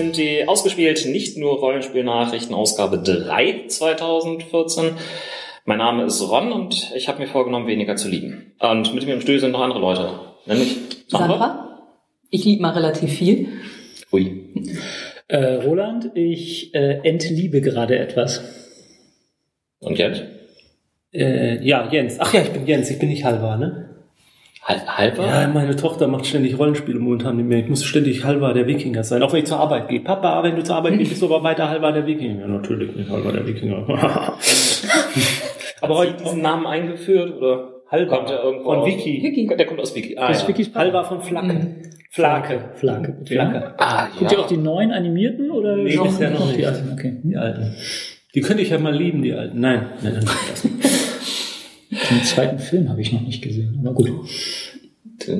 sind die ausgespielt nicht nur Rollenspielnachrichten Ausgabe 3 2014. Mein Name ist Ron und ich habe mir vorgenommen, weniger zu lieben. Und mit mir im Studio sind noch andere Leute. Nämlich Sandra. Ich liebe mal relativ viel. Ui. Äh, Roland, ich äh, entliebe gerade etwas. Und Jens? Äh, ja, Jens. Ach ja, ich bin Jens, ich bin nicht halber, ne? Hal halber? Ja, meine Tochter macht ständig Rollenspiele momentan nicht mehr. Ich muss ständig halber der Wikinger sein, auch wenn ich zur Arbeit gehe. Papa, wenn du zur Arbeit gehst, bist du aber weiter halber der Wikinger. Ja, natürlich nicht halber der Wikinger. aber heute diesen Namen eingeführt oder halber kommt er irgendwo von aus- Wiki. Wiki. Der kommt aus Wiki. Ah, Das ist ja. Wikis Halber von Flacken. Flake. Flake. bitte. Flake. Ah, Guckt ja. ihr auch die neuen animierten oder Nee, bisher noch die nicht. alten? Okay. Die alten. Die könnte ich ja mal lieben, die alten. Nein, nein, nein. Den zweiten Film habe ich noch nicht gesehen, aber gut.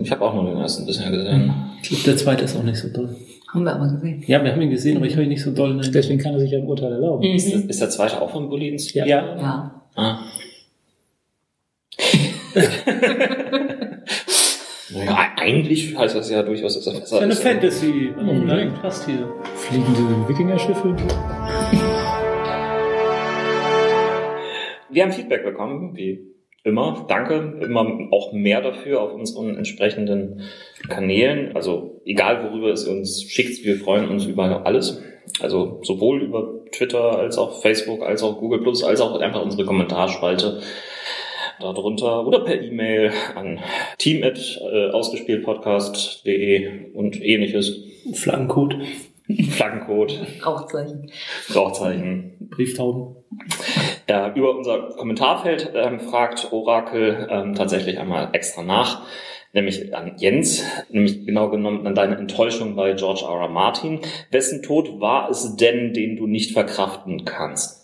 Ich habe auch nur den ersten bisher gesehen. ich glaube, der zweite ist auch nicht so doll. Haben wir aber gesehen. Ja, wir haben ihn gesehen, aber ich habe ihn nicht so doll. in- Deswegen kann er sich ein Urteil erlauben. Ist, das- ist der zweite auch von Bullins? Ja. Ja. Ja. Ah. naja, eigentlich heißt das ja durchaus, dass er Das ist besser ja eine ist. Fantasy. Unbedingt. Nein, passt hier. Fliegende Wikingerschiffe. Wir haben Feedback bekommen, wie immer. Danke. Immer auch mehr dafür auf unseren entsprechenden Kanälen. Also egal worüber es uns schickt, wir freuen uns über alles. Also sowohl über Twitter als auch Facebook, als auch Google Plus, als auch einfach unsere Kommentarspalte darunter oder per E-Mail an team äh, ausgespieltpodcast.de und ähnliches. Flaggencode, Flaggencode, Rauchzeichen. Rauchzeichen, Brieftauben. Äh, über unser Kommentarfeld ähm, fragt Orakel ähm, tatsächlich einmal extra nach, nämlich an Jens, nämlich genau genommen an deine Enttäuschung bei George R. R. Martin. Wessen Tod war es denn, den du nicht verkraften kannst?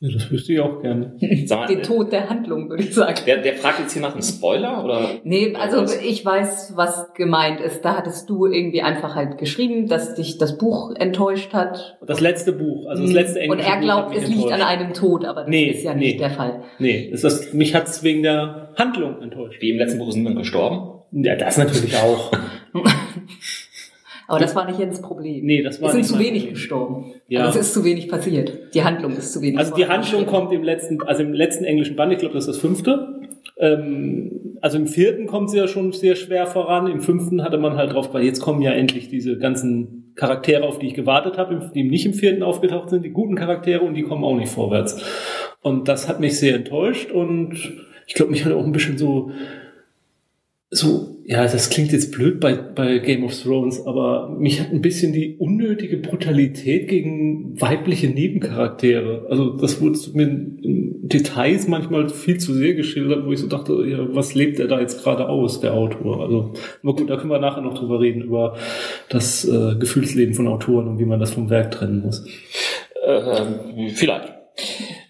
Ja, das wüsste ich auch gerne. Mal, Den Tod der Handlung, würde ich sagen. der, der fragt jetzt hier nach einem Spoiler oder? Nee, also Was? ich weiß, was gemeint ist. Da hattest du irgendwie einfach halt geschrieben, dass dich das Buch enttäuscht hat. Das letzte Buch, also das letzte Und englische er Buch glaubt, es liegt an einem Tod, aber das Nee, ist ja nee. nicht der Fall. Nee, ist das, mich hat's wegen der Handlung enttäuscht. Wie im letzten Buch ist niemand gestorben? Ja, das natürlich auch. Aber das war nicht Jens Problem. Nee, das war Es sind zu wenig Problem. gestorben. Ja. Also es ist zu wenig passiert. Die Handlung ist zu wenig. Also die Handlung kommt im letzten, also im letzten englischen Band, ich glaube, das ist das fünfte. Ähm, also im vierten kommt sie ja schon sehr schwer voran. Im fünften hatte man halt drauf, weil jetzt kommen ja endlich diese ganzen Charaktere, auf die ich gewartet habe, die nicht im vierten aufgetaucht sind, die guten Charaktere und die kommen auch nicht vorwärts. Und das hat mich sehr enttäuscht und ich glaube, mich hat auch ein bisschen so so, ja, das klingt jetzt blöd bei, bei Game of Thrones, aber mich hat ein bisschen die unnötige Brutalität gegen weibliche Nebencharaktere. Also das wurde mir in Details manchmal viel zu sehr geschildert, wo ich so dachte, ja, was lebt er da jetzt gerade aus, der Autor? Also, aber gut, da können wir nachher noch drüber reden, über das äh, Gefühlsleben von Autoren und wie man das vom Werk trennen muss. Ähm, vielleicht.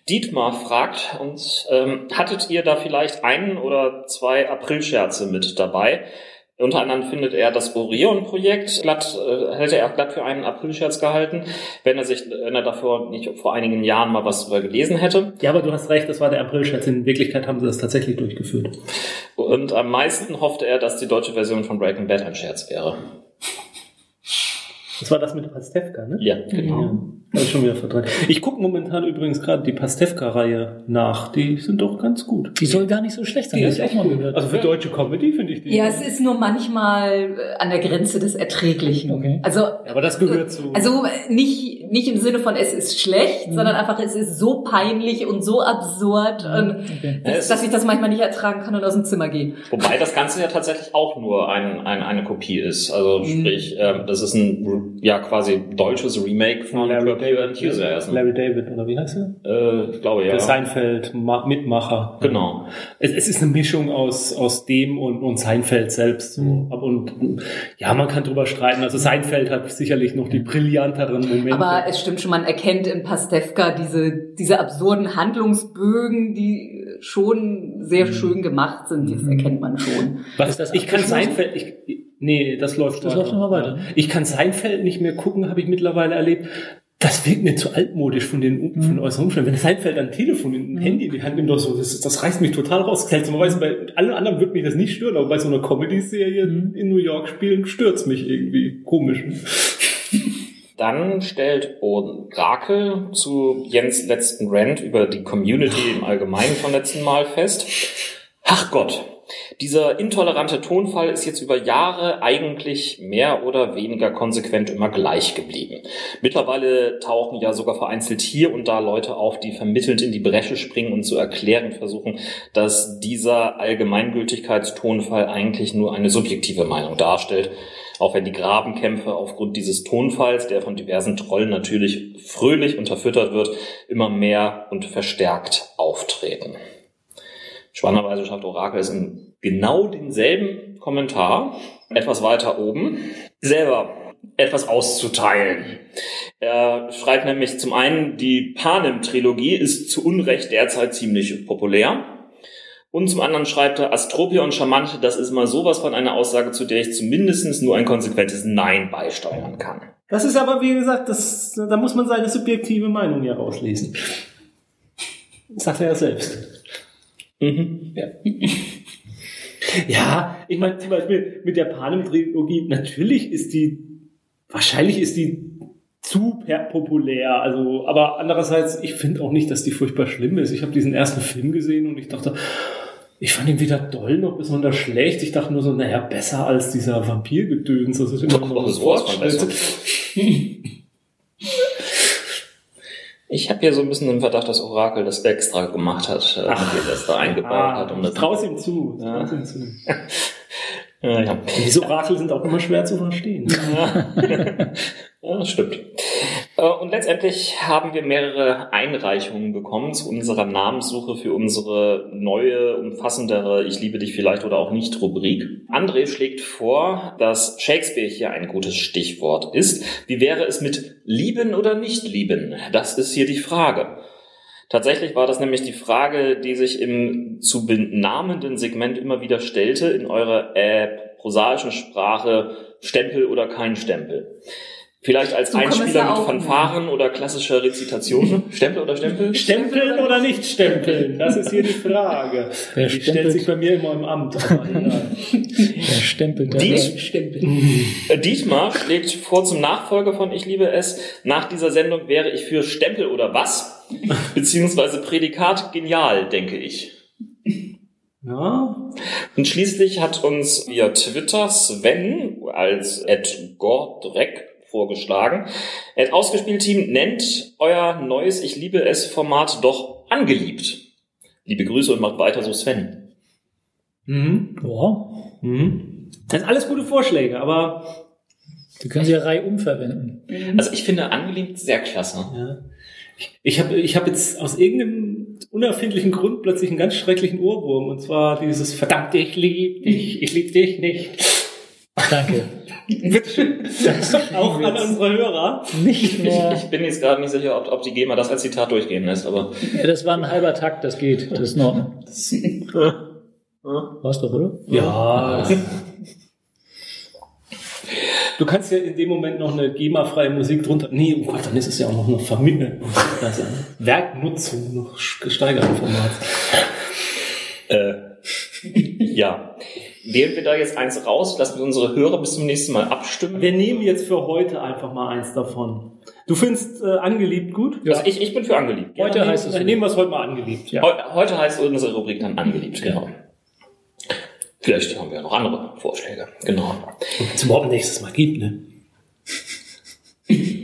Dietmar fragt uns, ähm, hattet ihr da vielleicht einen oder zwei Aprilscherze mit dabei? Unter anderem findet er das Orion-Projekt glatt, äh, hätte er glatt für einen Aprilscherz gehalten, wenn er sich, wenn er davor nicht vor einigen Jahren mal was drüber gelesen hätte. Ja, aber du hast recht, das war der Aprilscherz. In Wirklichkeit haben sie das tatsächlich durchgeführt. Und am meisten hoffte er, dass die deutsche Version von Breaking Bad ein Scherz wäre. Das war das mit Pastewka, ne? Ja, genau. Ja, hab ich schon wieder verdrängt. Ich gucke momentan übrigens gerade die Pastewka-Reihe nach. Die sind doch ganz gut. Die soll gar nicht so schlecht sein. Die ist auch mal gehört. Also für deutsche Comedy finde ich die. Ja, es ist nur manchmal äh, an der Grenze des Erträglichen. Okay. Also, aber das gehört zu. also äh, nicht, nicht im Sinne von es ist schlecht, sondern einfach es ist so peinlich und so absurd, Okay. Ja, es dass, dass ich das manchmal nicht ertragen kann und aus dem Zimmer gehe. Wobei das Ganze ja tatsächlich auch nur ein, ein, eine Kopie ist. Also sprich, ähm, das ist ein ja quasi deutsches Remake von Curb Your Enthusiasm. Larry David, oder wie heißt er? Äh, ich glaube ja. Der Seinfeld Ma- Mitmacher. Genau. Es, es ist eine Mischung aus, aus dem und, und Seinfeld selbst. So. Aber Und ja, man kann drüber streiten. Also Seinfeld hat sicherlich noch die brillanteren Momente. Aber es stimmt schon, man erkennt in Pastewka diese, diese absurden Handlungsbögen, die schon sehr schön gemacht sind. Das erkennt man schon. Was, Ist das ich kann? Seinfeld, ich, nee, das läuft Das läuft noch mal weiter. Ich kann Seinfeld nicht mehr gucken, habe ich mittlerweile erlebt. Das wirkt mir zu altmodisch von den, von den äußeren Umständen. Wenn Seinfeld ein Telefon, ein Handy in die Hand nimmt, doch so, das, das reißt mich total raus. Seltsamerweise bei allen anderen wird mich das nicht stören, aber bei so einer Comedy-Serie in New York spielen stört's mich irgendwie. Komisch. Dann stellt Orakel zu Jens letzten Rant über die Community im Allgemeinen vom letzten Mal fest. Ach Gott, dieser intolerante Tonfall ist jetzt über Jahre eigentlich mehr oder weniger konsequent immer gleich geblieben. Mittlerweile tauchen ja sogar vereinzelt hier und da Leute auf, die vermittelnd in die Bresche springen und zu erklären versuchen, dass dieser Allgemeingültigkeitstonfall eigentlich nur eine subjektive Meinung darstellt. Auch wenn die Grabenkämpfe aufgrund dieses Tonfalls, der von diversen Trollen natürlich fröhlich unterfüttert wird, immer mehr und verstärkt auftreten. Spannenderweise schafft Orakel es in genau denselben Kommentar, etwas weiter oben, selber etwas auszuteilen. Er schreibt nämlich zum einen, die Panem-Trilogie ist zu Unrecht derzeit ziemlich populär. Und zum anderen schreibt er, Astropia und Charmante, das ist mal sowas von einer Aussage, zu der ich zumindest nur ein konsequentes Nein beisteuern kann. Das ist aber, wie gesagt, das, da muss man seine subjektive Meinung ja rauslesen. Sagt er ja selbst. Mhm. Ja. ja, ich meine zum Beispiel mit der Panem-Trilogie, natürlich ist die, wahrscheinlich ist die super populär, also, aber andererseits, ich finde auch nicht, dass die furchtbar schlimm ist. Ich habe diesen ersten Film gesehen und ich dachte, ich fand ihn weder doll noch besonders schlecht. Ich dachte nur so, naja, besser als dieser Vampirgedöns. Das ist immer noch das Wort. Ich habe hier so ein bisschen den Verdacht, dass Orakel das extra gemacht hat, äh, Ach. das da eingebaut Ah, hat. Um das ich trau's ihm zu. Ja. trau's ihm zu. ja, ja. Diese Orakel sind auch immer schwer zu verstehen. Ja, das stimmt. Äh, Und letztendlich haben wir mehrere Einreichungen bekommen zu unserer Namenssuche für unsere neue, umfassendere Ich liebe dich vielleicht oder auch nicht Rubrik. André schlägt vor, dass Shakespeare hier ein gutes Stichwort ist. Wie wäre es mit lieben oder nicht lieben? Das ist hier die Frage. Tatsächlich war das nämlich die Frage, die sich im zu benahmenden Segment immer wieder stellte in eurer äh, prosaischen Sprache Stempel oder kein Stempel. Vielleicht als So Einspieler mit Fanfaren oder klassischer Rezitation. Stempel oder Stempel? Stempeln oder nicht stempeln? Das ist hier die Frage. Wer Die stellt stempelt? sich bei mir immer im Amt. Der stempelt da Die- rein. Äh, Dietmar schlägt vor zum Nachfolger von Ich liebe es. Nach dieser Sendung wäre ich für Stempel oder was? Beziehungsweise Prädikat genial, denke ich. Ja, Und schließlich hat uns via Twitter Sven als Ed Gordreck vorgeschlagen. Ed Ausgespielt-Team nennt euer neues Ich liebe es Format doch angeliebt. Liebe Grüße und macht weiter so Sven. mhm. Ja, Mhm. Das sind alles gute Vorschläge, aber die können sie ja reihum verwenden. Also ich finde angeliebt sehr klasse. ja. ich habe ich hab jetzt aus irgendeinem unerfindlichen Grund plötzlich einen ganz schrecklichen Ohrwurm. Und zwar dieses verdammt, ich lieb dich, ich lieb dich nicht. Danke. Auch an unsere Hörer. Nicht Ich, mehr. ich bin jetzt gerade nicht sicher, ob, ob die GEMA das als Zitat durchgehen lässt, aber Ja, das war ein halber Takt, das geht. Das ist Ordnung. War's doch, oder? Ja. Du kannst ja in dem Moment noch eine GEMA-freie Musik drunter. Nee, oh Gott, dann ist es ja auch noch eine ist eine Werknutzung noch gesteigerten Format. äh, ja. Wählen wir da jetzt eins raus, lassen wir unsere Hörer bis zum nächsten Mal abstimmen. Wir nehmen jetzt für heute einfach mal eins davon. Du findest äh, angeliebt gut? Also ich, ich bin für angeliebt. Heute nehmen- heißt es Dann so. nehmen wir es heute mal angeliebt. Ja. Heu, heute heißt unsere Rubrik dann angeliebt, genau. Vielleicht haben wir noch andere Vorschläge. Genau. Wenn es überhaupt nächstes Mal gibt, ne?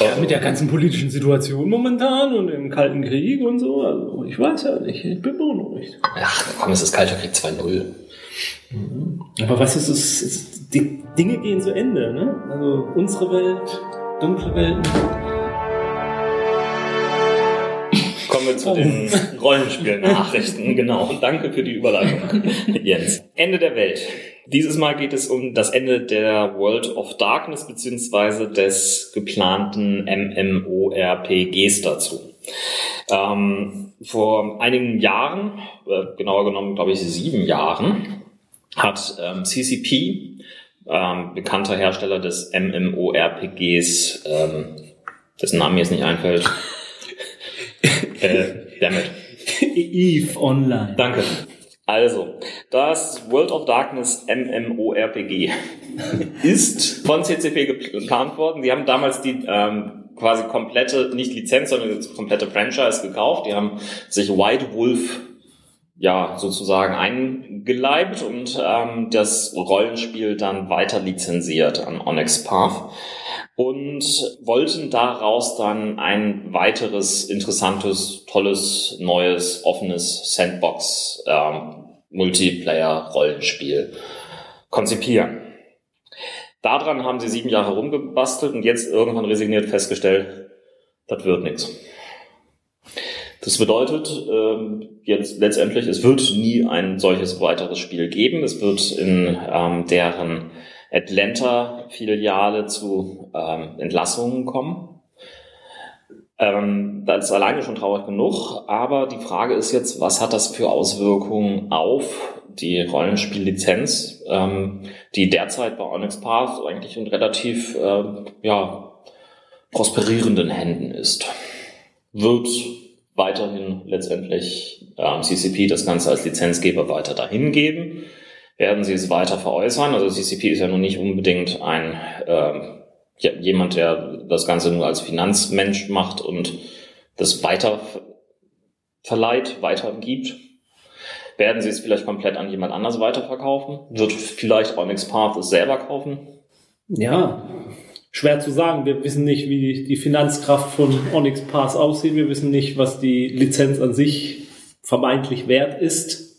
Ja, mit der ganzen politischen Situation momentan und dem Kalten Krieg und so. Also ich weiß ja nicht. Ich bin beunruhigt. Ach, komm, es ist Kalter Krieg 2.0. Aber was ist es? die Dinge gehen zu Ende, ne? Also unsere Welt, dunkle Welten. Kommen wir zu den Rollenspiel-Nachrichten. Genau. Danke für die Überleitung, Jens. Ende der Welt. Dieses Mal geht es um das Ende der World of Darkness beziehungsweise des geplanten MMORPGs dazu. Ähm, vor einigen Jahren, äh, genauer genommen, glaube ich, sieben Jahren, hat ähm, CCP, ähm, bekannter Hersteller des MMORPGs, ähm, dessen Name mir jetzt nicht einfällt, äh, damit. Eve Online. Danke. Also, das World of Darkness MMORPG ist von CCP geplant worden. Die haben damals die ähm, quasi komplette, nicht Lizenz, sondern die komplette Franchise gekauft. Die haben sich White Wolf ja sozusagen eingeleibt und ähm, das Rollenspiel dann weiter lizenziert an Onyx Path und wollten daraus dann ein weiteres interessantes, tolles, neues, offenes Sandbox ähm, Multiplayer-Rollenspiel konzipieren. Daran haben sie sieben Jahre rumgebastelt und jetzt irgendwann resigniert festgestellt, das wird nichts. Das bedeutet ähm, jetzt letztendlich, es wird nie ein solches weiteres Spiel geben. Es wird in ähm, deren Atlanta-Filiale zu ähm, Entlassungen kommen. Ähm, das ist alleine schon traurig genug, aber die Frage ist jetzt, was hat das für Auswirkungen auf die Rollenspiellizenz, ähm, die derzeit bei Onyx Path eigentlich in relativ äh, ja, prosperierenden Händen ist. Wird weiterhin letztendlich ähm, CCP das Ganze als Lizenzgeber weiter dahin geben? Werden sie es weiter veräußern? Also CCP ist ja nun nicht unbedingt ein ähm, jemand, der das Ganze nur als Finanzmensch macht und das weiter verleiht, weitergibt. Werden sie es vielleicht komplett an jemand anders weiterverkaufen? Wird vielleicht Onyx Path es selber kaufen? Ja, schwer zu sagen. Wir wissen nicht, wie die Finanzkraft von Onyx Path aussieht. Wir wissen nicht, was die Lizenz an sich vermeintlich wert ist.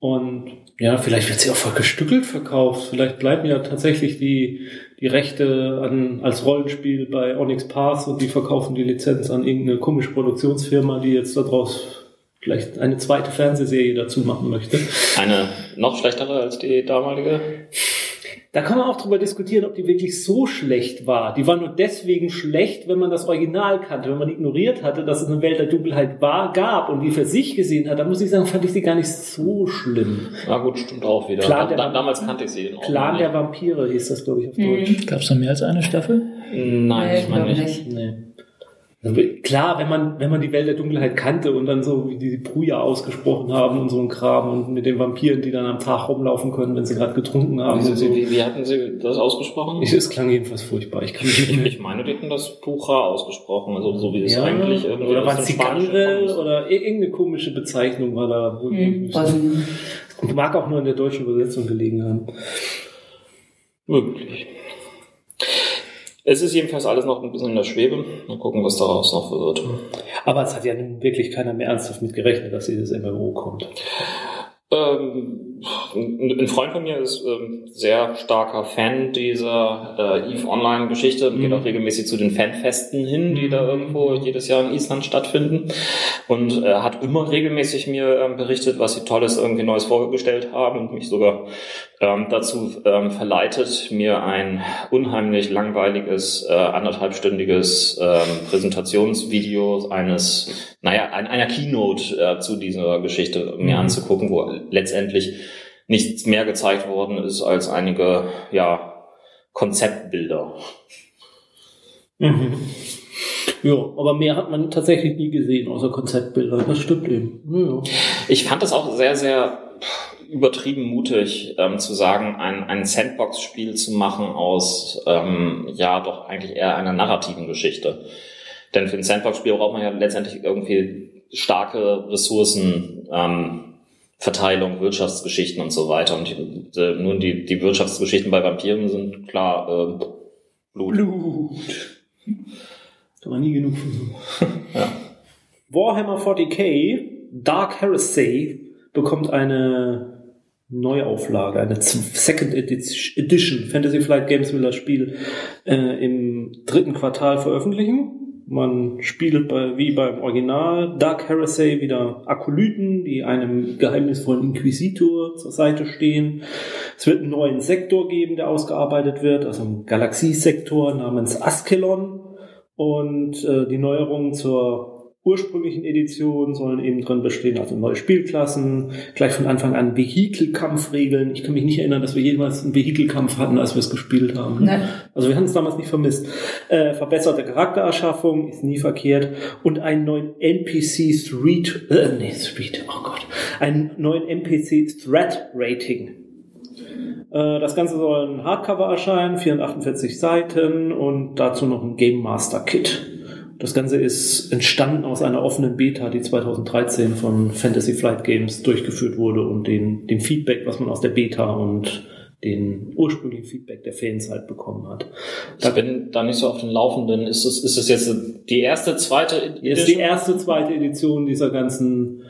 Und ja, vielleicht wird sie auch voll gestückelt verkauft. Vielleicht bleiben ja tatsächlich die, die Rechte an, als Rollenspiel bei Onyx Path und die verkaufen die Lizenz an irgendeine komische Produktionsfirma, die jetzt daraus vielleicht eine zweite Fernsehserie dazu machen möchte. Eine noch schlechtere als die damalige? Da kann man auch drüber diskutieren, ob die wirklich so schlecht war. Die war nur deswegen schlecht, wenn man das Original kannte. Wenn man ignoriert hatte, dass es eine Welt der Dunkelheit war, gab und die für sich gesehen hat, dann muss ich sagen, fand ich sie gar nicht so schlimm. Na gut, stimmt auch wieder. Plan der, da, damals kannte ich sie. Plan der Vampire hieß das, glaube ich, auf Deutsch. Gab es da mehr als eine Staffel? Nein, Nee, ich meine glaub nicht. Nee. Also Klar, wenn man, wenn man die Welt der Dunkelheit kannte und dann so wie die Bruja ausgesprochen haben und so ein Kram und mit den Vampiren, die dann am Tag rumlaufen können, wenn sie gerade getrunken haben. Wie, Und so. wie, wie hatten Sie das ausgesprochen? Ich, es klang jedenfalls furchtbar. Ich kann mich nicht Ich, meine, die hätten das Pucha ausgesprochen, also so wie es Ja, eigentlich irgendwie oder aus war kommt. oder ir- irgendeine komische Bezeichnung war da. Hm, mag auch nur in der deutschen Übersetzung gelegen haben. Möglich. Es ist jedenfalls alles noch ein bisschen in der Schwebe. Mal gucken, was daraus noch wird. Aber es hat ja nun wirklich keiner mehr ernsthaft mit gerechnet, dass dieses MMO kommt. Ähm, ein Freund von mir ist ähm, sehr starker Fan dieser äh, EVE Online-Geschichte und geht auch regelmäßig zu den Fanfesten hin, die da irgendwo jedes Jahr in Island stattfinden. Und äh, hat immer regelmäßig mir ähm, berichtet, was sie Tolles irgendwie Neues vorgestellt haben und mich sogar ähm, dazu ähm, verleitet, mir ein unheimlich langweiliges, äh, anderthalbstündiges ähm, Präsentationsvideo eines, naja, ein, einer Keynote äh, zu dieser Geschichte mir anzugucken, wo letztendlich nichts mehr gezeigt worden ist als einige, ja, Konzeptbilder. Mhm. Ja, aber mehr hat man tatsächlich nie gesehen, außer Konzeptbilder. Das stimmt eben. Ja. Ich fand es auch sehr, sehr übertrieben mutig, ähm, zu sagen, ein, ein Sandbox-Spiel zu machen aus, ähm, ja, doch eigentlich eher einer narrativen Geschichte. Denn für ein Sandbox-Spiel braucht man ja letztendlich irgendwie starke Ressourcen, ähm, Verteilung, Wirtschaftsgeschichten und so weiter. Und die, äh, nun die, die Wirtschaftsgeschichten bei Vampiren sind klar äh, Blut. Blut. Kann man nie genug von. Ja. Warhammer 40k Dark Heresy bekommt eine Neuauflage, eine Second Edi- Edition. Fantasy Flight Games will das Spiel äh, im dritten Quartal veröffentlichen. Man spielt bei, wie beim Original Dark Heresy wieder Akolyten, die einem geheimnisvollen Inquisitor zur Seite stehen. Es wird einen neuen Sektor geben, der ausgearbeitet wird, also einen Galaxiesektor namens Askelon. Und äh, die Neuerungen zur ursprünglichen Edition sollen eben drin bestehen, also neue Spielklassen, gleich von Anfang an Vehikelkampfregeln. Ich kann mich nicht erinnern, dass wir jemals einen Vehikelkampf hatten, als wir es gespielt haben. Nein. Also wir haben es damals nicht vermisst. Äh, verbesserte Charaktererschaffung ist nie verkehrt und einen neuen NPC Street, äh, nee, Street, oh Gott, einen neuen NPC Threat Rating. Äh, Das Ganze soll ein Hardcover erscheinen, 448 Seiten und dazu noch ein Game Master Kit. Das Ganze ist entstanden aus einer offenen Beta, die 2013 von Fantasy Flight Games durchgeführt wurde und den, dem Feedback, was man aus der Beta und den ursprünglichen Feedback der Fans halt bekommen hat. Ich bin da nicht so auf den Laufenden. Ist es, ist es jetzt die erste, zweite Hier ist die erste, zweite Edition dieser ganzen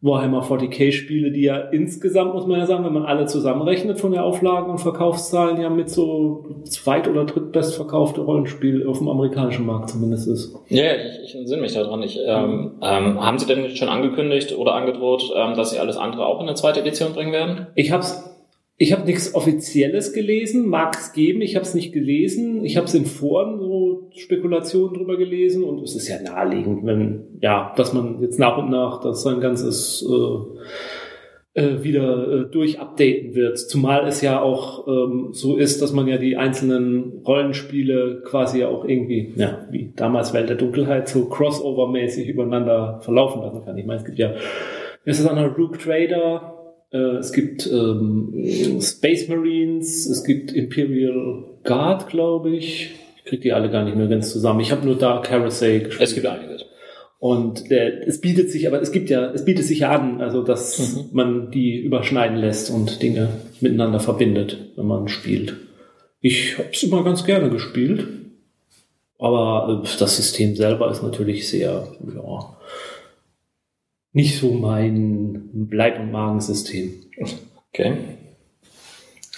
Warhammer 40k Spiele, die ja insgesamt, muss man ja sagen, wenn man alle zusammenrechnet von der Auflagen und Verkaufszahlen, ja mit so zweit- oder drittbestverkaufte Rollenspiel auf dem amerikanischen Markt zumindest ist. Ja, ja, ich, ich entsinne mich daran. Ich, ähm, ähm, haben Sie denn schon angekündigt oder angedroht, ähm, dass Sie alles andere auch in eine zweite Edition bringen werden? Ich hab's ich habe nichts Offizielles gelesen, mag es geben, ich habe es nicht gelesen. Ich habe es in Foren so Spekulationen drüber gelesen und es ist ja naheliegend, wenn ja, dass man jetzt nach und nach das sein ganzes äh, äh, wieder äh, durchupdaten wird. Zumal es ja auch ähm, so ist, dass man ja die einzelnen Rollenspiele quasi ja auch irgendwie, ja, wie damals Welt der Dunkelheit, so crossover-mäßig übereinander verlaufen lassen kann. Ich meine, es gibt ja, es ist an der Rook Trader, es gibt ähm, Space Marines, es gibt Imperial Guard, glaube ich. Ich kriege die alle gar nicht mehr ganz zusammen. Ich habe nur Dark Heresy gespielt. Es gibt einiges. Und der, es bietet sich, aber es gibt ja, es bietet sich ja an, also dass Mhm. man die überschneiden lässt und Dinge miteinander verbindet, wenn man spielt. Ich habe es immer ganz gerne gespielt, aber äh, das System selber ist natürlich sehr, ja, nicht so mein Bleib- und Magensystem. Okay.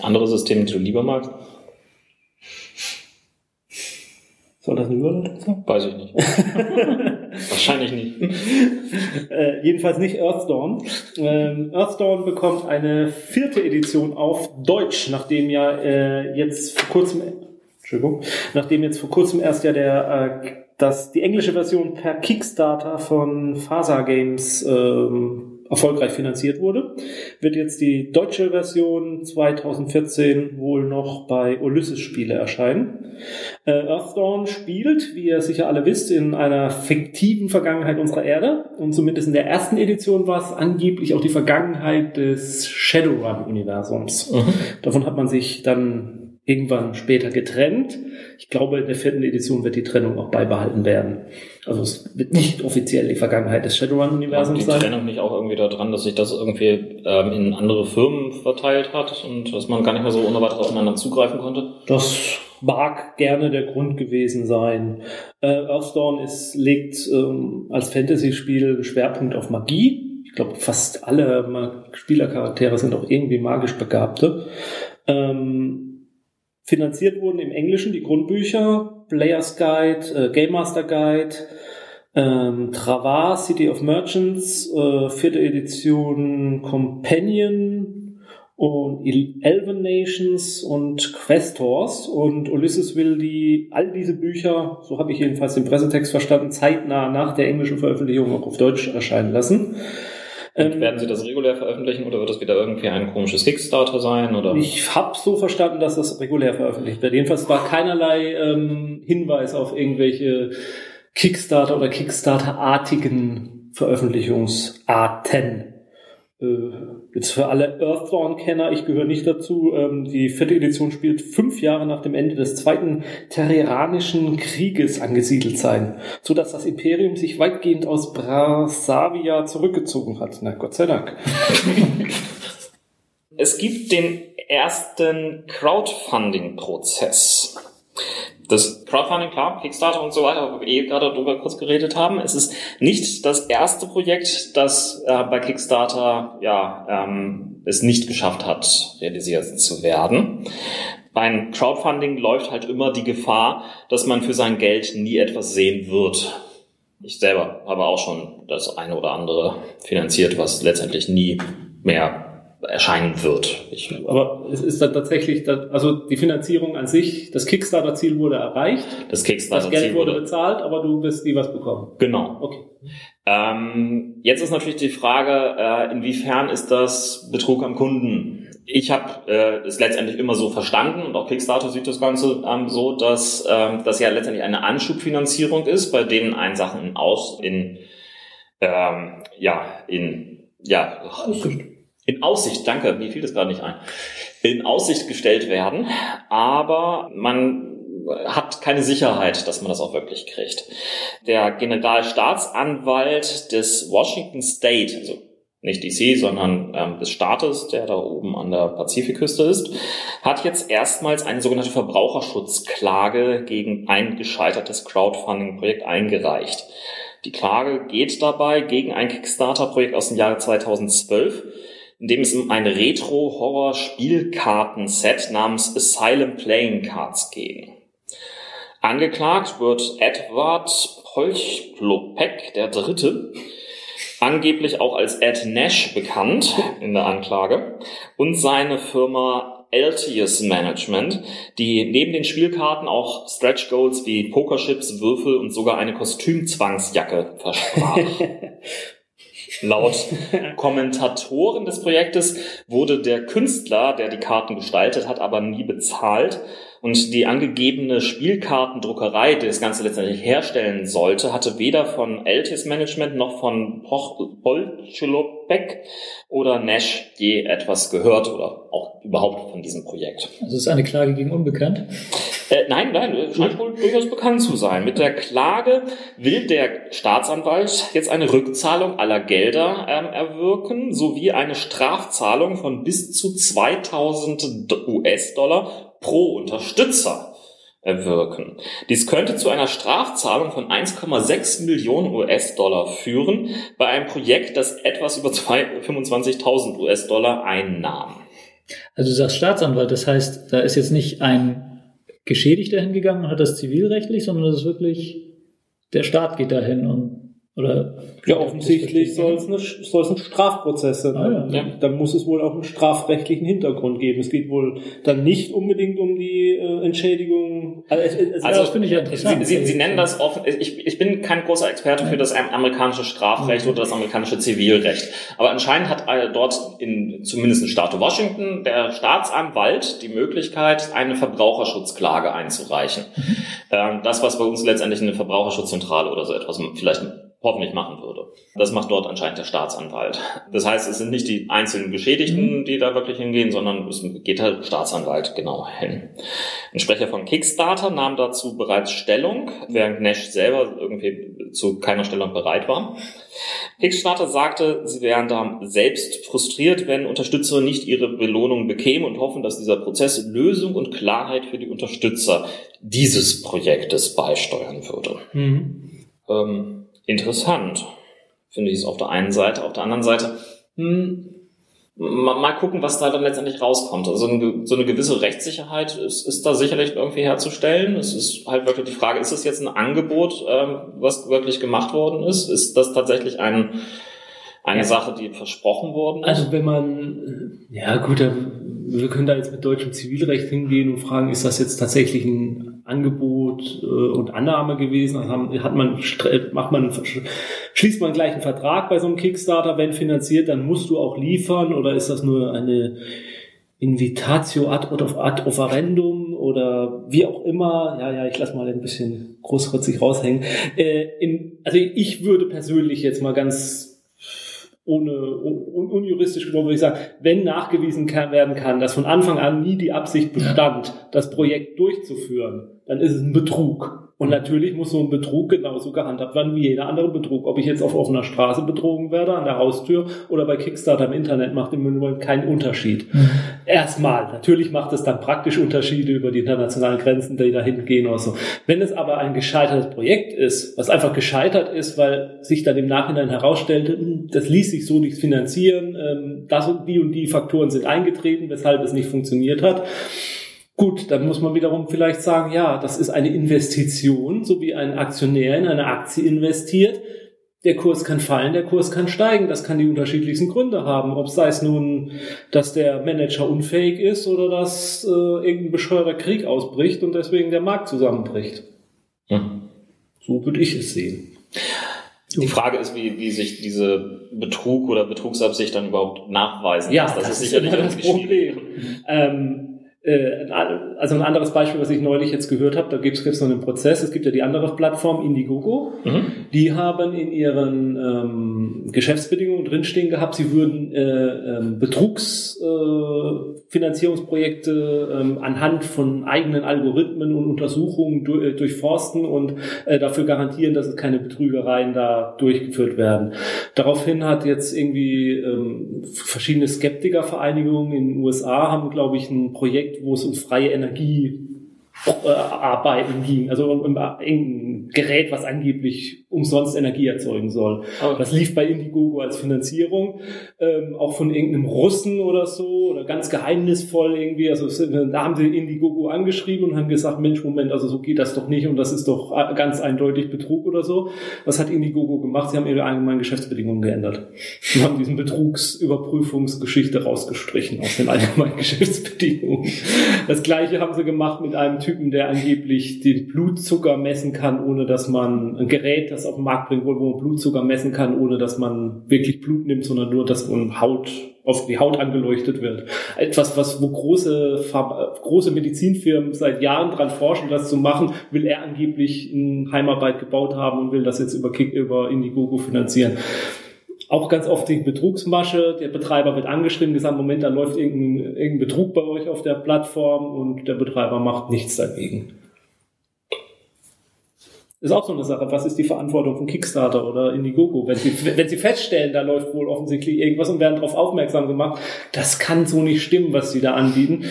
Andere Systeme, die du lieber magst? Soll das eine Überleitung sein? Weiß ich nicht. Wahrscheinlich nicht. äh, jedenfalls nicht Earthdawn. Ähm, Earthdawn bekommt eine vierte Edition auf Deutsch, nachdem ja äh, jetzt vor kurzem, Entschuldigung, nachdem jetzt vor kurzem erst ja der äh, dass die englische Version per Kickstarter von Fasa Games ähm, erfolgreich finanziert wurde, wird jetzt die deutsche Version 2014 wohl noch bei Ulysses Spiele erscheinen. Äh, Earthdawn spielt, wie ihr sicher alle wisst, in einer fiktiven Vergangenheit unserer Erde. Und zumindest in der ersten Edition war es angeblich auch die Vergangenheit des Shadowrun-Universums. Mhm. Davon hat man sich dann irgendwann später getrennt. Ich glaube, in der vierten Edition wird die Trennung auch beibehalten werden. Also es wird nicht offiziell die Vergangenheit des Shadowrun-Universums die sein. Trennung nicht auch irgendwie daran, dass sich das irgendwie ähm, in andere Firmen verteilt hat und dass man gar nicht mehr so ohne weiteres aufeinander zugreifen konnte? Das mag gerne der Grund gewesen sein. Äh, Earthdawn ist, legt ähm, als Fantasy-Spiel einen Schwerpunkt auf Magie. Ich glaube, fast alle Spielercharaktere sind auch irgendwie magisch Begabte. Ähm, finanziert wurden im Englischen die Grundbücher, Player's Guide, äh, Game Master Guide, ähm, Travar, City of Merchants, äh, vierte Edition Companion und El- Elven Nations und Questors und Ulysses will die all diese Bücher, so habe ich jedenfalls den Pressetext verstanden, zeitnah nach der englischen Veröffentlichung auch auf Deutsch erscheinen lassen. Und Ähm, werden Sie das regulär veröffentlichen oder wird das wieder irgendwie ein komisches Kickstarter sein? Oder? Ich habe so verstanden, dass das regulär veröffentlicht wird. Jedenfalls war keinerlei ähm, Hinweis auf irgendwelche Kickstarter oder Kickstarter-artigen Veröffentlichungsarten. Äh, jetzt für alle Earthdawn-Kenner, ich gehöre nicht dazu, ähm, die vierte Edition spielt fünf Jahre nach dem Ende des Zweiten Terranischen Krieges angesiedelt sein, so dass das Imperium sich weitgehend aus Brasavia zurückgezogen hat. Na Gott sei Dank. Es gibt den ersten Crowdfunding-Prozess. Das Crowdfunding, klar, Kickstarter und so weiter, wo wir eh gerade darüber kurz geredet haben. Es ist nicht das erste Projekt, das äh, bei Kickstarter ja ähm, es nicht geschafft hat, realisiert zu werden. Beim Crowdfunding läuft halt immer die Gefahr, dass man für sein Geld nie etwas sehen wird. Ich selber habe auch schon das eine oder andere finanziert, was letztendlich nie mehr erscheinen wird. Ich, Aber es ist dann tatsächlich, das, also die Finanzierung an sich, das Kickstarter-Ziel wurde erreicht, das das Kickstarter Geld wurde bezahlt, aber du wirst nie was bekommen. Genau. Okay. Ähm, jetzt ist natürlich die Frage, äh, inwiefern ist das Betrug am Kunden? Ich habe äh, es letztendlich immer so verstanden und auch Kickstarter sieht das Ganze ähm, so, dass ähm, das ja letztendlich eine Anschubfinanzierung ist, bei denen ein Sachen aus in ähm, ja in ja in Aussicht, danke, mir fiel das gerade nicht ein, in Aussicht gestellt werden, aber man hat keine Sicherheit, dass man das auch wirklich kriegt. Der Generalstaatsanwalt des Washington State, also nicht DC, sondern ähm, des Staates, der da oben an der Pazifikküste ist, hat jetzt erstmals eine sogenannte Verbraucherschutzklage gegen ein gescheitertes Crowdfunding-Projekt eingereicht. Die Klage geht dabei gegen ein Kickstarter-Projekt aus dem Jahre 2012, in dem es um ein Retro-Horror-Spielkartenset namens Asylum Playing Cards ging. Angeklagt wird Edward Polchlopek der Dritte, angeblich auch als Ed Nash bekannt in der Anklage, und seine Firma Altius Management, die neben den Spielkarten auch Stretch Goals wie Pokerchips, Würfel und sogar eine Kostümzwangsjacke versprach. Laut Kommentatoren des Projektes wurde der Künstler, der die Karten gestaltet hat, aber nie bezahlt. Und die angegebene Spielkartendruckerei, die das Ganze letztendlich herstellen sollte, hatte weder von Altis Management noch von Polchelopek oder Nash je etwas gehört oder auch überhaupt von diesem Projekt. Also es ist eine Klage gegen Unbekannt. Äh, nein, nein, scheint wohl durchaus bekannt zu sein. Mit der Klage will der Staatsanwalt jetzt eine Rückzahlung aller Gelder ähm, erwirken, sowie eine Strafzahlung von bis zu 2000 US-Dollar pro Unterstützer erwirken. Dies könnte zu einer Strafzahlung von 1,6 Millionen US-Dollar führen bei einem Projekt, das etwas über 25.000 US-Dollar einnahm. Also du sagst Staatsanwalt, das heißt, da ist jetzt nicht ein Geschädigter hingegangen und hat das zivilrechtlich, sondern das ist wirklich, der Staat geht dahin und oder ja, offensichtlich soll es, eine, soll es ein Strafprozess sein. Ah, ja. ja. Dann muss es wohl auch einen strafrechtlichen Hintergrund geben. Es geht wohl dann nicht unbedingt um die äh, Entschädigung. Also, es, es also das finde ich ja interessant. Sie, Sie, Sie nennen das offen. Ich, ich bin kein großer Experte für das amerikanische Strafrecht oder das amerikanische Zivilrecht. Aber anscheinend hat äh, dort in zumindest in Staat Washington der Staatsanwalt die Möglichkeit, eine Verbraucherschutzklage einzureichen. Mhm. Ähm, das, was bei uns letztendlich eine Verbraucherschutzzentrale oder so etwas vielleicht hoffentlich machen würde. Das macht dort anscheinend der Staatsanwalt. Das heißt, es sind nicht die einzelnen Geschädigten, mhm. die da wirklich hingehen, sondern es geht halt Staatsanwalt genau hin. Ein Sprecher von Kickstarter nahm dazu bereits Stellung, während Nash selber irgendwie zu keiner Stellung bereit war. Kickstarter sagte, sie wären da selbst frustriert, wenn Unterstützer nicht ihre Belohnung bekämen und hoffen, dass dieser Prozess Lösung und Klarheit für die Unterstützer dieses Projektes beisteuern würde. Mhm. Ähm, interessant, finde ich es auf der einen Seite. Auf der anderen Seite, hm, mal gucken, was da dann letztendlich rauskommt. Also so eine gewisse Rechtssicherheit ist, ist da sicherlich irgendwie herzustellen. Es ist halt wirklich die Frage, ist das jetzt ein Angebot, ähm, was wirklich gemacht worden ist? Ist das tatsächlich ein, eine Sache, die versprochen worden ist? Also wenn man, ja gut, wir können da jetzt mit deutschem Zivilrecht hingehen und fragen, ist das jetzt tatsächlich ein Angebot äh, und Annahme gewesen. Also hat man, macht man, schließt man gleich einen Vertrag bei so einem Kickstarter, wenn finanziert, dann musst du auch liefern oder ist das nur eine Invitatio ad, ad offerendum oder wie auch immer. Ja, ja, ich lass mal ein bisschen großrützig raushängen. Äh, in, also ich würde persönlich jetzt mal ganz ohne un, unjuristisch genommen würde ich sagen, wenn nachgewiesen kann, werden kann, dass von Anfang an nie die Absicht bestand, das Projekt durchzuführen, dann ist es ein Betrug. Und natürlich muss so ein Betrug genauso gehandhabt werden wie jeder andere Betrug. Ob ich jetzt auf offener Straße betrogen werde, an der Haustür oder bei Kickstarter im Internet, macht im Moment keinen Unterschied. Mhm. Erstmal. Natürlich macht es dann praktisch Unterschiede über die internationalen Grenzen, die dahin gehen oder so. Wenn es aber ein gescheitertes Projekt ist, was einfach gescheitert ist, weil sich dann im Nachhinein herausstellte, hm, das ließ sich so nicht finanzieren, ähm, das und die und die Faktoren sind eingetreten, weshalb es nicht funktioniert hat, Gut, dann muss man wiederum vielleicht sagen, ja, das ist eine Investition, so wie ein Aktionär in eine Aktie investiert. der Kurs kann fallen, der Kurs kann steigen. Das kann die unterschiedlichsten Gründe haben. Ob sei es nun, dass der Manager unfähig ist oder dass äh, irgendein bescheuerter Krieg ausbricht und deswegen der Markt zusammenbricht. Hm. So würde ich es sehen. Die Frage ist, wie, wie sich diese Betrug oder Betrugsabsicht dann überhaupt nachweisen Ja, lässt. das, ist sicherlich das Problem. Ähm, äh, also ein anderes Beispiel, was ich neulich jetzt gehört habe, da gibt es noch einen Prozess. Es gibt ja die andere Plattform Indiegogo. Mhm. Die haben in ihren ähm, Geschäftsbedingungen drinstehen gehabt, sie würden äh, ähm, Betrugsfinanzierungsprojekte äh, ähm, anhand von eigenen Algorithmen und Untersuchungen du äh, durchforsten und äh, dafür garantieren, dass es keine Betrügereien da durchgeführt werden. Daraufhin hat jetzt irgendwie ähm, verschiedene Skeptikervereinigungen in den USA haben, glaube ich, ein Projekt Projekt, wo es um freie Energie äh, arbeiten ging, also um ein Gerät, was angeblich umsonst Energie erzeugen soll. Okay. Das lief bei Indiegogo als Finanzierung, ähm, auch von irgendeinem Russen oder so, oder ganz geheimnisvoll irgendwie. Also da haben sie Indiegogo angeschrieben und haben gesagt, Mensch, Moment, also so geht das doch nicht und das ist doch äh, ganz eindeutig Betrug oder so. Was hat Indiegogo gemacht? Sie haben ihre allgemeinen Geschäftsbedingungen geändert. Sie haben diesen Betrugsüberprüfungsgeschichte rausgestrichen aus den allgemeinen Geschäftsbedingungen. Das gleiche haben sie gemacht mit einem Typen, der angeblich den Blutzucker messen kann, ohne dass man ein Gerät, das auf den Markt bringt, wo man Blutzucker messen kann, ohne dass man wirklich Blut nimmt, sondern nur, dass man Haut auf die Haut angeleuchtet wird. Etwas, was wo große große Medizinfirmen seit Jahren dran forschen, das zu machen, will er angeblich in Heimarbeit gebaut haben und will das jetzt über Kick über Indiegogo finanzieren auch ganz oft die Betrugsmasche. Der Betreiber wird angeschrieben, gesagt, Moment, da läuft irgendein, irgendein Betrug bei euch auf der Plattform und der Betreiber macht nichts dagegen. Ist auch so eine Sache. Was ist die Verantwortung von Kickstarter oder Indiegogo? Wenn sie, wenn sie feststellen, da läuft wohl offensichtlich irgendwas und werden darauf aufmerksam gemacht, das kann so nicht stimmen, was sie da anbieten.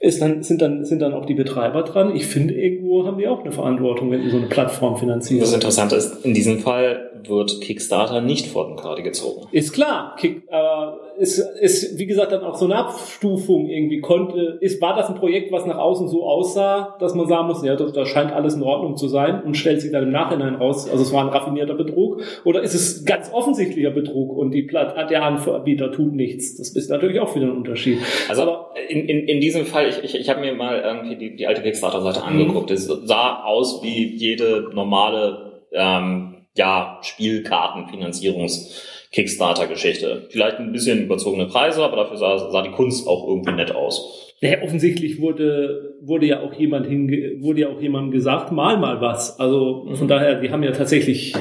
Ist dann, sind dann, sind dann auch die Betreiber dran? Ich finde, irgendwo haben die auch eine Verantwortung, wenn die so eine Plattform finanzieren. Das Interessante ist, in diesem Fall wird Kickstarter nicht vor den Karte gezogen. Ist klar, Kick, äh, ist, ist wie gesagt dann auch so eine Abstufung irgendwie konnte, ist, war das ein Projekt, was nach außen so aussah, dass man sagen muss, ja, das, da scheint alles in Ordnung zu sein und stellt sich dann im Nachhinein raus, also es war ein raffinierter Betrug, oder ist es ganz offensichtlicher Betrug und die Platt, der Anbieter tut nichts. Das ist natürlich auch wieder ein Unterschied. Also Aber- in, in, in diesem Fall, ich, ich, ich habe mir mal irgendwie die, die alte Kickstarter-Seite Mhm. angeguckt. Es sah aus wie jede normale ähm, ja, Spielkarten-Finanzierungs-Kickstarter-Geschichte. Vielleicht ein bisschen überzogene Preise, aber dafür sah, sah die Kunst auch irgendwie nett aus. Ja, offensichtlich wurde, wurde ja auch jemand hinge, wurde ja auch jemandem gesagt, mal mal was. Also von daher, die haben ja tatsächlich,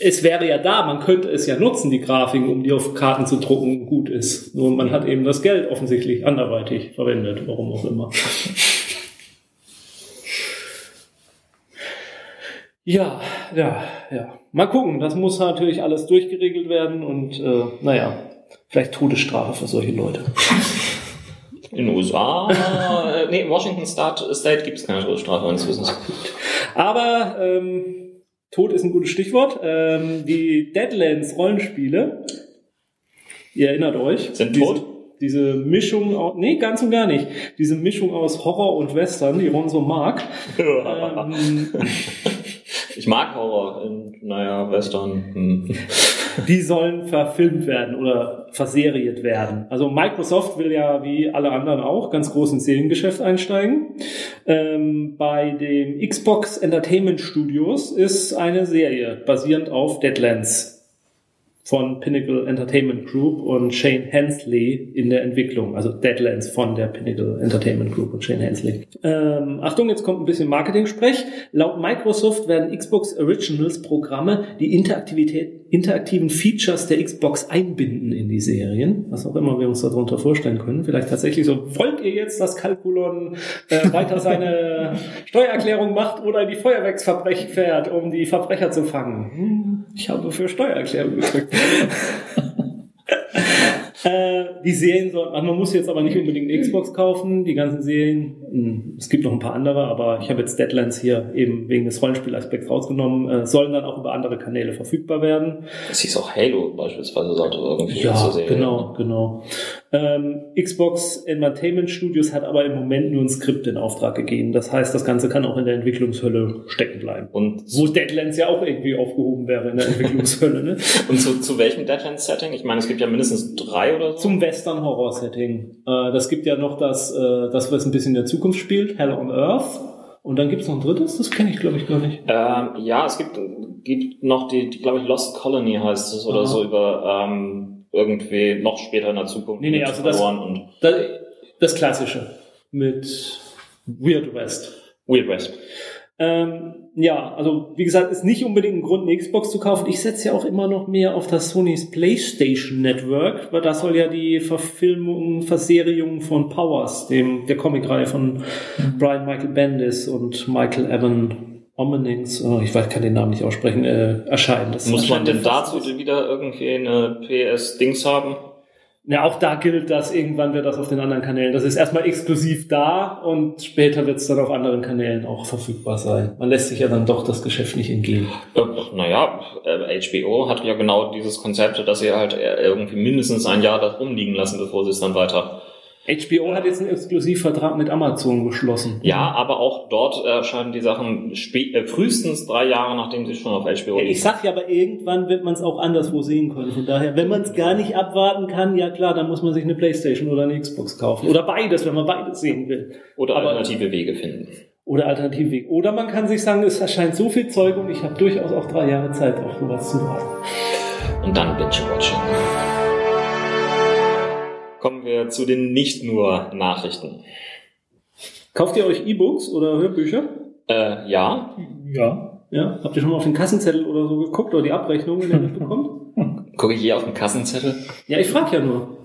es wäre ja da, man könnte es ja nutzen, die Grafiken, um die auf Karten zu drucken, gut ist. Nur man hat eben das Geld offensichtlich anderweitig verwendet, warum auch immer. Ja, ja, ja. Mal gucken, das muss natürlich alles durchgeregelt werden und äh, naja, vielleicht Todesstrafe für solche Leute. In den USA, äh, nee, in Washington State, State gibt es keine Todesstrafe meines Wissens. Aber ähm, Tod ist ein gutes Stichwort. Ähm, die Deadlands Rollenspiele, ihr erinnert euch, Sind diese, tot? Diese Mischung, aus, nee, ganz und gar nicht. Diese Mischung aus Horror und Western, die Ron so mag. ähm, mag Horror in, naja, Western. Hm. die sollen verfilmt werden oder verseriert werden. Also Microsoft will ja wie alle anderen auch ganz groß ins Seriengeschäft einsteigen. Ähm, bei dem Xbox Entertainment Studios ist eine Serie basierend auf Deadlands von Pinnacle Entertainment Group und Shane Hensley in der Entwicklung, also Deadlands von der Pinnacle Entertainment Group und Shane Hensley. Ähm, Achtung, jetzt kommt ein bisschen Marketing-Sprech. Laut Microsoft werden Xbox Originals Programme die Interaktivität, interaktiven Features der Xbox einbinden in die Serien, was auch immer wir uns darunter vorstellen können. Vielleicht tatsächlich so, wollt ihr jetzt, dass Calculon äh, weiter seine Steuererklärung macht oder in die Feuerwerksverbrechen fährt, um die Verbrecher zu fangen? Hm, ich habe für Steuererklärung gedrückt. Äh, die Serien sollten, also man muss jetzt aber nicht unbedingt eine Xbox kaufen, die ganzen Serien, hm, es gibt noch ein paar andere, aber ich habe jetzt Deadlands hier eben wegen des Rollenspielaspekts rausgenommen, äh, sollen dann auch über andere Kanäle verfügbar werden. Das hieß auch Halo beispielsweise, sollte irgendwie Ja, zur Serie. genau, genau. Ähm, Xbox Entertainment Studios hat aber im Moment nur ein Skript in Auftrag gegeben. Das heißt, das Ganze kann auch in der Entwicklungshölle stecken bleiben. Und Wo Deadlands ja auch irgendwie aufgehoben wäre in der Entwicklungshölle. Ne? Und zu, zu welchem Deadlands-Setting? Ich meine, es gibt ja mindestens drei oder so. Zum Western-Horror-Setting. Äh, das gibt ja noch das, äh, das, was ein bisschen in der Zukunft spielt, Hell on Earth. Und dann gibt's noch ein drittes, das kenne ich glaube ich gar nicht. Ähm, ja, es gibt, gibt noch die, die glaube ich, Lost Colony heißt es oder Aha. so über ähm, irgendwie noch später in der Zukunft. Nee, nee, also das- Verloren und Das, das Klassische mit Weird West. Weird West. Ähm, ja, also wie gesagt, ist nicht unbedingt ein Grund, eine Xbox zu kaufen. Ich setze ja auch immer noch mehr auf das Sony's PlayStation Network, weil das soll ja die Verfilmung, Verserierung von Powers, dem der Comicreihe von Brian Michael Bendis und Michael Evan Omenings, oh, ich weiß, kann den Namen nicht aussprechen, äh, erscheinen. Das Muss man denn dazu wieder irgendwie eine PS-Dings haben? Ja, auch da gilt das, irgendwann wird das auf den anderen Kanälen. Das ist erstmal exklusiv da und später wird es dann auf anderen Kanälen auch verfügbar sein. Man lässt sich ja dann doch das Geschäft nicht entgehen. Äh, naja, äh, HBO hat ja genau dieses Konzept, dass sie halt äh, irgendwie mindestens ein Jahr das rumliegen lassen, bevor sie es dann weiter. HBO hat jetzt einen Exklusivvertrag mit Amazon geschlossen. Ja, aber auch dort erscheinen die Sachen äh, frühestens drei Jahre, nachdem sie schon auf HBO Ja, liegen. ich sag ja, aber irgendwann wird man es auch anderswo sehen können. Von daher, wenn man es gar nicht abwarten kann, ja klar, dann muss man sich eine Playstation oder eine Xbox kaufen. Oder beides, wenn man beides sehen will. Oder aber- alternative Wege finden. Oder Alternativweg. Oder man kann sich sagen, es erscheint so viel Zeug und ich habe durchaus auch drei Jahre Zeit, auf sowas zu warten. Und dann Binge-Watching. Kommen wir zu den nicht nur Nachrichten. Kauft ihr euch E-Books oder Hörbücher? Äh, ja, Ja. Ja, habt ihr schon mal auf den Kassenzettel oder so geguckt oder die Abrechnung, wenn ihr das bekommt? gucke ich hier auf den Kassenzettel. Ja, ich frage ja nur.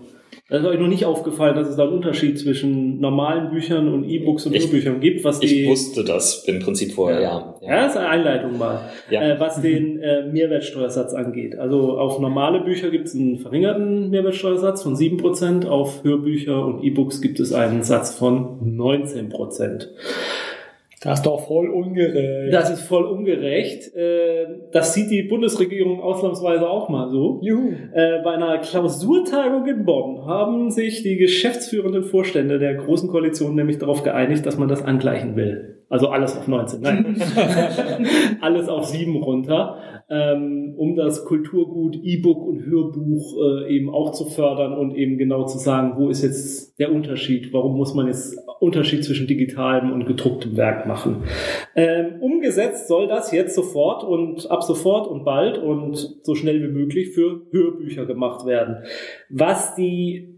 Das ist euch noch nicht aufgefallen, dass es da einen Unterschied zwischen normalen Büchern und E-Books und Hörbüchern gibt, was die. Ich wusste das im Prinzip vorher, ja. ja, das ist eine Einleitung mal. Ja. Äh, was den äh, Mehrwertsteuersatz angeht. Also auf normale Bücher gibt es einen verringerten Mehrwertsteuersatz von 7%, auf Hörbücher und E-Books gibt es einen Satz von 19%. Das ist doch voll ungerecht. Das ist voll ungerecht. Äh, Das sieht die Bundesregierung ausnahmsweise auch mal so. Juhu. Äh, Bei einer Klausurtagung in Bonn haben sich die geschäftsführenden Vorstände der Großen Koalition nämlich darauf geeinigt, dass man das angleichen will. Also alles auf 19, nein. alles auf 7 runter, ähm, um das Kulturgut E-Book und Hörbuch äh, eben auch zu fördern und eben genau zu sagen, wo ist jetzt der Unterschied? Warum muss man jetzt Unterschied zwischen digitalem und gedrucktem Werk machen? Ähm, umgesetzt soll das jetzt sofort und ab sofort und bald und so schnell wie möglich für Hörbücher gemacht werden. Was die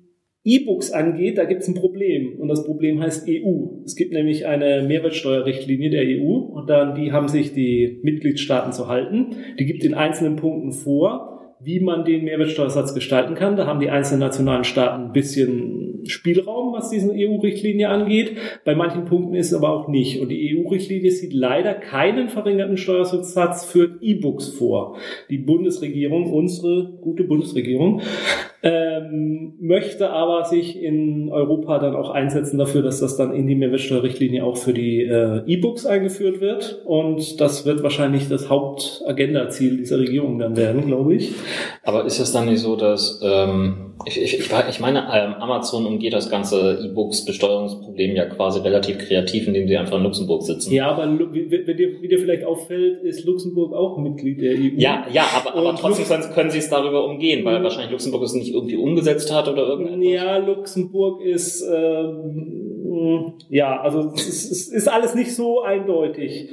E-Books angeht, da gibt es ein Problem und das Problem heißt EU. Es gibt nämlich eine Mehrwertsteuerrichtlinie der EU und dann die haben sich die Mitgliedstaaten zu halten. Die gibt in einzelnen Punkten vor, wie man den Mehrwertsteuersatz gestalten kann. Da haben die einzelnen nationalen Staaten ein bisschen Spielraum, was diese EU-Richtlinie angeht. Bei manchen Punkten ist es aber auch nicht. Und die EU-Richtlinie sieht leider keinen verringerten Steuersatz für E-Books vor. Die Bundesregierung, unsere gute Bundesregierung, ähm, möchte aber sich in Europa dann auch einsetzen dafür, dass das dann in die Mehrwertsteuerrichtlinie auch für die äh, E-Books eingeführt wird. Und das wird wahrscheinlich das Hauptagenda-Ziel dieser Regierung dann werden, glaube ich. Aber ist es dann nicht so, dass ähm, ich, ich, ich, ich meine, ähm, Amazon umgeht das ganze E-Books-Besteuerungsproblem ja quasi relativ kreativ, indem sie einfach in Luxemburg sitzen. Ja, aber wie, wie, dir, wie dir vielleicht auffällt, ist Luxemburg auch Mitglied der EU. Ja, ja, aber, aber trotzdem können, können sie es darüber umgehen, weil wahrscheinlich Luxemburg es nicht irgendwie umgesetzt hat oder irgendetwas. Ja, Luxemburg ist, ähm, ja, also es ist, es ist alles nicht so eindeutig.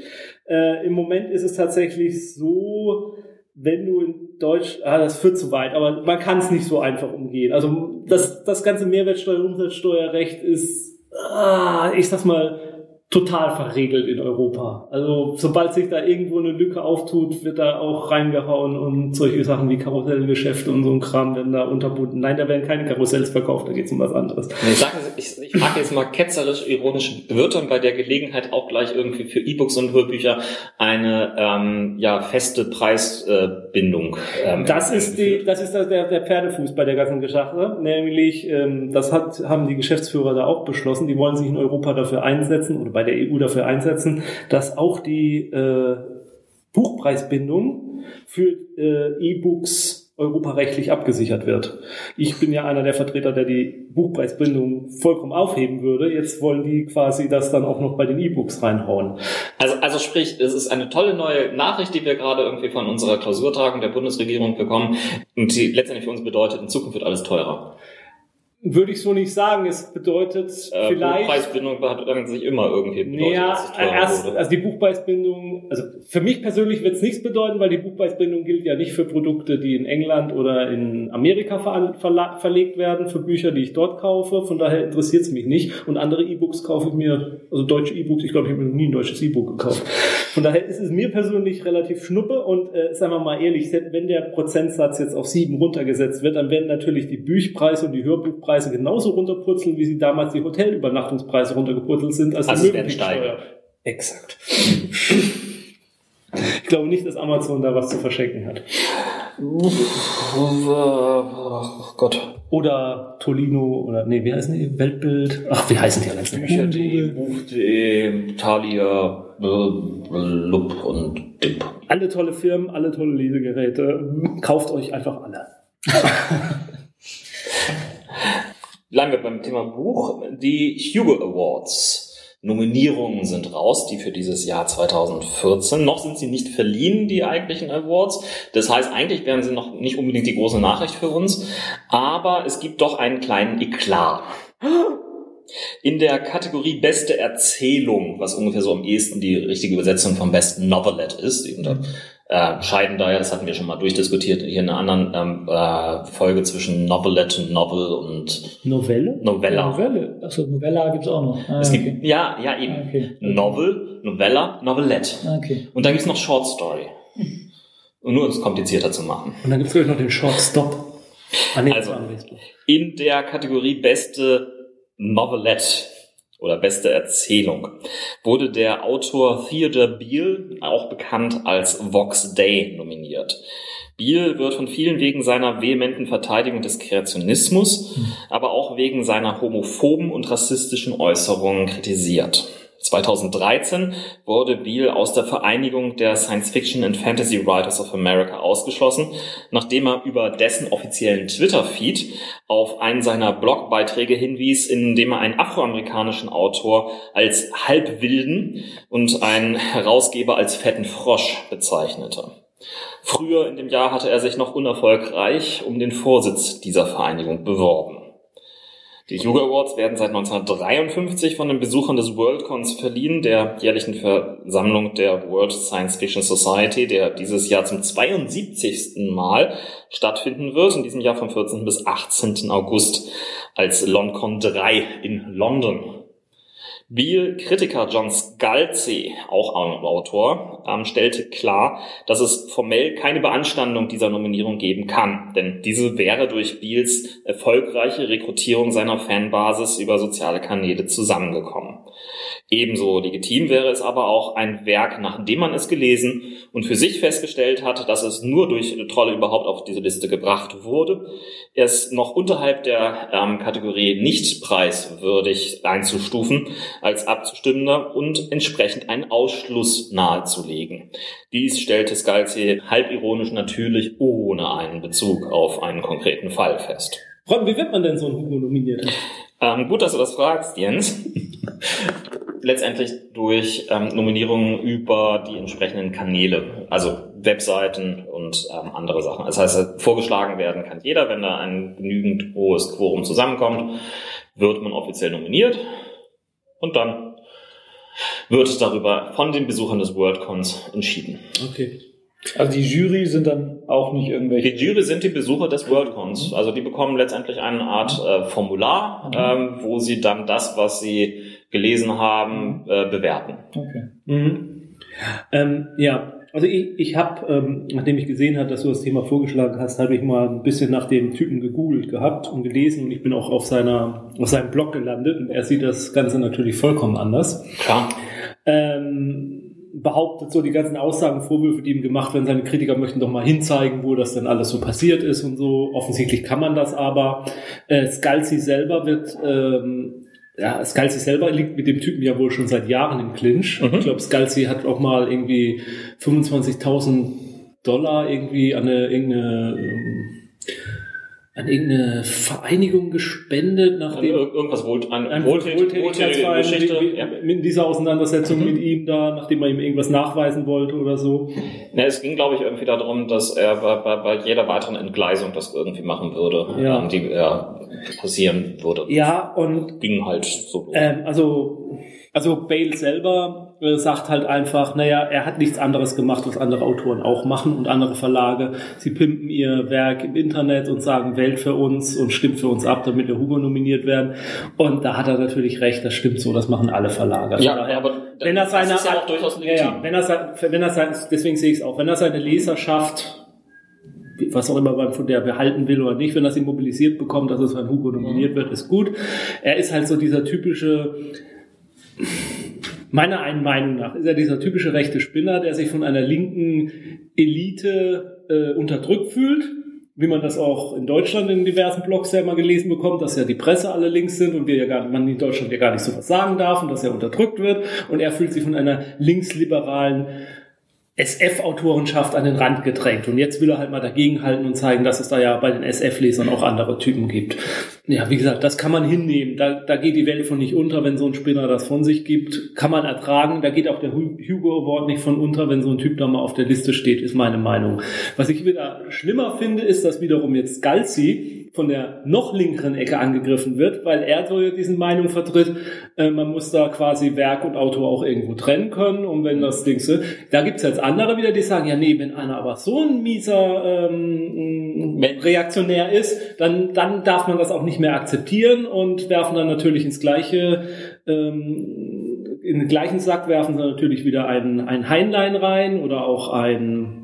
Äh, Im Moment ist es tatsächlich so, wenn du in Deutsch, ah, das führt zu weit, aber man kann es nicht so einfach umgehen. Also das, das ganze Mehrwertsteuer- Umsatzsteuerrecht ist, ah, ich sag's mal, total verregelt in Europa. Also sobald sich da irgendwo eine Lücke auftut, wird da auch reingehauen und solche Sachen wie Karussellgeschäfte und so ein Kram werden da unterbunden. Nein, da werden keine Karussells verkauft, da geht's um was anderes. Sagen Sie, ich, ich frage jetzt mal ketzerisch, ironisch, dann bei der Gelegenheit auch gleich irgendwie für E-Books und Hörbücher eine ähm, ja, feste Preisbindung? ähm, Das ist die, das ist der, der Pferdefuß bei der ganzen Geschichte. Nämlich, ähm, das hat, haben die Geschäftsführer da auch beschlossen. Die wollen sich in Europa dafür einsetzen oder bei der EU dafür einsetzen, dass auch die äh, Buchpreisbindung für äh, E-Books europarechtlich abgesichert wird. Ich bin ja einer der Vertreter, der die Buchpreisbindung vollkommen aufheben würde. Jetzt wollen die quasi das dann auch noch bei den E-Books reinhauen. Also, also sprich, es ist eine tolle neue Nachricht, die wir gerade irgendwie von unserer Klausurtagung der Bundesregierung bekommen und die letztendlich für uns bedeutet, in Zukunft wird alles teurer. Würde ich so nicht sagen. Es bedeutet Äh, vielleicht. Buchpreisbindung hat dann sich immer irgendwie bedeutet, teurer erst, also die Buchpreisbindung, also für mich persönlich wird es nichts bedeuten, weil die Buchpreisbindung gilt ja nicht für Produkte, die in England oder in Amerika ver verla- verlegt werden, für Bücher, die ich dort kaufe. Von daher interessiert es mich nicht. Und andere E-Books kaufe ich mir, also deutsche E-Books, ich glaube, ich habe mir noch nie ein deutsches E-Book gekauft. Von daher ist es mir persönlich relativ schnuppe und äh, sagen wir mal ehrlich, wenn der Prozentsatz jetzt auf sieben runtergesetzt wird, dann werden natürlich die Büchpreise und die Hörbuchpreise genauso runterpurzeln, wie sie damals die Hotelübernachtungspreise runtergepurzelt sind, als Also die steigen. Exakt. Ich glaube nicht, dass Amazon da was zu verschenken hat. Oh Gott. Oder Tolino oder nee, wie heißen die? Weltbild. Ach, wie heißen die alle? Bücher.de, Buch.de, Thalia, äh, Lup und Dip. Alle tolle Firmen, alle tolle Lesegeräte. Kauft euch einfach alle. Bleiben wir beim Thema Buch. Die Hugo Awards. Nominierungen sind raus, die für dieses Jahr 2014. Noch sind sie nicht verliehen, die eigentlichen Awards. Das heißt, eigentlich wären sie noch nicht unbedingt die große Nachricht für uns. Aber es gibt doch einen kleinen Eklat. In der Kategorie Beste Erzählung, was ungefähr so am ehesten die richtige Übersetzung vom besten Novelette ist, die unterscheiden daher, das hatten wir schon mal durchdiskutiert hier in einer anderen ähm, äh, Folge zwischen Novelette, Novel und Novelle? Novella. Novelle. Achso, Novella gibt's auch noch. Ah, Es okay. gibt, ja, ja, eben. Ah, okay. Novel, Novella, Novelette. Ah, Okay. Und dann gibt's noch Short Story. Und nur um es komplizierter zu machen. Und dann gibt es noch den Short Stop. Ah, nee, Also. In der Kategorie Beste Novelette oder Beste Erzählung wurde der Autor Theodore Beale, auch bekannt als Vox Day, nominiert. Beale wird von vielen wegen seiner vehementen Verteidigung des Kreationismus, aber auch wegen seiner homophoben und rassistischen Äußerungen kritisiert. 2013 wurde Beale aus der Vereinigung der Science-Fiction and Fantasy Writers of America ausgeschlossen, nachdem er über dessen offiziellen Twitter-Feed auf einen seiner Blogbeiträge hinwies, in dem er einen afroamerikanischen Autor als halbwilden und einen Herausgeber als fetten Frosch bezeichnete. Früher in dem Jahr hatte er sich noch unerfolgreich um den Vorsitz dieser Vereinigung beworben. Die Hugo Awards werden seit 1953 von den Besuchern des Worldcons verliehen, der jährlichen Versammlung der World Science Fiction Society, der dieses Jahr zum 72. Mal stattfinden wird, in diesem Jahr vom 14. bis 18. August als LonCon 3 in London. Beale-Kritiker John Scalzi, auch Autor, ähm, stellte klar, dass es formell keine Beanstandung dieser Nominierung geben kann, denn diese wäre durch Beals erfolgreiche Rekrutierung seiner Fanbasis über soziale Kanäle zusammengekommen. Ebenso legitim wäre es aber auch ein Werk, nachdem man es gelesen und für sich festgestellt hat, dass es nur durch Trolle überhaupt auf diese Liste gebracht wurde, es noch unterhalb der ähm, Kategorie nicht preiswürdig einzustufen als abzustimmender und entsprechend einen Ausschluss nahezulegen. Dies stellte Scalzi halbironisch natürlich ohne einen Bezug auf einen konkreten Fall fest. Ron, wie wird man denn so ein Hugo nominiert? Ähm, gut, dass du das fragst, Jens. Letztendlich durch ähm, Nominierungen über die entsprechenden Kanäle, also Webseiten und ähm, andere Sachen. Das heißt, vorgeschlagen werden kann jeder, wenn da ein genügend hohes Quorum zusammenkommt, wird man offiziell nominiert und dann wird darüber von den Besuchern des Worldcons entschieden. Okay. Also die Jury sind dann auch nicht irgendwelche. Die Jury sind die Besucher des Worldcons. Also die bekommen letztendlich eine Art äh, Formular, ähm, wo sie dann das, was sie gelesen haben, äh, bewerten. Okay. Mhm. Ähm, ja, also ich, ich habe, ähm, nachdem ich gesehen habe, dass du das Thema vorgeschlagen hast, habe ich mal ein bisschen nach dem Typen gegoogelt gehabt und gelesen und ich bin auch auf seiner auf seinem Blog gelandet und er sieht das Ganze natürlich vollkommen anders. Klar. Ähm, behauptet so die ganzen Aussagen, Vorwürfe, die ihm gemacht werden, seine Kritiker möchten doch mal hinzeigen, wo das denn alles so passiert ist und so. Offensichtlich kann man das aber. Äh, Scalzi selber wird ähm, ja, Scalzi selber liegt mit dem Typen ja wohl schon seit Jahren im Clinch. Mhm. Ich glaube, Scalzi hat auch mal irgendwie 25.000 Dollar irgendwie an eine, irgendeine ähm, an irgendeine Vereinigung gespendet, nachdem Ir irgendwas wohl, an Wohltätigkeitsverein Ja. mit dieser Auseinandersetzung Mhm. mit ihm da, nachdem man ihm irgendwas nachweisen wollte oder so. Ne, es ging, glaube ich, irgendwie darum, dass er bei, bei, bei jeder weiteren Entgleisung das irgendwie machen würde, Ja. ähm, die ja, passieren würde. Ja, und Ging halt so. Ähm, also, also Bale selber äh, sagt halt einfach, naja, er hat nichts anderes gemacht, was andere Autoren auch machen und andere Verlage. Sie pimpen ihr Werk im Internet und sagen, wählt für uns und stimmt für uns ab, damit wir Hugo nominiert werden. Und da hat er natürlich recht, das stimmt so, das machen alle Verlage. Von ja, daher- aber wenn er seine, das ist ja auch durchaus legitim. ja, wenn er, sein- wenn sein, deswegen sehe ich es auch, wenn er seine Leserschaft was auch immer man von der behalten will oder nicht, wenn er sie mobilisiert bekommt, dass es an Hugo nominiert wird, ist gut. Er ist halt so dieser typische, meiner einen Meinung nach, ist er dieser typische rechte Spinner, der sich von einer linken Elite äh, unterdrückt fühlt, wie man das auch in Deutschland in diversen Blogs ja mal gelesen bekommt, dass ja die Presse alle links sind und wir ja gar, man in Deutschland ja gar nicht so was sagen darf und dass er unterdrückt wird. Und er fühlt sich von einer linksliberalen SF-Autorenschaft an den Rand gedrängt. Und jetzt will er halt mal dagegenhalten und zeigen, dass es da ja bei den SF-Lesern auch andere Typen gibt. Ja, wie gesagt, das kann man hinnehmen. Da, da geht die Welt von nicht unter, wenn so ein Spinner das von sich gibt. Kann man ertragen. Da geht auch der Hu- Hugo Award nicht von unter, wenn so ein Typ da mal auf der Liste steht, ist meine Meinung. Was ich wieder schlimmer finde, ist, dass wiederum jetzt Galzi von der noch linkeren Ecke angegriffen wird, weil er so diesen Meinung vertritt, äh, man muss da quasi Werk und Autor auch irgendwo trennen können und wenn das Ding so, da gibt's jetzt andere wieder, die sagen, ja nee, wenn einer aber so ein mieser ähm, Reaktionär ist, dann, dann darf man das auch nicht mehr akzeptieren und werfen dann natürlich ins gleiche ähm, in den gleichen Sack werfen sie natürlich wieder ein, ein Heinlein rein oder auch ein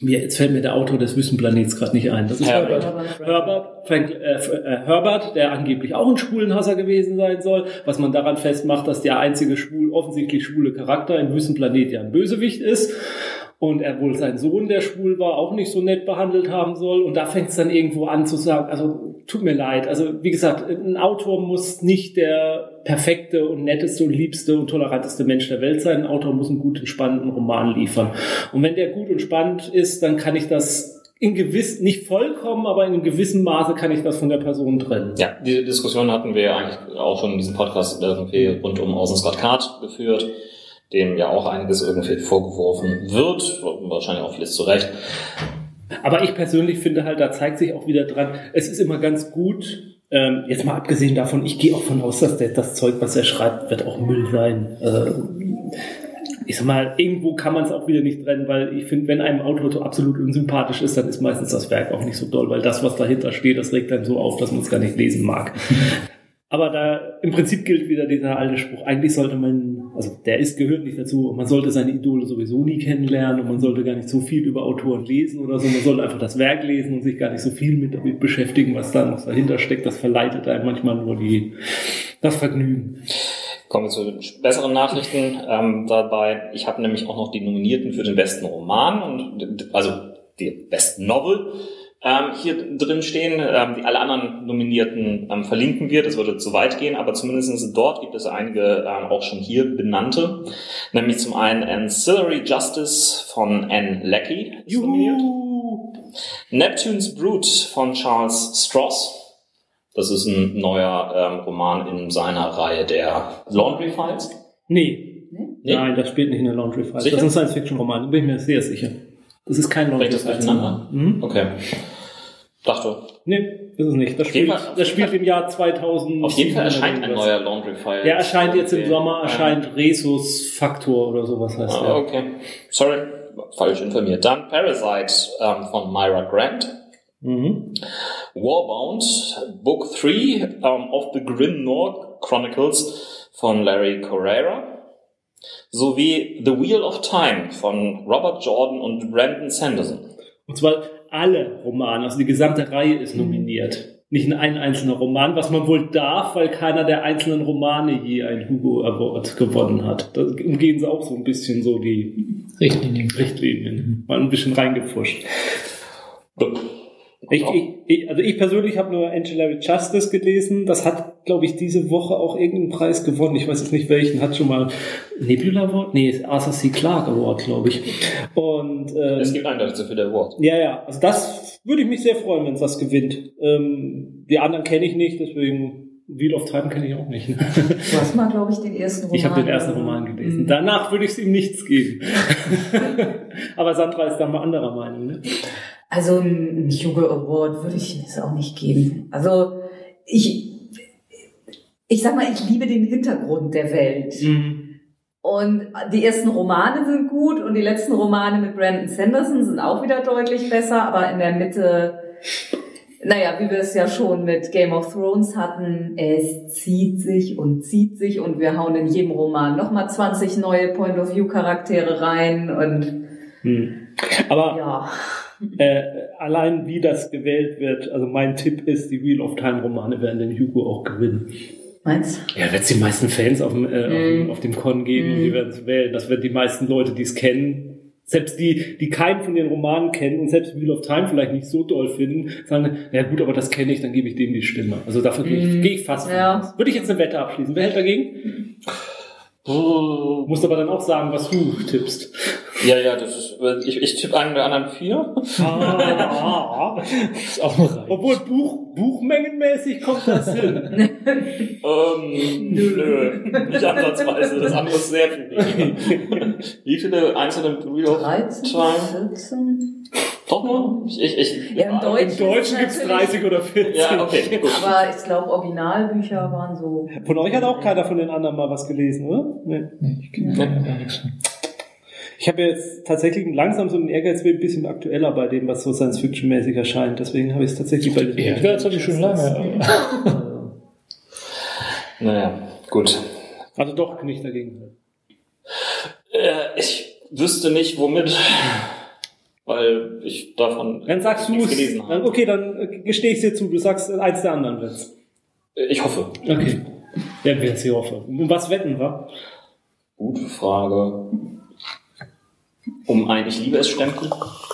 wie, jetzt fällt mir der Autor des Wüstenplanets gerade nicht ein. Das ist Herbert. Herbert. Herbert, Frank, äh, äh, Herbert, der angeblich auch ein Schwulenhasser gewesen sein soll, was man daran festmacht, dass der einzige schwul, offensichtlich schwule Charakter im Wüstenplanet ja ein Bösewicht ist und er wohl seinen Sohn, der schwul war, auch nicht so nett behandelt haben soll. Und da fängt es dann irgendwo an zu sagen, also tut mir leid. Also wie gesagt, ein Autor muss nicht der perfekte und netteste und liebste und toleranteste Mensch der Welt sein. Ein Autor muss einen guten, spannenden Roman liefern. Und wenn der gut und spannend ist, dann kann ich das in gewiss, nicht vollkommen, aber in einem gewissen Maße kann ich das von der Person trennen. Ja, diese Diskussion hatten wir ja eigentlich auch schon in diesem Podcast irgendwie rund um Orson Scott Card geführt, dem ja auch einiges irgendwie vorgeworfen wird, wahrscheinlich auch vieles zu Recht. Aber ich persönlich finde halt, da zeigt sich auch wieder dran, es ist immer ganz gut, ähm, jetzt mal abgesehen davon, ich gehe auch von aus, dass der, das Zeug, was er schreibt, wird auch Müll sein. Äh, ich sag mal, irgendwo kann man es auch wieder nicht trennen, weil ich finde, wenn einem Autor so absolut unsympathisch ist, dann ist meistens das Werk auch nicht so doll, weil das, was dahinter steht, das regt dann so auf, dass man es gar nicht lesen mag. Aber da im Prinzip gilt wieder dieser alte Spruch. Eigentlich sollte man, also der ist gehört nicht dazu, man sollte seine Idole sowieso nie kennenlernen und man sollte gar nicht so viel über Autoren lesen oder so. Man sollte einfach das Werk lesen und sich gar nicht so viel mit damit beschäftigen, was da noch dahinter steckt. Das verleitet einem manchmal nur die, das Vergnügen. Kommen wir zu besseren Nachrichten ähm, dabei. Ich habe nämlich auch noch die Nominierten für den besten Roman und also die besten Novel ähm, hier drin stehen. Ähm, die alle anderen Nominierten ähm, verlinken wir. Das würde zu weit gehen, aber zumindest dort gibt es einige ähm, auch schon hier benannte. Nämlich zum einen Ancillary Justice von Anne Leckie nominiert. Juhu! Neptune's Brood von Charles Stross. Das ist ein neuer ähm, Roman in seiner Reihe der Laundry Files. Nee. Nee? Nein, das spielt nicht in der Laundry Files. Sicher? Das ist ein Science-Fiction-Roman, da bin ich mir sehr sicher. Das ist kein Laundry Bringt das Files. Mhm. Okay. Dachte, Nee, ist es nicht. Das spielt, Fall- das spielt im Jahr 2000. auf jeden Fall erscheint ein neuer Laundry File. Der erscheint jetzt im. Sommer, erscheint Resus Faktor oder sowas heißt Ah, der. okay. Sorry, falsch informiert. Dann Parasite ähm, von Myra Grant. Mhm. Warbound, Book 3 um, of the Grim North Chronicles von Larry Correra. Sowie The Wheel of Time von Robert Jordan und Brandon Sanderson. Und zwar alle Romane, also die gesamte Reihe ist nominiert. Nicht ein einzelner Roman, was man wohl darf, weil keiner der einzelnen Romane je ein Hugo Award gewonnen hat. Da umgehen sie auch so ein bisschen so die Richtlinien. Richtlinien. Mal ein bisschen reingepfuscht. Ich, ich, ich, also ich persönlich habe nur Ancillary Justice gelesen. Das hat, glaube ich, diese Woche auch irgendeinen Preis gewonnen. Ich weiß jetzt nicht welchen. Hat schon mal Nebula Award? Nee, Arthur C. Clarke Award, glaube ich. Und ähm, Es gibt eindeutig zu viele Awards. ja, ja. Also das würde ich mich sehr freuen, wenn es das gewinnt. Ähm, die anderen kenne ich nicht, deswegen Wheel of Time kenne ich auch nicht. Du hast mal, glaube ich, den ersten Roman. Ich habe den ersten Roman gelesen. Mhm. Danach würde ich es ihm nichts geben. Aber Sandra ist da mal anderer Meinung. Ne? Also ein Hugo Award würde ich es auch nicht geben. Also ich, ich sag mal, ich liebe den Hintergrund der Welt. Und die ersten Romane sind gut und die letzten Romane mit Brandon Sanderson sind auch wieder deutlich besser, aber in der Mitte, naja, wie wir es ja schon mit Game of Thrones hatten, es zieht sich und zieht sich und wir hauen in jedem Roman nochmal 20 neue Point-of-View-Charaktere rein und Hm. Aber ja. Äh, allein wie das gewählt wird, also mein Tipp ist, die Wheel of Time Romane werden den Hugo auch gewinnen. Meinst Ja, wird es die meisten Fans auf dem, äh, auf dem, Mhm. auf dem Con geben und die Mhm. werden es wählen. Das werden die meisten Leute, die es kennen, selbst die, die keinen von den Romanen kennen und selbst Wheel of Time vielleicht nicht so doll finden, sagen, ja gut, aber das kenne ich, dann gebe ich dem die Stimme. Also dafür gehe ich, Mhm. gehe ich fast Ja. Würde ich jetzt eine Wette abschließen. Wer hält dagegen? Du musst aber dann auch sagen, was du tippst. Ja, ja, das ist, ich, ich tippe einen der anderen vier. Ah, Ist auch noch reich. Obwohl Buch, buchmengenmäßig kommt das hin. Ähm, nö, nicht ansatzweise. Das andere ist sehr viel weniger. Wie viele einzelne of 13, Time? 14? Doch nur? Ich, ich, ich, Ja, im Deutschen. Im Deutschen gibt's natürlich- 30 oder 40. Ja, okay, gut. Aber ich glaube, Originalbücher waren so. Von euch hat auch keiner von den anderen mal was gelesen, oder? Nee. Nee, ich kenne ja. gar nichts. Ich habe jetzt tatsächlich langsam so einen Ehrgeiz, will ein bisschen aktueller bei dem, was so Science-Fiction-mäßig erscheint. Deswegen habe ich es tatsächlich bei diesem Ehrgeiz habe ich schon lange. Naja, gut. Also doch nicht dagegen. Äh, ich wüsste nicht, womit, weil ich davon Dann sagst du es. gelesen Dann- habe. Okay, dann äh, gestehe ich dir zu. Du sagst äh, eins der anderen wird's. Ich hoffe. Okay. Werden wir jetzt hier hoffen. Um was wetten wir? Gute Frage. Um ein Ich liebe es Stempel.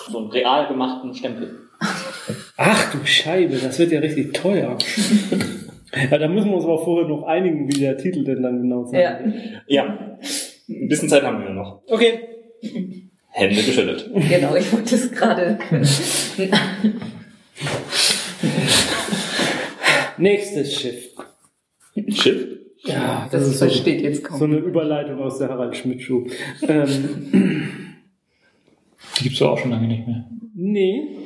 So einen real gemachten Stempel. Ach du Scheibe, das wird ja richtig teuer. ja, da müssen wir uns aber vorher noch einigen, wie der Titel denn dann genau sein Ja, wird. Ja. Ein bisschen Zeit haben wir noch. Okay. Hände geschüttelt. genau, ich wollte es gerade. Nächstes Schiff. Schiff? Ja, Das, versteht jetzt so kaum. eine Überleitung aus der Harald Schmidt Show. Ähm, Die gibt's doch auch schon lange nicht mehr. nee.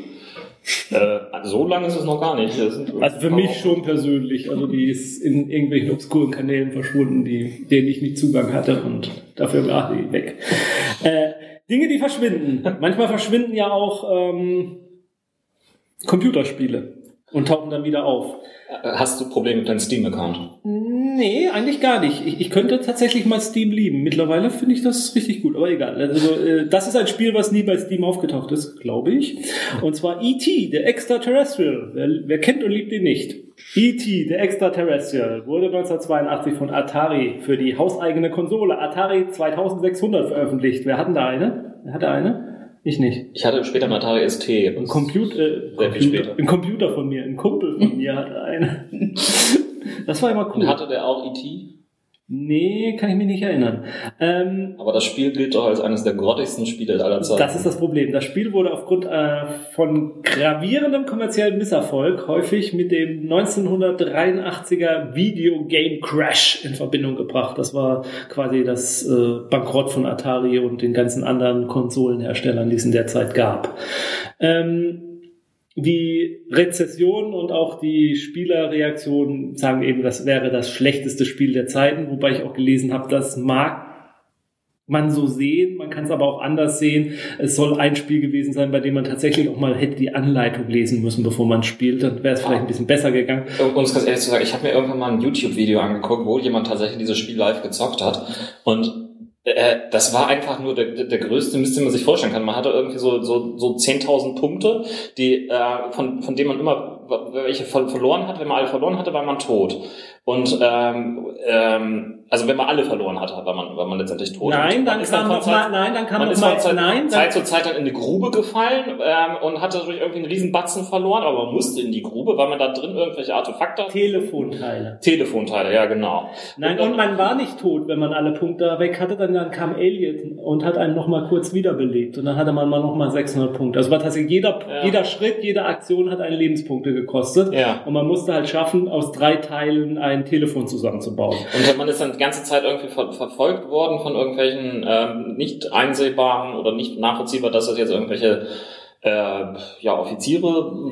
Äh, so lange ist es noch gar nicht. Also für mich schon persönlich. Also die ist in irgendwelchen obskuren Kanälen verschwunden, die, denen ich nicht Zugang hatte und dafür war die weg. Äh, Dinge, die verschwinden. Manchmal verschwinden ja auch ähm, Computerspiele und tauchen dann wieder auf. Äh, Hast du Probleme mit deinem Steam-Account? Nee, eigentlich gar nicht. Ich, ich könnte tatsächlich mal Steam lieben. Mittlerweile finde ich das richtig gut, aber egal. Also, äh, das ist ein Spiel, was nie bei Steam aufgetaucht ist, glaube ich. Und zwar E.T., der Extraterrestrial. Wer, wer kennt und liebt ihn nicht? E.T., der Extraterrestrial, wurde 1982 von Atari für die hauseigene Konsole Atari 2600 veröffentlicht. Wer hat denn da eine? Wer hatte eine? Ich nicht. Ich hatte später einen Atari ST. Ein Computer, äh, Sehr viel Computer, später. ein Computer von mir, ein Kumpel von mir hatte eine. Das war immer cool. Und hatte der auch E.T.? Nee, kann ich mich nicht erinnern. Ähm, Aber das Spiel gilt doch als eines der grottigsten Spiele aller Zeiten. das ist das Problem. Das Spiel wurde aufgrund äh, von gravierendem kommerziellen Misserfolg häufig mit dem 1983er Video Game Crash in Verbindung gebracht. Das war quasi das äh, Bankrott von Atari und den ganzen anderen Konsolenherstellern, die es in der Zeit gab. Ähm, die Rezession und auch die Spielerreaktionen sagen eben, das wäre das schlechteste Spiel der Zeiten, wobei ich auch gelesen habe, das mag man so sehen, man kann es aber auch anders sehen. Es soll ein Spiel gewesen sein, bei dem man tatsächlich auch mal hätte die Anleitung lesen müssen, bevor man spielt, dann wäre es vielleicht ein bisschen besser gegangen. Um es ganz ehrlich zu sagen, ich habe mir irgendwann mal ein YouTube-Video angeguckt, wo jemand tatsächlich dieses Spiel live gezockt hat. Und äh, das war einfach nur der, der, der größte Mist, den man sich vorstellen kann. Man hatte irgendwie so, so, so 10.000 Punkte, die, äh, von, von denen man immer welche ver- verloren hat. Wenn man alle verloren hatte, war man tot. Und ähm, ähm, also wenn man alle verloren hat, war man, war man letztendlich tot. Nein, Und dann kam noch Zeit- mal, nein, dann kam man ist mal, Zeit, nein, dann, Zeit zu Zeit dann in eine Grube gefallen ähm, und hatte dadurch irgendwie einen riesen Batzen verloren, aber man musste in die Grube, weil man da drin irgendwelche Artefakte hatte. Telefonteile. Telefonteile, ja genau. Nein, und man war nicht tot, wenn man alle Punkte weg hatte, dann, dann kam Elliot und hat einen nochmal kurz wiederbelebt und dann hatte man mal nochmal 600 Punkte. Also war tatsächlich jeder, Ja. jeder Schritt, jede Aktion hat einen Lebenspunkte gekostet. Ja. Und man musste halt schaffen, aus drei Teilen ein Telefon zusammenzubauen. Und man ist dann die ganze Zeit irgendwie ver verfolgt worden von irgendwelchen ähm, nicht einsehbaren oder nicht nachvollziehbar, dass das jetzt irgendwelche ja, Offiziere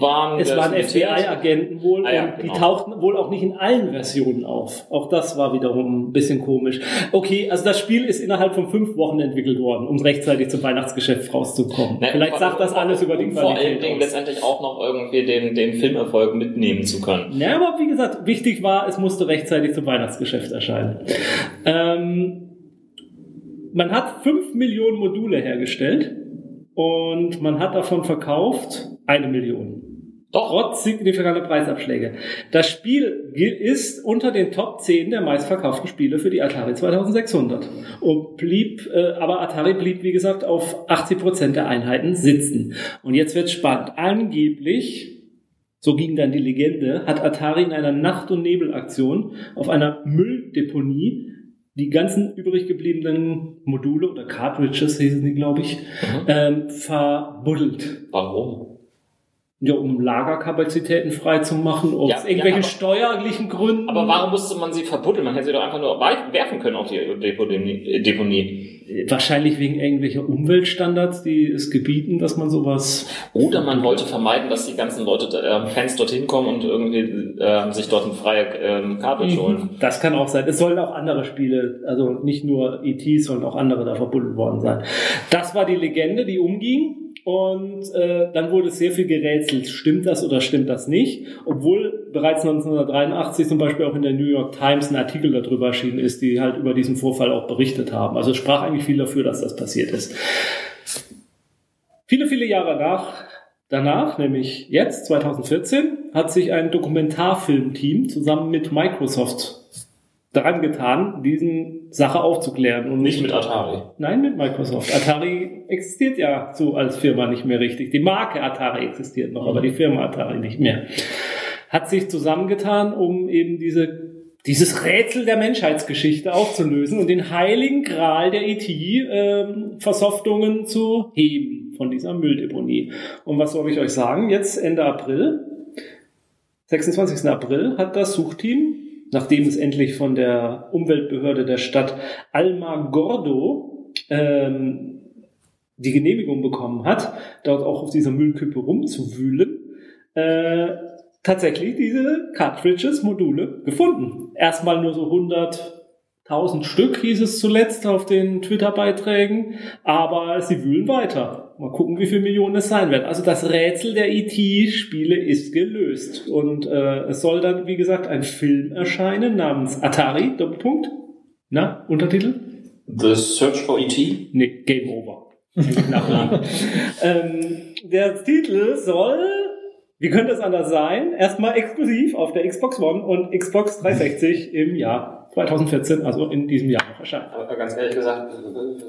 waren. Es waren. FBI-Agenten wohl Ah ja, und genau. die tauchten wohl auch nicht in allen Versionen auf. Auch das war wiederum ein bisschen komisch. Okay, also das Spiel ist innerhalb von fünf Wochen entwickelt worden, um rechtzeitig zum Weihnachtsgeschäft rauszukommen. Ne, Vielleicht sagt das alles über die und vor allen Qualität Dingen letztendlich auch noch irgendwie den, den Filmerfolg mitnehmen zu können. Ja, aber wie gesagt, wichtig war, es musste rechtzeitig zum Weihnachtsgeschäft erscheinen. Ähm, man hat fünf Millionen Module hergestellt und man hat davon verkauft eine Million. Doch, Trotz signifikanter Preisabschläge. Das Spiel ist unter den Top 10 der meistverkauften Spiele für die Atari 2600. Und blieb, äh, aber Atari blieb, wie gesagt, auf 80% der Einheiten sitzen. Und jetzt wird spannend. Angeblich, so ging dann die Legende, hat Atari in einer Nacht- und Nebelaktion auf einer Mülldeponie die ganzen übrig gebliebenen Module oder Cartridges, hießen die, glaube ich, Mhm. ähm, verbuddelt. warum? Ja, um Lagerkapazitäten frei zu machen, aus Ja, irgendwelchen ja, aber- steuerlichen Gründen. Aber warum musste man sie verbuddeln? Man hätte sie doch einfach nur werfen können auf die Deponie. Wahrscheinlich wegen irgendwelcher Umweltstandards, die es gebieten, dass man sowas. Oder man wollte vermeiden, dass die ganzen Leute, äh, Fans dorthin kommen und irgendwie äh, sich dort ein freie ähm, Cartridge holen. Das kann auch sein. Es sollen auch andere Spiele, also nicht nur ET, sollen auch andere da verbuddelt worden sein. Das war die Legende, die umging. Und äh, dann wurde sehr viel gerätselt. Stimmt das oder stimmt das nicht? Obwohl bereits 1983 zum Beispiel auch in der New York Times ein Artikel darüber erschienen ist, die halt über diesen Vorfall auch berichtet haben. Also es sprach eigentlich viel dafür, dass das passiert ist. Viele, viele Jahre nach, danach, nämlich jetzt, 2014, hat sich ein Dokumentarfilmteam zusammen mit Microsoft daran getan, diesen Sache aufzuklären. Und Nicht mit Atari. Nein, mit Microsoft. Atari existiert ja so als Firma nicht mehr richtig. Die Marke Atari existiert noch, aber die Firma Atari nicht mehr. Hat sich zusammengetan, um eben diese, dieses Rätsel der Menschheitsgeschichte aufzulösen und den heiligen Gral der IT-Versoftungen zu heben von dieser Mülldeponie. Und was soll ich euch sagen? Jetzt Ende April, 26. April, hat das Suchteam nachdem es endlich von der Umweltbehörde der Stadt Almagordo ähm, die Genehmigung bekommen hat, dort auch auf dieser Müllkippe rumzuwühlen, äh, tatsächlich diese Cartridges, Module gefunden. Erstmal nur so 100.000 Stück hieß es zuletzt auf den Twitter-Beiträgen, aber sie wühlen weiter. Mal gucken, wie viele Millionen es sein werden. Also das Rätsel der ET-Spiele ist gelöst. Und äh, es soll dann, wie gesagt, ein Film erscheinen namens Atari, Doppelpunkt. Na, Untertitel? The Search for E.T.? Nee, Game Over. Ähm, der Titel soll, wie könnte es anders sein, erstmal exklusiv auf der Xbox One und Xbox 360 im Jahr 2014, also in diesem Jahr noch erscheinen. Aber ganz ehrlich gesagt,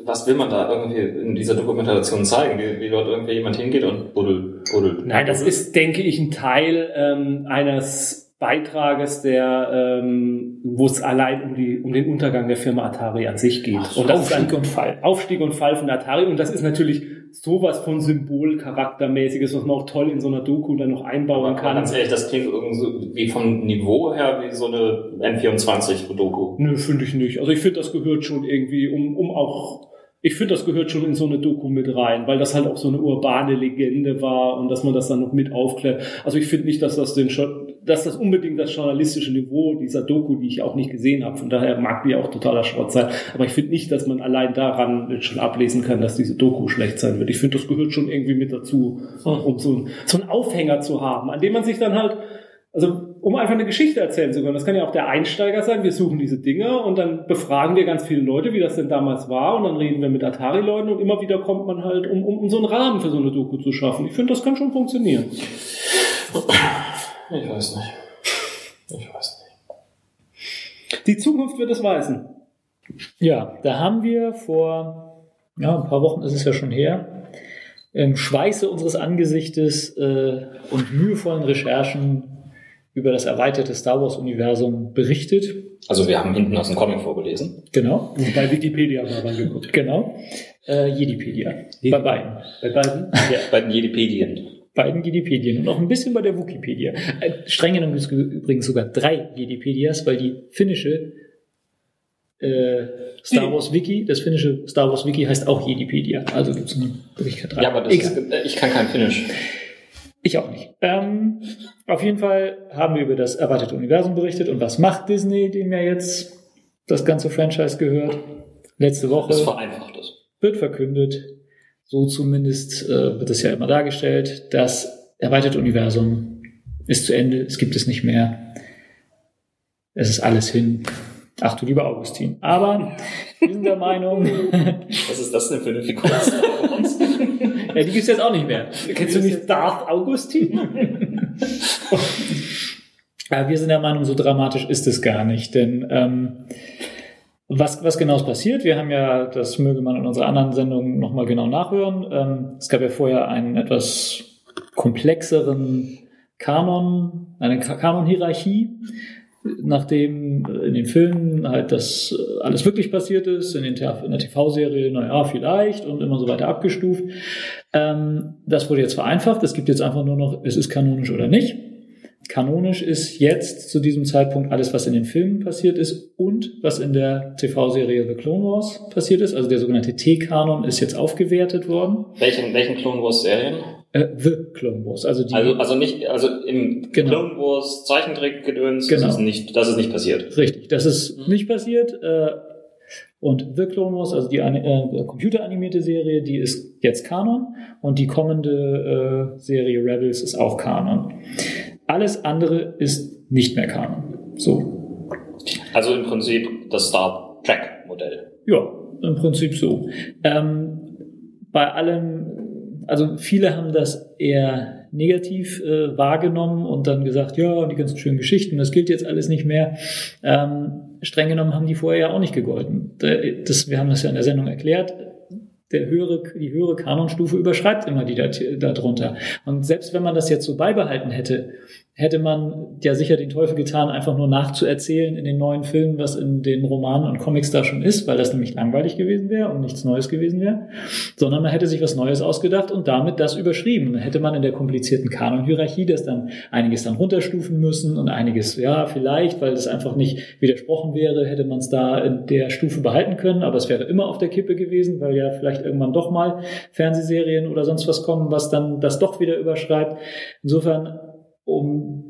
was will man da irgendwie in dieser Dokumentation zeigen? Wie, wie dort irgendwie jemand hingeht und buddelt, buddelt. Nein, das ist, denke ich, ein Teil ähm, eines Beitrages, der, ähm, wo es allein um, die, um den Untergang der Firma Atari an sich geht. Ach und das ist Aufstieg ein und Fall. Aufstieg und Fall von Atari. Und das ist natürlich sowas von Symbolcharaktermäßiges, was man auch toll in so einer Doku dann noch einbauen kann. ganz ehrlich, das klingt irgendwie vom Niveau her wie so eine N24-Doku. Nö, finde ich nicht. Also ich finde, das gehört schon irgendwie, um, um auch, ich finde, das gehört schon in so eine Doku mit rein, weil das halt auch so eine urbane Legende war und dass man das dann noch mit aufklärt. Also ich finde nicht, dass das den schon, dass das unbedingt das journalistische Niveau dieser Doku, die ich auch nicht gesehen habe, von daher mag die auch totaler Schrott sein. Aber ich finde nicht, dass man allein daran schon ablesen kann, dass diese Doku schlecht sein wird. Ich finde, das gehört schon irgendwie mit dazu, um so, ein, so einen Aufhänger zu haben, an dem man sich dann halt also um einfach eine Geschichte erzählen zu können. Das kann ja auch der Einsteiger sein. Wir suchen diese Dinge und dann befragen wir ganz viele Leute, wie das denn damals war und dann reden wir mit Atari-Leuten und immer wieder kommt man halt, um, um, um so einen Rahmen für so eine Doku zu schaffen. Ich finde, das kann schon funktionieren. Ich weiß nicht. Ich weiß nicht. Die Zukunft wird es weisen. Ja, da haben wir vor ja, ein paar Wochen ist es ja schon her, im Schweiße unseres Angesichtes äh, und mühevollen Recherchen über das erweiterte Star Wars-Universum berichtet. Also wir haben hinten aus dem Comic vorgelesen. Genau. Und bei Wikipedia mal reingeguckt. Genau. Äh, Jedipedia. Bei beiden. Bei beiden? Ja. Bei den Jedipedien. Beiden Jedipedien und auch ein bisschen bei der Wikipedia. Äh, streng genommen ist übrigens sogar drei Jedipedias, weil die finnische äh, Star Wars Wiki, das finnische Star Wars Wiki heißt auch Jedipedia. Also gibt es eine Möglichkeit drei. Ja, aber ist, äh, ich kann kein Finnisch. Ich auch nicht. Ähm, auf jeden Fall haben wir über das erweiterte Universum berichtet und was macht Disney, dem ja jetzt das ganze Franchise gehört. Letzte Woche Das vereinfacht es. wird verkündet, so zumindest äh, wird es ja immer dargestellt, das erweiterte Universum ist zu Ende, es gibt es nicht mehr, es ist alles hin. Ach du lieber Augustin. Aber wir sind der Meinung, Was ist das denn für eine Figur? Ja, die gibt es jetzt auch nicht mehr. Kennst du nicht Darth Augustin? Ja, wir sind der Meinung, so dramatisch ist es gar nicht, denn ähm, was, was genau ist passiert? Wir haben ja, das möge man in unserer anderen Sendung nochmal genau nachhören. Ähm, es gab ja vorher einen etwas komplexeren Kanon, eine Ka- Kanon-Hierarchie, nachdem in den Filmen halt das äh, alles wirklich passiert ist, in, den, in der TV-Serie, naja, vielleicht und immer so weiter abgestuft. Ähm, das wurde jetzt vereinfacht. Es gibt jetzt einfach nur noch, es ist kanonisch oder nicht. Kanonisch ist jetzt zu diesem Zeitpunkt alles, was in den Filmen passiert ist und was in der TV-Serie The Clone Wars passiert ist. Also der sogenannte T-Kanon ist jetzt aufgewertet worden. welchen, welchen Clone Wars Serien? Äh, The Clone Wars, also die Also, also nicht, also im Genau. Clone Wars Zeichentrick-Gedöns Genau. ist nicht, das ist nicht passiert. Richtig, das ist nicht passiert. Äh, und The Clone Wars, also die äh, computeranimierte Serie, die ist jetzt Kanon und die kommende äh, Serie Rebels ist auch Kanon. Alles andere ist nicht mehr Kanon. So, Also im Prinzip das Star Trek Modell. Ja, im Prinzip so. Ähm, bei allem, also viele haben das eher negativ äh, wahrgenommen und dann gesagt, ja, und die ganzen schönen Geschichten, das gilt jetzt alles nicht mehr. Ähm, streng genommen haben die vorher ja auch nicht gegolten. Da- Das, wir haben das ja in der Sendung erklärt. Der höhere, die höhere Kanonstufe überschreibt immer die darunter. Und selbst wenn man das jetzt so beibehalten hätte, hätte man ja sicher den Teufel getan, einfach nur nachzuerzählen in den neuen Filmen, was in den Romanen und Comics da schon ist, weil das nämlich langweilig gewesen wäre und nichts Neues gewesen wäre, sondern man hätte sich was Neues ausgedacht und damit das überschrieben. Dann hätte man in der komplizierten Kanonhierarchie das dann einiges dann runterstufen müssen und einiges, ja, vielleicht, weil das einfach nicht widersprochen wäre, hätte man es da in der Stufe behalten können, aber es wäre immer auf der Kippe gewesen, weil ja vielleicht irgendwann doch mal Fernsehserien oder sonst was kommen, was dann das doch wieder überschreibt. Insofern um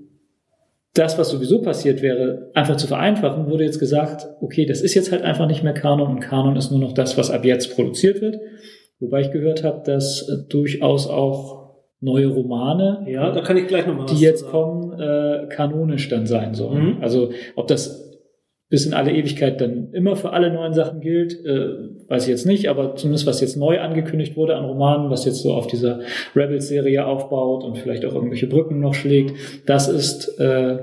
das, was sowieso passiert wäre, einfach zu vereinfachen, wurde jetzt gesagt, okay, das ist jetzt halt einfach nicht mehr Kanon und Kanon ist nur noch das, was ab jetzt produziert wird. Wobei ich gehört habe, dass äh, durchaus auch neue Romane, Ja, da kann ich gleich nochmal die jetzt kommen, äh, kanonisch dann sein sollen. Mhm. Also ob das bis in alle Ewigkeit dann immer für alle neuen Sachen gilt, äh, weiß ich jetzt nicht, aber zumindest was jetzt neu angekündigt wurde an Romanen, was jetzt so auf dieser Rebels-Serie aufbaut und vielleicht auch irgendwelche Brücken noch schlägt, das ist, äh,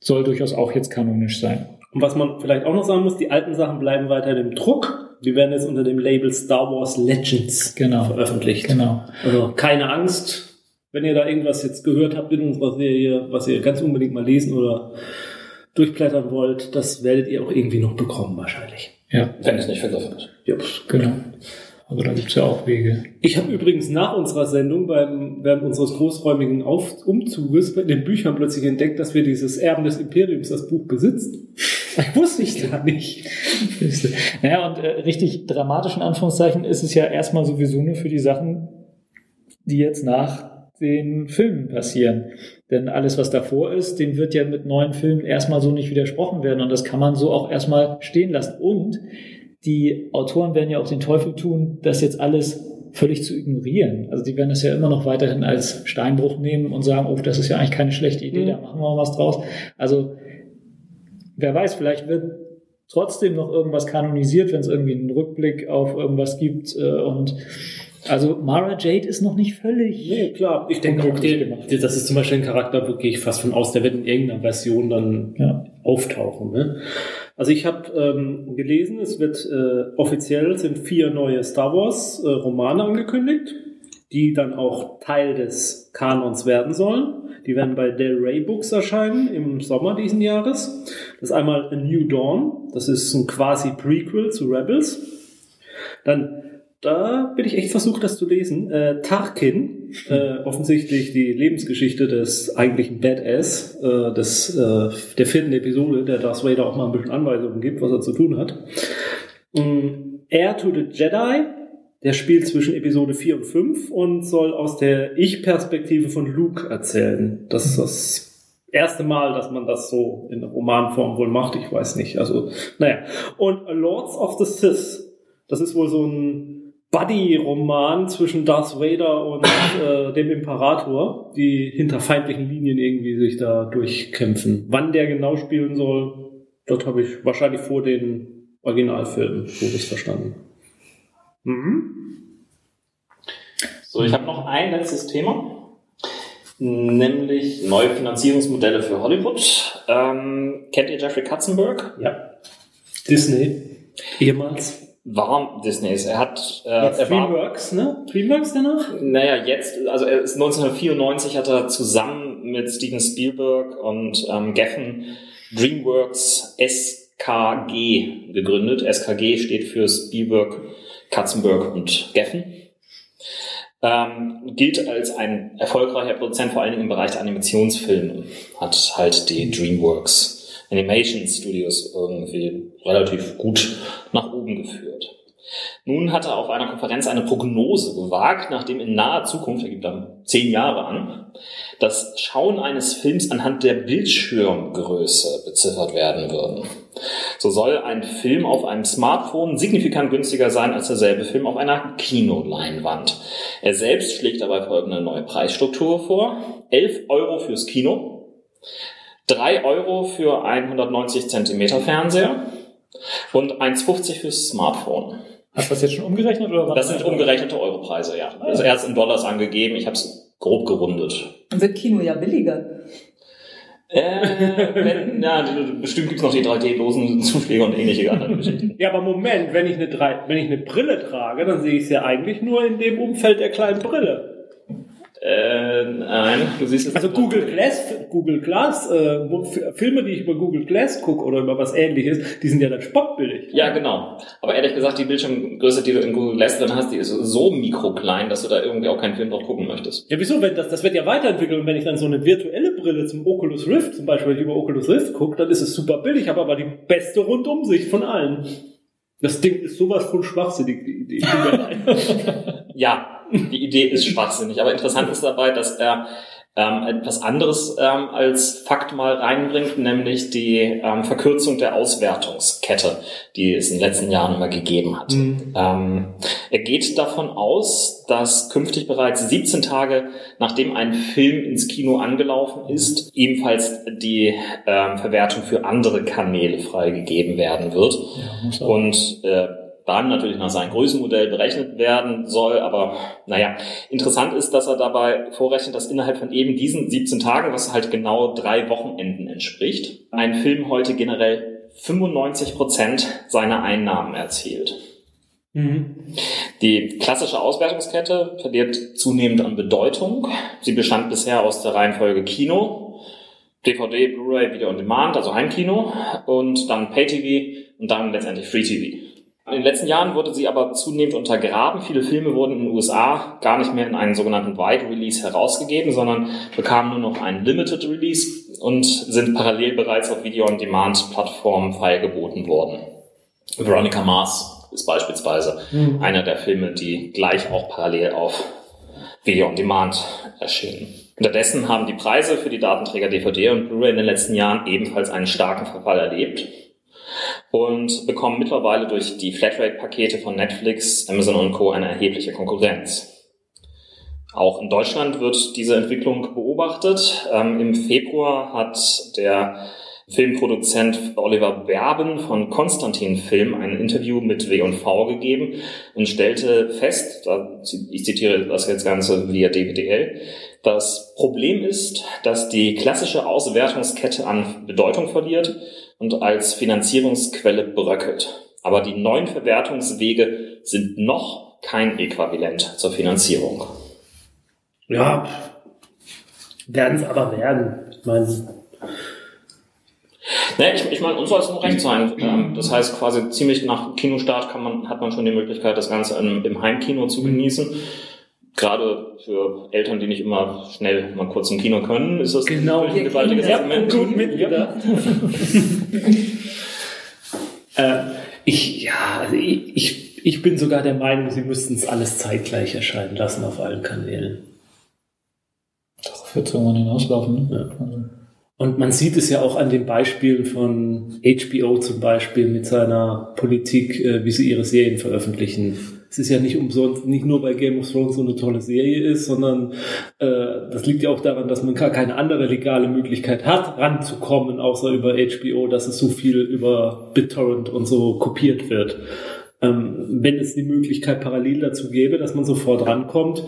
soll durchaus auch jetzt kanonisch sein. Und was man vielleicht auch noch sagen muss, die alten Sachen bleiben weiter im Druck. Die werden jetzt unter dem Label Star Wars Legends Genau. veröffentlicht. Genau. Also keine Angst, wenn ihr da irgendwas jetzt gehört habt in unserer Serie, was ihr ganz unbedingt mal lesen oder durchblättern wollt, das werdet ihr auch irgendwie noch bekommen wahrscheinlich. Ja, Wenn es nicht vergriffen ist. Jupp. genau. Aber da gibt's ja auch Wege. Ich habe übrigens nach unserer Sendung beim während unseres großräumigen Auf Umzuges in den Büchern plötzlich entdeckt, dass wir dieses Erben des Imperiums, das Buch besitzen. Das wusste ich gar nicht. Naja, und äh, richtig dramatisch in Anführungszeichen ist es ja erstmal sowieso nur für die Sachen, die jetzt nach den Filmen passieren. Denn alles, was davor ist, dem wird ja mit neuen Filmen erstmal so nicht widersprochen werden. Und das kann man so auch erstmal stehen lassen. Und die Autoren werden ja auch den Teufel tun, das jetzt alles völlig zu ignorieren. Also die werden es ja immer noch weiterhin als Steinbruch nehmen und sagen, oh, das ist ja eigentlich keine schlechte Idee, Mhm. da machen wir mal was draus. Also wer weiß, vielleicht wird trotzdem noch irgendwas kanonisiert, wenn es irgendwie einen Rückblick auf irgendwas gibt. Äh, und also Mara Jade ist noch nicht völlig. Nee, klar. Ich denke auch, die, das ist zum Beispiel ein Charakter, wo gehe ich fast von aus, der wird in irgendeiner Version dann Ja. auftauchen. Ne? Also ich habe ähm, gelesen, es wird äh, offiziell sind vier neue Star Wars äh, Romane angekündigt, die dann auch Teil des Kanons werden sollen. Die werden bei Del Rey Books erscheinen im Sommer diesen Jahres. Das ist einmal A New Dawn, das ist ein quasi Prequel zu Rebels. Dann da bin ich echt versucht, das zu lesen. Äh, Tarkin, äh, offensichtlich die Lebensgeschichte des eigentlichen Badass, äh, des, äh, der vierten Episode, der Darth Vader auch mal ein bisschen Anweisungen gibt, was er zu tun hat. Ähm, Air to the Jedi, der spielt zwischen Episode 4 und 5 und soll aus der Ich-Perspektive von Luke erzählen. Das ist das erste Mal, dass man das so in Romanform wohl macht. Ich weiß nicht. Also, naja. Und Lords of the Sith, das ist wohl so ein Buddy-Roman zwischen Darth Vader und äh, dem Imperator, die hinter feindlichen Linien irgendwie sich da durchkämpfen. Wann der genau spielen soll, das habe ich wahrscheinlich vor den Originalfilmen, so das verstanden. Mhm. So, ich habe noch ein letztes Thema, nämlich neue Finanzierungsmodelle für Hollywood. Ähm, kennt ihr Jeffrey Katzenberg? Ja. Disney. Ehemals war Disneys. Er hat äh, er Dreamworks, ne? Dreamworks danach? Naja, jetzt, also er ist 1994 hat er zusammen mit Steven Spielberg und ähm, Geffen Dreamworks SKG gegründet. SKG steht für Spielberg, Katzenberg und Geffen. Ähm, gilt als ein erfolgreicher Produzent, vor allem im Bereich der Animationsfilme. Hat halt die Dreamworks Animation Studios irgendwie relativ gut nach oben geführt. Nun hat er auf einer Konferenz eine Prognose gewagt, nachdem in naher Zukunft, er gibt dann zehn Jahre an, das Schauen eines Films anhand der Bildschirmgröße beziffert werden würde. So soll ein Film auf einem Smartphone signifikant günstiger sein als derselbe Film auf einer Kinoleinwand. Er selbst schlägt dabei folgende neue Preisstruktur vor. 11 Euro fürs Kino, 3 Euro für einen 190 Zentimeter Fernseher und 1,50 fürs Smartphone. Hast du das jetzt schon umgerechnet? oder? Das sind umgerechnete Europreise, ja. Also er hat es in Dollars angegeben, ich habe es grob gerundet. Dann wird Kino ja billiger. Äh, wenn, na, bestimmt gibt's noch die 3D-losen Zuschläge und ähnliche andere Geschichten. Ja, aber Moment, wenn ich eine, 3, wenn ich eine Brille trage, dann sehe ich es ja eigentlich nur in dem Umfeld der kleinen Brille. Äh, nein, du siehst es. Also Google Glass, Google Glass, äh, Filme, die ich über Google Glass gucke oder über was ähnliches, die sind ja dann spottbillig. Ja, genau. Aber ehrlich gesagt, die Bildschirmgröße, die du in Google Glass drin hast, die ist so mikroklein, dass du da irgendwie auch keinen Film drauf gucken möchtest. Ja, wieso? Wenn das, das wird ja weiterentwickelt und wenn ich dann so eine virtuelle Brille zum Oculus Rift, zum Beispiel über Oculus Rift gucke, dann ist es super billig, habe aber die beste Rundumsicht von allen. Das Ding ist sowas von schwachsinnig, die Idee. ja, die Idee ist schwachsinnig. Aber interessant ist dabei, dass er ähm, etwas anderes ähm, als Fakt mal reinbringt, nämlich die ähm, Verkürzung der Auswertungskette, die es in den letzten Jahren immer gegeben hat. Mhm. Ähm, er geht davon aus, dass künftig bereits 17 Tage nachdem ein Film ins Kino angelaufen ist, ebenfalls die ähm, Verwertung für andere Kanäle freigegeben werden wird. Ja, Und äh, dann natürlich nach seinem Größenmodell berechnet werden soll. Aber naja, interessant ist, dass er dabei vorrechnet, dass innerhalb von eben diesen 17 Tagen, was halt genau drei Wochenenden entspricht, ein Film heute generell 95 Prozent seiner Einnahmen erzielt. Mhm. Die klassische Auswertungskette verliert zunehmend an Bedeutung. Sie bestand bisher aus der Reihenfolge Kino, DVD, Blu-ray, Video on Demand, also Heimkino und dann Pay-TV und dann letztendlich Free-TV. In den letzten Jahren wurde sie aber zunehmend untergraben. Viele Filme wurden in den USA gar nicht mehr in einen sogenannten Wide Release herausgegeben, sondern bekamen nur noch einen Limited Release und sind parallel bereits auf Video-on-Demand-Plattformen freigeboten worden. Veronica Mars ist beispielsweise mhm. einer der Filme, die gleich auch parallel auf Video-on-Demand erschienen. Unterdessen haben die Preise für die Datenträger DVD und Blu-ray in den letzten Jahren ebenfalls einen starken Verfall erlebt und bekommen mittlerweile durch die Flatrate-Pakete von Netflix, Amazon und Co. eine erhebliche Konkurrenz. Auch in Deutschland wird diese Entwicklung beobachtet. Ähm, Im Februar hat der Filmproduzent Oliver Berben von Konstantin Film ein Interview mit W&V gegeben und stellte fest, ich zitiere das jetzt Ganze via DWDL, das Problem ist, dass die klassische Auswertungskette an Bedeutung verliert und als Finanzierungsquelle bröckelt. Aber die neuen Verwertungswege sind noch kein Äquivalent zur Finanzierung. Ja, werden es aber werden. Ich meine, Nee, ich, ich meine, uns soll es nur recht sein. Ähm, das heißt, quasi ziemlich nach Kinostart kann man, hat man schon die Möglichkeit, das Ganze im, im Heimkino zu genießen. Gerade für Eltern, die nicht immer schnell mal kurz im Kino können, ist das Genau. ein gewaltiges Ja, Argument. gut mitgedacht. äh, ich, ja, also ich, ich, ich bin sogar der Meinung, sie müssten es alles zeitgleich erscheinen lassen auf allen Kanälen. Darauf wird es irgendwann hinauslaufen. Ne? Also, Und man sieht es ja auch an den Beispielen von HBO zum Beispiel mit seiner Politik, äh, wie sie ihre Serien veröffentlichen. Es ist ja nicht umsonst, nicht nur bei Game of Thrones so eine tolle Serie ist, sondern äh, das liegt ja auch daran, dass man gar keine andere legale Möglichkeit hat, ranzukommen, außer über HBO, dass es so viel über BitTorrent und so kopiert wird. Ähm, wenn es die Möglichkeit parallel dazu gäbe, dass man sofort rankommt,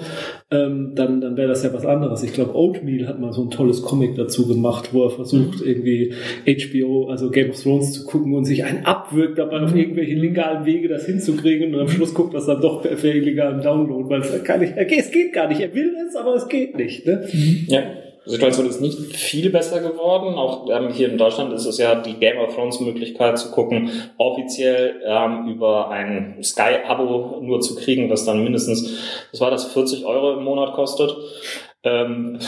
ähm, dann, dann wäre das ja was anderes. Ich glaube, Oatmeal hat mal so ein tolles Comic dazu gemacht, wo er versucht, irgendwie HBO, also Game of Thrones zu gucken und sich einen abwirkt, dabei auf irgendwelche legalen Wege das hinzukriegen und am Schluss guckt das dann doch per illegalen Download, weil es gar nicht, es geht gar nicht. Er will es, aber es geht nicht. Ne? Ja. Die Situation ist nicht viel besser geworden. Auch ähm, hier in Deutschland ist es ja die Game of Thrones Möglichkeit zu gucken, offiziell ähm, über ein Sky-Abo nur zu kriegen, das dann mindestens, was war das, 40 Euro im Monat kostet. Ähm,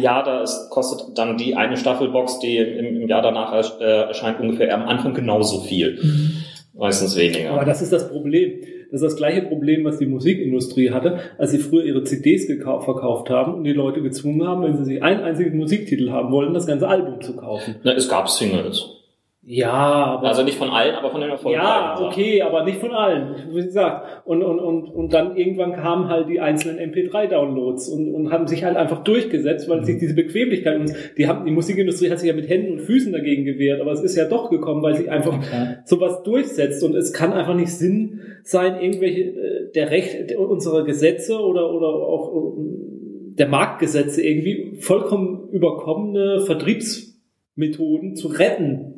ja, da kostet dann die eine Staffelbox, die im, im Jahr danach äh, erscheint, ungefähr am Anfang genauso viel. Meistens weniger. Aber das ist das Problem. Das ist das gleiche Problem, was die Musikindustrie hatte, als sie früher ihre CDs verkauft haben und die Leute gezwungen haben, wenn sie sich einen einzigen Musiktitel haben wollen, das ganze Album zu kaufen. Na, es gab Singles. Ja, aber Also nicht von allen, aber von den erfolgreichen. ja, Sachen. okay, aber nicht von allen, wie gesagt. Und, und, und, und dann irgendwann kamen halt die einzelnen MP3-Downloads und, und haben sich halt einfach durchgesetzt, weil sich diese Bequemlichkeit, und die, haben, die Musikindustrie hat sich ja mit Händen und Füßen dagegen gewehrt, aber es ist ja doch gekommen, weil sie einfach klar. sowas durchsetzt und es kann einfach nicht Sinn sein, irgendwelche äh, der Recht unserer Gesetze oder oder auch äh, der Marktgesetze irgendwie vollkommen überkommene Vertriebsmethoden zu retten,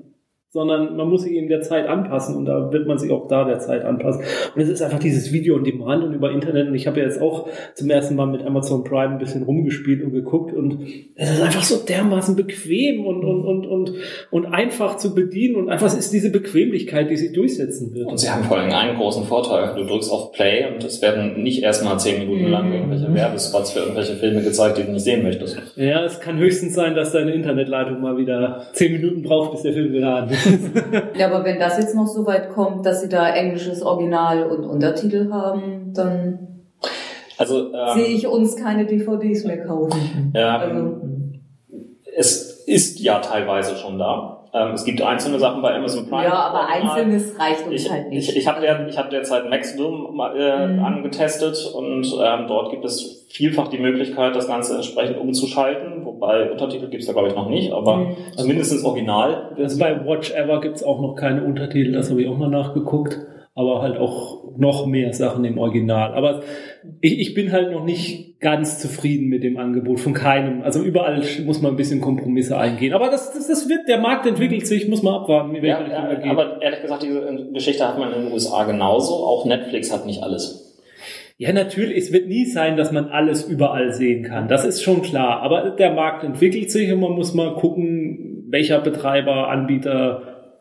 sondern man muss sich eben der Zeit anpassen und da wird man sich auch da der Zeit anpassen. Und es ist einfach dieses Video on Demand und über Internet und ich habe ja jetzt auch zum ersten Mal mit Amazon Prime ein bisschen rumgespielt und geguckt und es ist einfach so dermaßen bequem und, und, und, und, und einfach zu bedienen und einfach ist diese Bequemlichkeit, die sich durchsetzen wird. Und sie haben vor allem einen großen Vorteil. Du drückst auf Play und es werden nicht erstmal zehn Minuten lang irgendwelche Werbespots für irgendwelche Filme gezeigt, die du nicht sehen möchtest. Ja, es kann höchstens sein, dass deine Internetleitung mal wieder zehn Minuten braucht, bis der Film geladen ist. Ja, aber wenn das jetzt noch so weit kommt, dass sie da englisches Original und Untertitel haben, dann Also sehe ähm, ich uns keine DVDs mehr kaufen. ja, Also, es ist ja teilweise schon da. Ähm, es gibt einzelne Sachen bei Amazon Prime. ja, aber einzelnes reicht uns Ich, halt nicht. ich, ich habe der, ich hab derzeit mal, äh, Mhm. angetestet und ähm, dort gibt es vielfach die Möglichkeit, das Ganze entsprechend umzuschalten. Wobei Untertitel gibt es da glaube ich noch nicht, aber Mhm. also mindestens original. Das bei Watch Ever gibt's auch noch keine Untertitel, das habe ich auch mal nachgeguckt. Aber halt auch noch mehr Sachen im Original. Aber ich, ich bin halt noch nicht ganz zufrieden mit dem Angebot von keinem. Also überall muss man ein bisschen Kompromisse eingehen. Aber das, das, das wird, der Markt entwickelt sich, muss man abwarten, wie welche Ja, Richtung er ja, geht. aber ehrlich gesagt, diese Geschichte hat man in den USA genauso. Auch Netflix hat nicht alles. Ja, natürlich, es wird nie sein, dass man alles überall sehen kann. Das ist schon klar. Aber der Markt entwickelt sich und man muss mal gucken, welcher Betreiber, Anbieter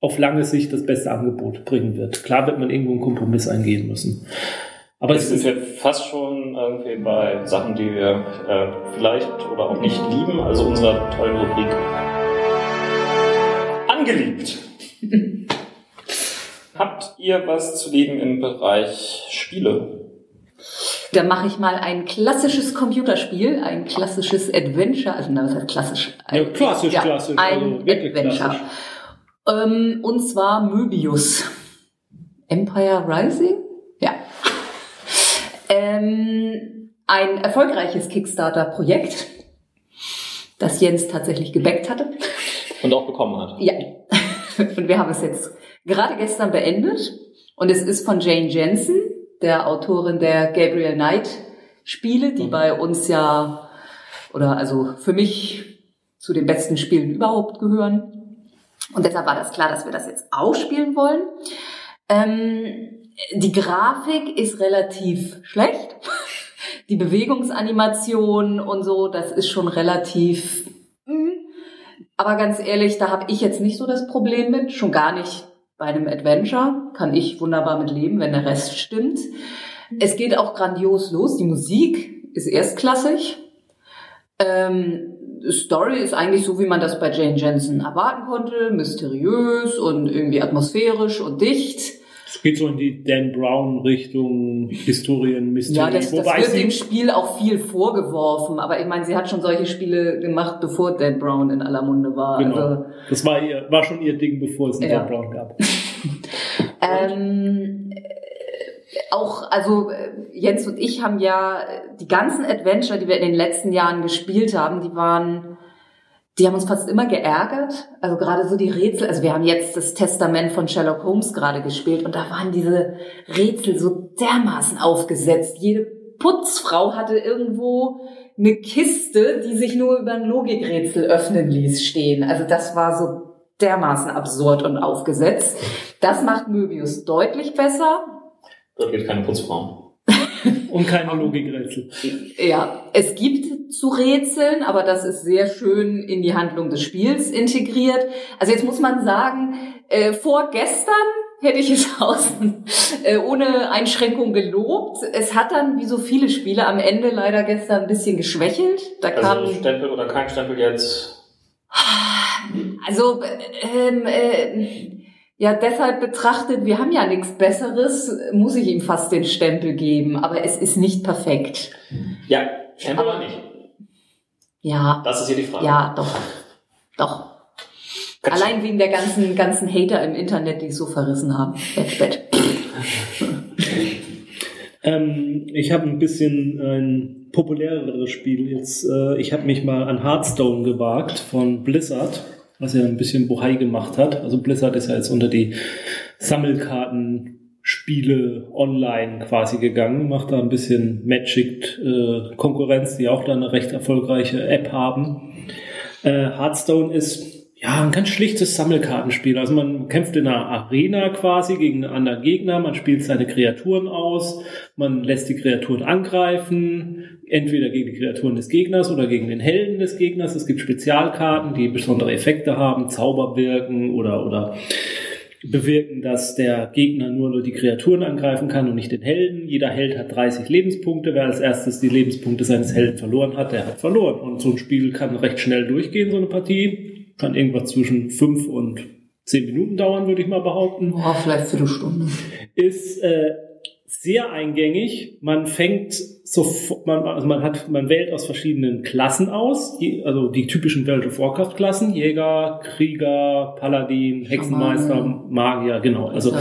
auf lange Sicht das beste Angebot bringen wird. Klar wird man irgendwo einen Kompromiss eingehen müssen. Aber es sind ist, wir fast schon irgendwie bei Sachen, die wir äh, vielleicht oder auch nicht lieben. Also unserer tollen Rubrik angeliebt. Habt ihr was zu lieben im Bereich Spiele? Da mache ich mal ein klassisches Computerspiel, ein klassisches Adventure, also na, was heißt klassisch? Ja, klassisch, ja, klassisch, Ein also wirklich Adventure. klassisch. Ähm, und zwar Möbius. Empire Rising? Ja. Ähm, ein erfolgreiches Kickstarter-Projekt, das Jens tatsächlich gebackt hatte. Und auch bekommen hat. Ja. Und wir haben es jetzt gerade gestern beendet. Und es ist von Jane Jensen, der Autorin der Gabriel Knight Spiele, die bei uns ja, oder also für mich zu den besten Spielen überhaupt gehören. Und deshalb war das klar, dass wir das jetzt auch spielen wollen. Ähm, die Grafik ist relativ schlecht. Die Bewegungsanimation und so, das ist schon relativ. Mh. Aber ganz ehrlich, da habe ich jetzt nicht so das Problem mit. Schon gar nicht bei einem Adventure. Kann ich wunderbar mit leben, wenn der Rest stimmt. Es geht auch grandios los. Die Musik ist erstklassig. Ähm, Story ist eigentlich so, wie man das bei Jane Jensen erwarten konnte. Mysteriös und irgendwie atmosphärisch und dicht. Es geht so in die Dan Brown Richtung Historien, Mystery. Ja, das, das Wobei wird dem Spiel auch viel vorgeworfen. Aber ich meine, sie hat schon solche Spiele gemacht, bevor Dan Brown in aller Munde war. Genau. Also, Das war ihr, war schon ihr Ding, bevor es einen Ja. Dan Brown gab. Ähm, äh, auch, also Jens und ich haben ja die ganzen Adventure, die wir in den letzten Jahren gespielt haben, die waren, die haben uns fast immer geärgert. Also gerade so die Rätsel, also wir haben jetzt das Testament von Sherlock Holmes gerade gespielt und da waren diese Rätsel so dermaßen aufgesetzt. Jede Putzfrau hatte irgendwo eine Kiste, die sich nur über ein Logikrätsel öffnen ließ, stehen. Also das war so dermaßen absurd und aufgesetzt. Das macht Möbius deutlich besser. Dort gibt es keine Putzfrauen. Und keine Logikrätsel. Ja, es gibt zu rätseln, aber das ist sehr schön in die Handlung des Spiels integriert. Also jetzt muss man sagen, äh, vorgestern hätte ich es außen äh, ohne Einschränkung gelobt. Es hat dann, wie so viele Spiele, am Ende leider gestern ein bisschen geschwächelt. Da kam Also Stempel oder kein Stempel jetzt. Also, ähm, äh, ja, deshalb betrachtet, wir haben ja nichts Besseres, muss ich ihm fast den Stempel geben, aber es ist nicht perfekt. Ja, Stempel Aber- oder nicht? Ja, Das ist hier die Frage. ja, doch, doch. Katsch. Allein wegen der ganzen, ganzen Hater im Internet, die es so verrissen haben. Bett, Bett. Ähm, ich habe ein bisschen ein populäreres Spiel jetzt. Äh, ich habe mich mal an Hearthstone gewagt von Blizzard, was ja ein bisschen Bohai gemacht hat. Also Blizzard ist ja jetzt unter die Sammelkartenspiele online quasi gegangen, macht da ein bisschen Magic äh, Konkurrenz, die auch da eine recht erfolgreiche App haben. Äh, Hearthstone ist ja ein ganz schlichtes Sammelkartenspiel. Also man kämpft in einer Arena quasi gegen einen anderen Gegner, man spielt seine Kreaturen aus, man lässt die Kreaturen angreifen, entweder gegen die Kreaturen des Gegners oder gegen den Helden des Gegners. Es gibt Spezialkarten, die besondere Effekte haben, Zauber wirken oder, oder bewirken, dass der Gegner nur, nur die Kreaturen angreifen kann und nicht den Helden. Jeder Held hat 30 Lebenspunkte. Wer als erstes die Lebenspunkte seines Helden verloren hat, der hat verloren. Und so ein Spiel kann recht schnell durchgehen, so eine Partie. Kann irgendwas zwischen fünf und zehn Minuten dauern, würde ich mal behaupten Boah, vielleicht Viertelstunde. ist äh, sehr eingängig. Man fängt so, man, also man hat, man wählt aus verschiedenen Klassen aus, die, also die typischen World of Warcraft Klassen: Jäger, Krieger, Paladin, Hexenmeister. Magier, genau. Also.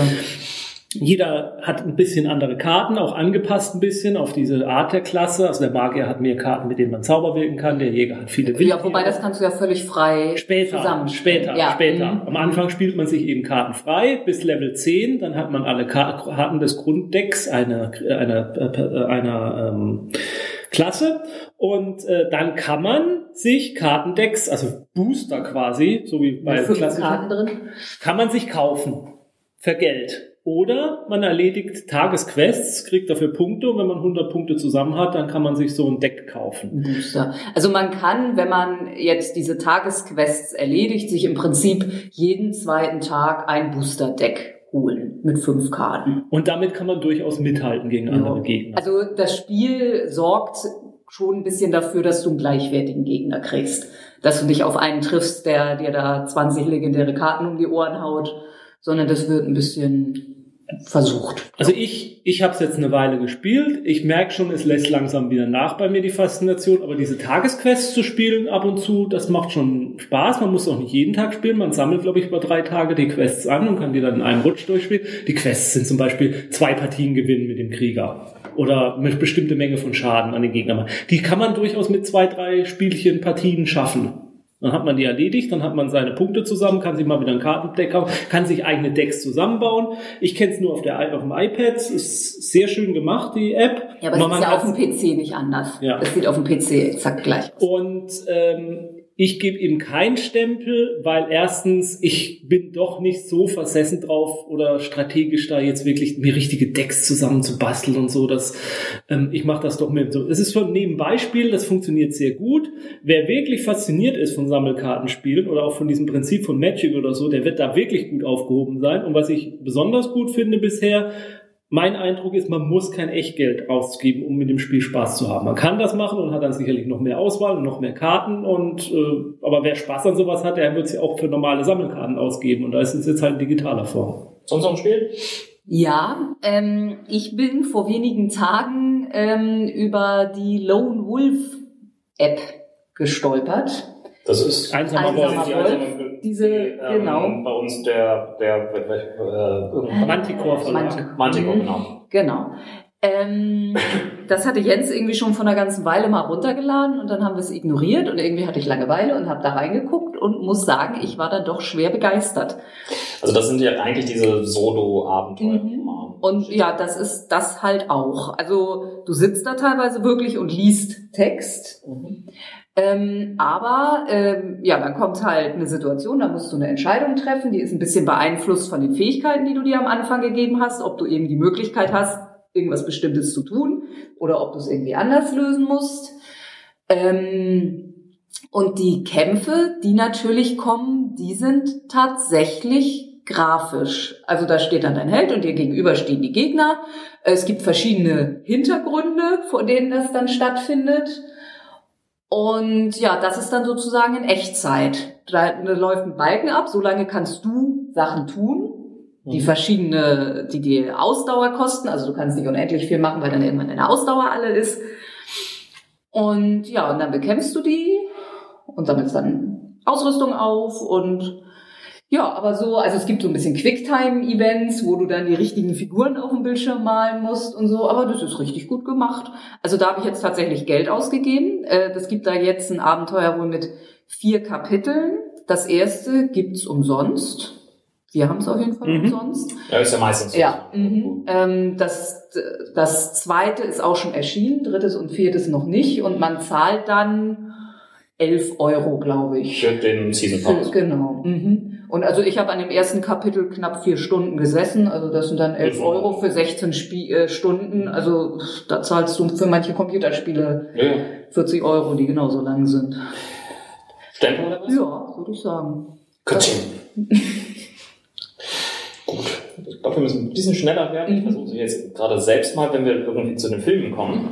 Jeder hat ein bisschen andere Karten, auch angepasst ein bisschen auf diese Art der Klasse. Also der Magier hat mehr Karten, mit denen man Zauber wirken kann. Der Jäger hat viele ja, wobei das kannst du ja völlig frei Später, zusammen. später, ja. später. mhm. Am Anfang spielt man sich eben Karten frei bis Level 10, dann hat man alle Karten des Grunddecks einer, einer, äh, einer ähm, Klasse und äh, dann kann man sich Kartendecks, also Booster quasi, so wie bei klassischen, Karten drin. kann man sich kaufen für Geld. Oder man erledigt Tagesquests, kriegt dafür Punkte und wenn man 100 Punkte zusammen hat, dann kann man sich so ein Deck kaufen. Booster. Also man kann, wenn man jetzt diese Tagesquests erledigt, sich im Prinzip jeden zweiten Tag ein Booster-Deck holen mit fünf Karten. Und damit kann man durchaus mithalten gegen andere Gegner. Also das Spiel sorgt schon ein bisschen dafür, dass du einen gleichwertigen Gegner kriegst. Dass du nicht auf einen triffst, der dir da 20 legendäre Karten um die Ohren haut, sondern das wird ein bisschen versucht. Also ich, ich habe es jetzt eine Weile gespielt. Ich merke schon, es lässt langsam wieder nach bei mir die Faszination. Aber diese Tagesquests zu spielen ab und zu, das macht schon Spaß. Man muss auch nicht jeden Tag spielen. Man sammelt, glaube ich, über drei Tage die Quests an und kann die dann in einem Rutsch durchspielen. Die Quests sind zum Beispiel zwei Partien gewinnen mit dem Krieger. Oder eine bestimmte Menge von Schaden an den Gegner. Die kann man durchaus mit zwei, drei Spielchen, Partien schaffen. Dann hat man die erledigt, dann hat man seine Punkte zusammen, kann sich mal wieder ein Kartendeck kaufen, kann sich eigene Decks zusammenbauen. Ich kenne es nur auf, der, auf dem iPad, es ist sehr schön gemacht, die App. Ja, aber es ist ja auf dem PC nicht anders. Ja. Das sieht auf dem PC exakt gleich aus. Und ähm, ich gebe ihm keinen Stempel, weil erstens, ich bin doch nicht so versessen drauf oder strategisch da jetzt wirklich mir richtige Decks zusammen zu basteln und so. Dass, ähm, ich mache das doch mit so. Es ist schon ein Nebenbeispiel, das funktioniert sehr gut. Wer wirklich fasziniert ist von Sammelkartenspielen oder auch von diesem Prinzip von Magic oder so, der wird da wirklich gut aufgehoben sein. Und was ich besonders gut finde bisher, mein Eindruck ist, man muss kein Echtgeld ausgeben, um mit dem Spiel Spaß zu haben. Man kann das machen und hat dann sicherlich noch mehr Auswahl und noch mehr Karten. Und äh, aber wer Spaß an sowas hat, der wird sie auch für normale Sammelkarten ausgeben. Und da ist es jetzt halt in digitaler Form. Sonst noch ein Spiel? Ja, ähm, ich bin vor wenigen Tagen ähm, über die Lone Wolf App gestolpert. Das ist Einsamer Einsamer die Wolf. Einsame- Diese, die, ähm, genau. Bei uns der, der, äh, irgendein Manticore Verlag. Manticore. Manticore, Mhm. genau. Genau. Ähm, das hatte Jens irgendwie schon von einer ganzen Weile mal runtergeladen und dann haben wir es ignoriert und irgendwie hatte ich Langeweile und habe da reingeguckt und muss sagen, ich war dann doch schwer begeistert. Also das sind ja eigentlich diese Solo-Abenteuer. Mhm. Und ja, das ist das halt auch. Also du sitzt da teilweise wirklich und liest Text. Ähm, aber ähm, ja, dann kommt halt eine Situation, da musst du eine Entscheidung treffen, die ist ein bisschen beeinflusst von den Fähigkeiten, die du dir am Anfang gegeben hast, ob du eben die Möglichkeit hast, irgendwas Bestimmtes zu tun oder ob du es irgendwie anders lösen musst. Ähm, und die Kämpfe, die natürlich kommen, die sind tatsächlich grafisch. Also da steht dann dein Held und dir gegenüber stehen die Gegner. Es gibt verschiedene Hintergründe, vor denen das dann stattfindet. Und ja, das ist dann sozusagen in Echtzeit. Da läuft ein Balken ab, solange kannst du Sachen tun, die Mhm. verschiedene, die dir Ausdauer kosten. Also du kannst nicht unendlich viel machen, weil dann irgendwann deine Ausdauer alle ist. Und ja, und dann bekämpfst du die und sammelst dann Ausrüstung auf und ja, aber so, also es gibt so ein bisschen Quicktime-Events, wo du dann die richtigen Figuren auf dem Bildschirm malen musst und so, aber das ist richtig gut gemacht. Also da habe ich jetzt tatsächlich Geld ausgegeben. Äh, Das gibt da jetzt ein Abenteuer wohl mit vier Kapiteln. Das erste gibt's umsonst. Wir haben es auf jeden Fall Mhm. umsonst. Ja, ist ja meistens so. Ja, mhm. ähm, das, das zweite ist auch schon erschienen, drittes und viertes noch nicht und man zahlt dann 11 Euro, glaube ich. Für den Season Pass. Genau. Mhm. Und also ich habe an dem ersten Kapitel knapp vier Stunden gesessen, also das sind dann 11 Euro für 16 Spie äh, Stunden. Also da zahlst du für manche Computerspiele Ja, ja. 40 Euro, die genauso lang sind. Stempel oder was? Ja, würde ich sagen. Katsching. Gut. Ich glaube, wir müssen ein bisschen schneller werden. Ich Mhm. versuche jetzt gerade selbst mal, wenn wir irgendwie zu den Filmen kommen.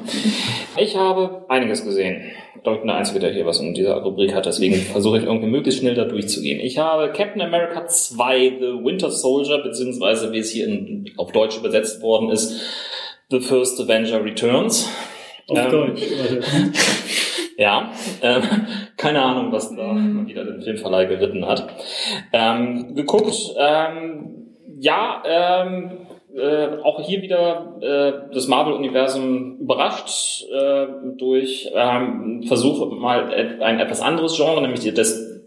Ich habe einiges gesehen. Ich glaube, ich bin der Einzige, der hier was in dieser Rubrik hat. Deswegen versuche ich irgendwie möglichst schnell da durchzugehen. Ich habe Captain America 2, The Winter Soldier, beziehungsweise wie es hier in, auf Deutsch übersetzt worden ist, The First Avenger Returns. Auf Ähm, Deutsch. Ja, ähm, keine Ahnung, was da mal wieder den Filmverleih geritten hat. Ähm, geguckt, ähm, ja, ähm, äh, auch hier wieder äh, das Marvel-Universum überrascht äh, durch ähm, Versuche mal ein etwas anderes Genre, nämlich des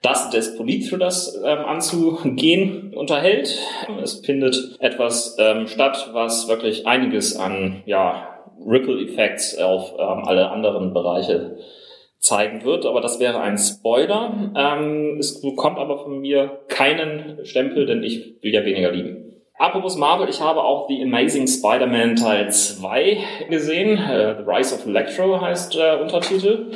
das des Polit-Thrillers ähm, anzugehen unterhält. Es findet etwas ähm, statt, was wirklich einiges an ja, Ripple-Effects auf ähm, alle anderen Bereiche zeigen wird, aber das wäre ein Spoiler. Ähm, es bekommt aber von mir keinen Stempel, denn ich will ja weniger lieben. Apropos Marvel, ich habe auch The Amazing Spider-Man Teil 2 gesehen. Äh, The Rise of Electro heißt der Untertitel.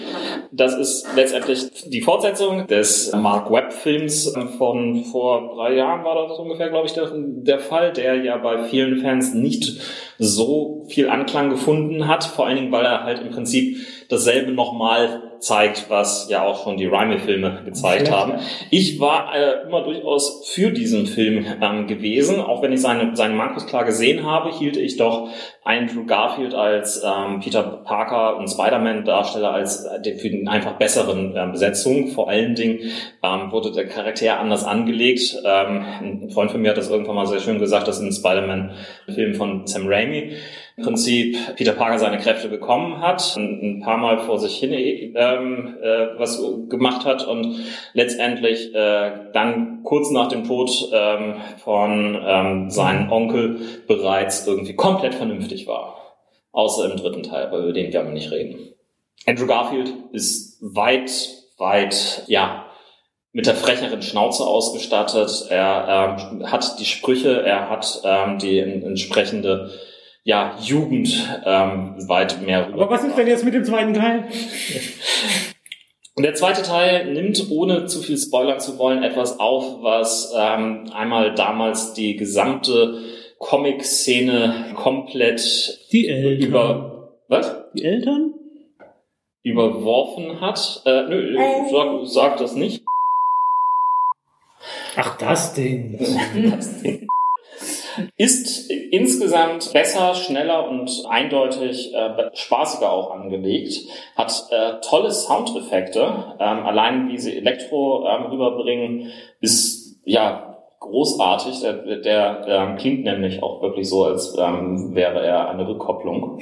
Das ist letztendlich die Fortsetzung des Mark Webb-Films von vor drei Jahren war das ungefähr, glaube ich, der, der Fall, der ja bei vielen Fans nicht so viel Anklang gefunden hat, vor allen Dingen, weil er halt im Prinzip dasselbe nochmal zeigt, was ja auch schon die Raimi-Filme gezeigt haben. Ich war äh, immer durchaus für diesen Film ähm, gewesen, auch wenn ich seine, seine Mankos klar gesehen habe, hielt ich doch Andrew Garfield als ähm, Peter Parker und Spider-Man-Darsteller als äh, für den einfach besseren äh, Besetzung. Vor allen Dingen ähm, wurde der Charakter anders angelegt. Ähm, ein Freund von mir hat das irgendwann mal sehr schön gesagt, dass in Spider-Man-Film von Sam Raimi im Prinzip Peter Parker seine Kräfte bekommen hat, ein, paar Mal vor sich hin ähm, äh, was gemacht hat und letztendlich äh, dann kurz nach dem Tod ähm, von ähm, seinem Onkel bereits irgendwie komplett vernünftig war. Außer im dritten Teil, über den wir aber nicht reden. Andrew Garfield ist weit weit, ja, mit der frecheren Schnauze ausgestattet. Er ähm, hat die Sprüche, er hat ähm, die entsprechende ja, Jugend ähm, weit mehr rüber. Aber was ist denn jetzt mit dem zweiten Teil? Und der zweite Teil nimmt, ohne zu viel spoilern zu wollen, etwas auf, was ähm, einmal damals die gesamte Comic-Szene komplett die Eltern. über was? Die Eltern? Überworfen hat. Äh, nö, sag, sag das nicht. Ach, das Ding. das Ding ist insgesamt besser, schneller und eindeutig äh, spaßiger auch angelegt. Hat äh, tolle Soundeffekte. Ähm, allein wie sie Elektro ähm, rüberbringen, ist ja großartig. Der, der ähm, klingt nämlich auch wirklich so, als ähm, wäre er eine Rückkopplung.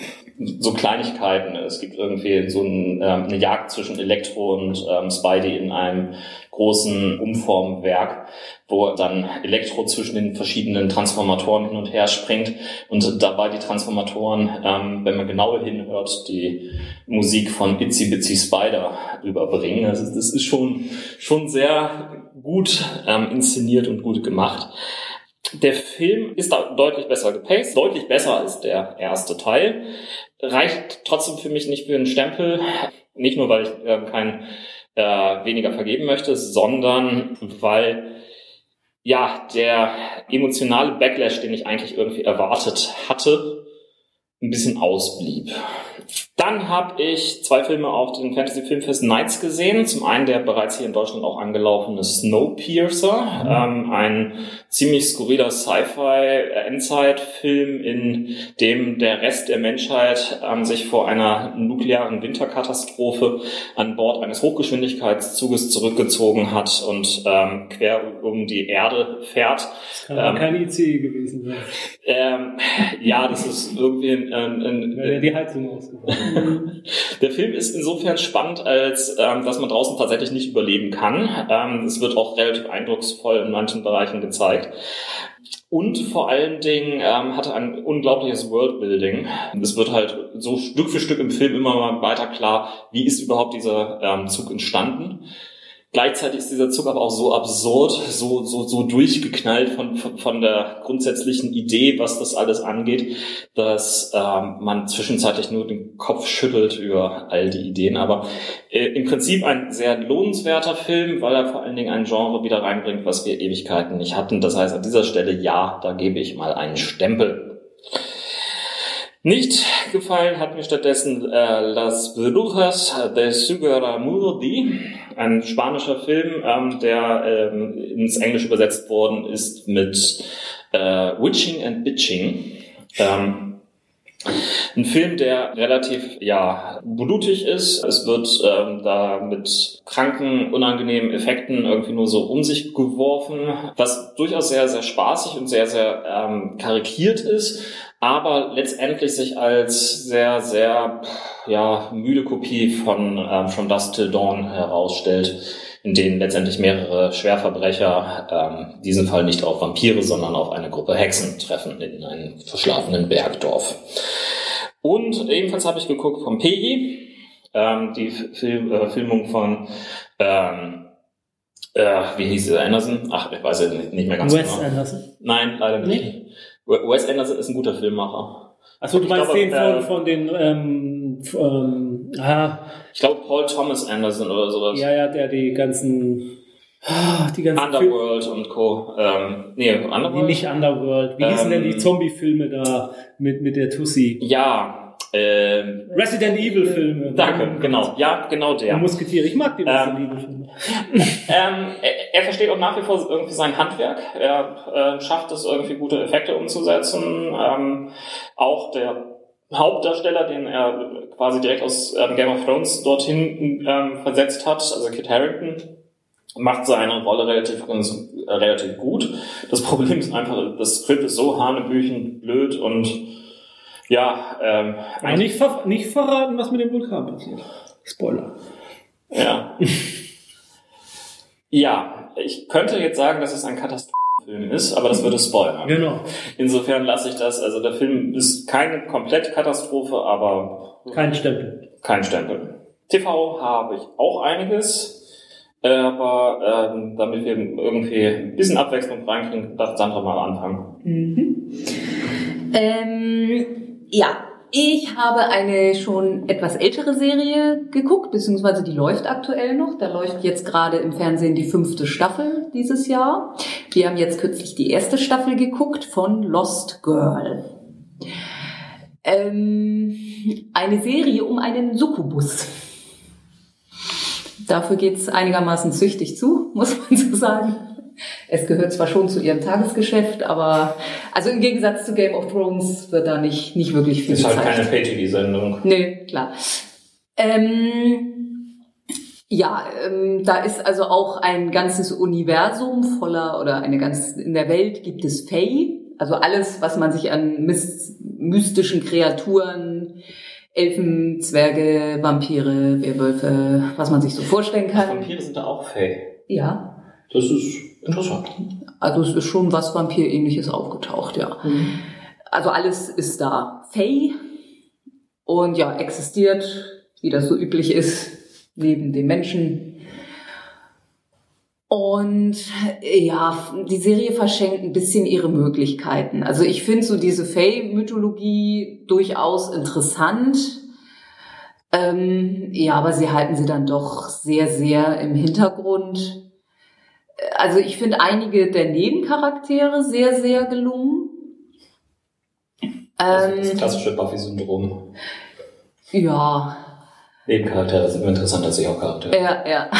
So Kleinigkeiten. Es gibt irgendwie so ein, ähm, eine Jagd zwischen Elektro und ähm, Spidey in einem großen Umformwerk, wo dann Elektro zwischen den verschiedenen Transformatoren hin und her springt und dabei die Transformatoren, ähm, wenn man genauer hinhört, die Musik von Itsy Bitsy Spider überbringen. Also das ist schon, schon sehr gut ähm, inszeniert und gut gemacht. Der Film ist da deutlich besser gepaced, deutlich besser als der erste Teil. Reicht trotzdem für mich nicht für einen Stempel. Nicht nur, weil ich äh, kein äh, weniger vergeben möchte, sondern weil ja der emotionale Backlash, den ich eigentlich irgendwie erwartet hatte, ein bisschen ausblieb. Dann habe ich zwei Filme auf den Fantasy Filmfest Nights gesehen. Zum einen der bereits hier in Deutschland auch angelaufene Snowpiercer, mhm. ähm, ein ziemlich skurriler Sci-Fi-Endzeit-Film, in dem der Rest der Menschheit ähm, sich vor einer nuklearen Winterkatastrophe an Bord eines Hochgeschwindigkeitszuges zurückgezogen hat und ähm, quer um die Erde fährt. Das kann ähm, kein IC gewesen sein. Ähm, ja, das ist irgendwie ein, ein, ein, die Heizung ausgefallen. Der Film ist insofern spannend, als ähm, dass man draußen tatsächlich nicht überleben kann. Ähm, es wird auch relativ eindrucksvoll in manchen Bereichen gezeigt. Und vor allen Dingen ähm, hat er ein unglaubliches Worldbuilding. Es wird halt so Stück für Stück im Film immer weiter klar, wie ist überhaupt dieser ähm, Zug entstanden. Gleichzeitig ist dieser Zug aber auch so absurd, so, so, so durchgeknallt von, von, von der grundsätzlichen Idee, was das alles angeht, dass ähm, man zwischenzeitlich nur den Kopf schüttelt über all die Ideen. Aber äh, im Prinzip ein sehr lohnenswerter Film, weil er vor allen Dingen ein Genre wieder reinbringt, was wir Ewigkeiten nicht hatten. Das heißt, an dieser Stelle ja, da gebe ich mal einen Stempel. Nicht gefallen hat mir stattdessen äh, Las Brujas de Sugaramurdi, ein spanischer Film, ähm, der ähm, ins Englische übersetzt worden ist mit äh, Witching and Bitching. Ähm, ein Film, der relativ ja blutig ist. Es wird ähm, da mit kranken, unangenehmen Effekten irgendwie nur so um sich geworfen, was durchaus sehr, sehr spaßig und sehr, sehr ähm, karikiert ist, aber letztendlich sich als sehr, sehr ja, müde Kopie von ähm, From Dust Till Dawn herausstellt, in denen letztendlich mehrere Schwerverbrecher, ähm, in diesem Fall nicht auf Vampire, sondern auf eine Gruppe Hexen treffen in einem verschlafenen Bergdorf. Und ebenfalls habe ich geguckt vom Peggy, ähm, die Film, äh, Filmung von ähm, äh, wie hieß sie, Anderson? Ach, ich weiß es nicht, nicht mehr ganz Wes genau. Anderson? Nein, leider nicht. Nee? Wes Anderson ist ein guter Filmmacher. Achso, du meinst den von, von den, ähm, ähm, ah. Ich glaube Paul Thomas Anderson oder sowas. Ja, ja, der die ganzen, ah, die ganzen Underworld Film und Co. Ähm, nee, Underworld? Nee, nicht Underworld. Wie hießen denn die ähm, Zombie-Filme da mit, mit der Tussi? Ja, ähm, Resident Evil Filme. Danke, genau. Ja, genau der. Musketiere. Ich mag die Resident ähm, Evil Filme. ähm, er, er, versteht auch nach wie vor irgendwie sein Handwerk. Er äh, schafft es irgendwie gute Effekte umzusetzen. Ähm, auch der Hauptdarsteller, den er quasi direkt aus ähm, Game of Thrones dorthin ähm, versetzt hat, also Kit Harington, macht seine Rolle relativ, äh, relativ gut. Das Problem ist einfach, das Skript ist so hanebüchen blöd und ja, ähm, eigentlich ver nicht verraten, was mit dem Vulkan passiert. Spoiler. Ja. ja, ich könnte jetzt sagen, dass es ein Katastrophenfilm ist, aber das würde spoilern. Genau. Insofern lasse ich das. Also der Film ist keine komplette Katastrophe, aber kein Stempel. Kein Stempel. TV habe ich auch einiges. Aber ähm, damit wir irgendwie ein bisschen Abwechslung reinkriegen, darf Sandra mal anfangen. Mhm. Ähm, ja, ich habe eine schon etwas ältere Serie geguckt, beziehungsweise die läuft aktuell noch. Da läuft jetzt gerade im Fernsehen die fünfte Staffel dieses Jahr. Wir haben jetzt kürzlich die erste Staffel geguckt von Lost Girl. Ähm, eine Serie um einen Succubus. Dafür geht's einigermaßen züchtig zu, muss man so sagen. Es gehört zwar schon zu ihrem Tagesgeschäft, aber also im Gegensatz zu Game of Thrones wird da nicht, nicht wirklich viel Ist halt keine Pay-TV-Sendung. Nee, klar. Ähm, ja, ähm, da ist also auch ein ganzes Universum voller oder eine ganz in der Welt gibt es Fae, also alles, was man sich an mys mystischen Kreaturen, Elfen, Zwerge, Vampire, Werwölfe, was man sich so vorstellen kann. Vampire sind da auch Fay. Ja, Das ist interessant. also es ist schon was Vampirähnliches aufgetaucht, ja. Also alles ist da. Fae und ja, existiert, wie das so üblich ist, neben dem Menschen. Und ja, die Serie verschenkt ein bisschen ihre Möglichkeiten. Also ich finde so diese Fae-Mythologie durchaus interessant. Ähm, ja, aber sie halten sie dann doch sehr, sehr im Hintergrund. Also ich finde einige der Nebencharaktere sehr, sehr gelungen. Also das Ähm, klassische Buffy-Syndrom. ja, Nebencharaktere sind immer interessanter als Hauptcharaktere. Ja, ja.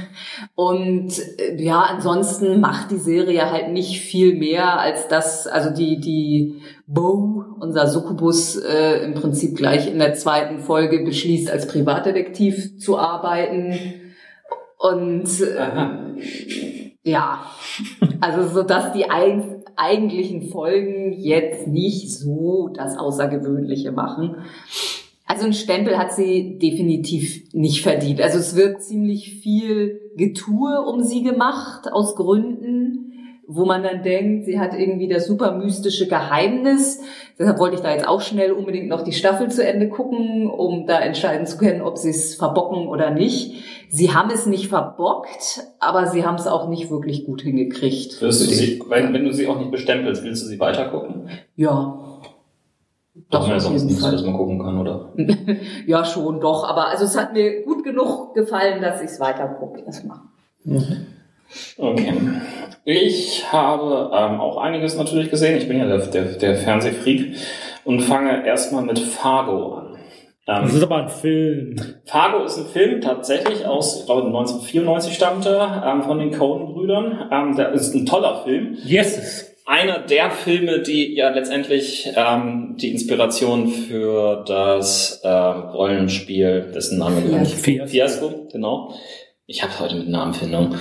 Und äh, ja, ansonsten macht die Serie halt nicht viel mehr als das, also die, die Bo, unser Succubus, äh, im Prinzip gleich in der zweiten Folge beschließt, als Privatdetektiv zu arbeiten. Und äh, ja, also so dass die ein, eigentlichen Folgen jetzt nicht so das Außergewöhnliche machen. Also ein Stempel hat sie definitiv nicht verdient. Also es wird ziemlich viel Getue um sie gemacht, aus Gründen, wo man dann denkt, sie hat irgendwie das super mystische Geheimnis. Deshalb wollte ich da jetzt auch schnell unbedingt noch die Staffel zu Ende gucken, um da entscheiden zu können, ob sie es verbocken oder nicht. Sie haben es nicht verbockt, aber sie haben es auch nicht wirklich gut hingekriegt. Du sie, wenn, wenn du sie auch nicht bestempelst, willst du sie weitergucken? Ja. Doch, Doch, ja auf sonst jeden nichts, Fall. was man gucken kann, oder? Ja, schon, doch. Aber also es hat mir gut genug gefallen, dass ich es weiter gucke. erstmal. Okay. Ich habe ähm, auch einiges natürlich gesehen. Ich bin ja der, der, der Fernsehfreak und fange erstmal mit Fargo an. Das Ähm, ist aber ein Film. Fargo ist ein Film tatsächlich aus, ich glaube, 1994 stammte, ähm, von den Coen-Brüdern. Ähm, der ist ein toller Film. Yes. einer der Filme, die ja letztendlich ähm, die Inspiration für das ähm, Rollenspiel, dessen Name nicht Fiasco. Fiasco, genau. Ich habe heute mit Namenfindung.